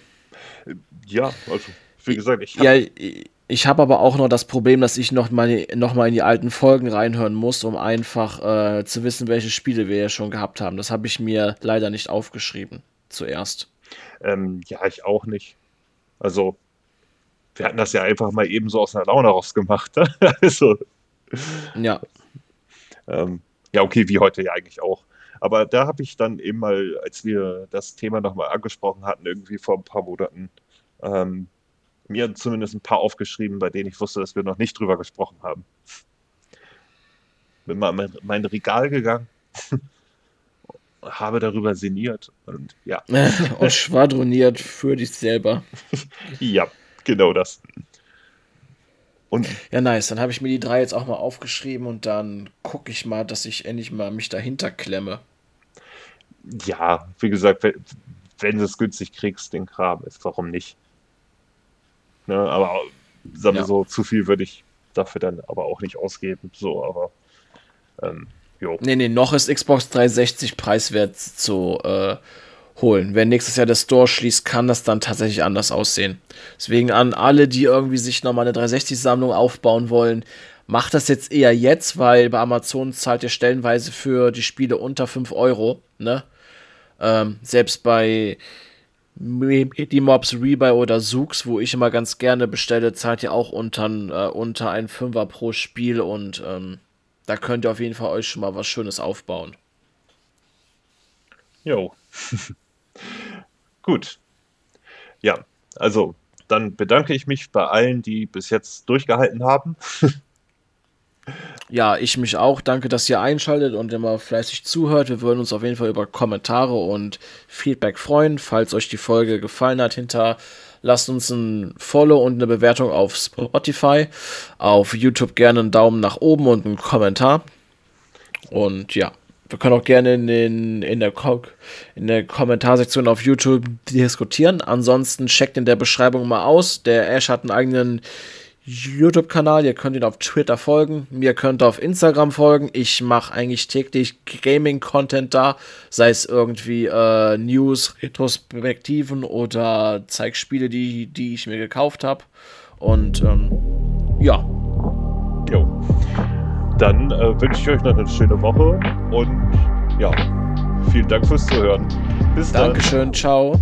Ja, also, wie gesagt, ich. Ja, ich habe aber auch noch das Problem, dass ich noch mal, noch mal in die alten Folgen reinhören muss, um einfach äh, zu wissen, welche Spiele wir ja schon gehabt haben. Das habe ich mir leider nicht aufgeschrieben zuerst. Ähm, ja, ich auch nicht. Also, wir hatten das ja einfach mal eben so aus einer Laune rausgemacht. Ne? also, ja. Ähm, ja, okay, wie heute ja eigentlich auch. Aber da habe ich dann eben mal, als wir das Thema nochmal angesprochen hatten, irgendwie vor ein paar Monaten, ähm, mir zumindest ein paar aufgeschrieben, bei denen ich wusste, dass wir noch nicht drüber gesprochen haben. Bin mal in mein Regal gegangen, habe darüber sinniert und ja. und schwadroniert für dich selber. ja, genau das. Und ja, nice. Dann habe ich mir die drei jetzt auch mal aufgeschrieben und dann gucke ich mal, dass ich endlich mal mich dahinter klemme. Ja, wie gesagt, wenn, wenn du es günstig kriegst, den Kram ist, warum nicht? Ne, aber sagen wir ja. so, zu viel würde ich dafür dann aber auch nicht ausgeben. So, aber ähm, jo. Nee, nee, noch ist Xbox 360 preiswert zu äh, holen. Wenn nächstes Jahr der Store schließt, kann das dann tatsächlich anders aussehen. Deswegen an alle, die irgendwie sich nochmal eine 360-Sammlung aufbauen wollen, macht das jetzt eher jetzt, weil bei Amazon zahlt ihr stellenweise für die Spiele unter 5 Euro. Ne? Ähm, selbst bei Medimobs, Rebuy oder Zooks, wo ich immer ganz gerne bestelle, zahlt ihr auch unter, äh, unter ein Fünfer pro Spiel und ähm, da könnt ihr auf jeden Fall euch schon mal was Schönes aufbauen. Jo. Gut. Ja, also dann bedanke ich mich bei allen, die bis jetzt durchgehalten haben. ja, ich mich auch. Danke, dass ihr einschaltet und immer fleißig zuhört. Wir würden uns auf jeden Fall über Kommentare und Feedback freuen. Falls euch die Folge gefallen hat, hinter lasst uns ein Follow und eine Bewertung auf Spotify. Auf YouTube gerne einen Daumen nach oben und einen Kommentar. Und ja, wir können auch gerne in, den, in, der, in der Kommentarsektion auf YouTube diskutieren. Ansonsten checkt in der Beschreibung mal aus. Der Ash hat einen eigenen YouTube-Kanal. Ihr könnt ihn auf Twitter folgen. Mir könnt ihr auf Instagram folgen. Ich mache eigentlich täglich Gaming-Content da. Sei es irgendwie äh, News, Retrospektiven oder Zeigspiele, die, die ich mir gekauft habe. Und ähm, ja. Jo. Dann äh, wünsche ich euch noch eine schöne Woche und ja, vielen Dank fürs Zuhören. Bis dann. Dankeschön, ciao.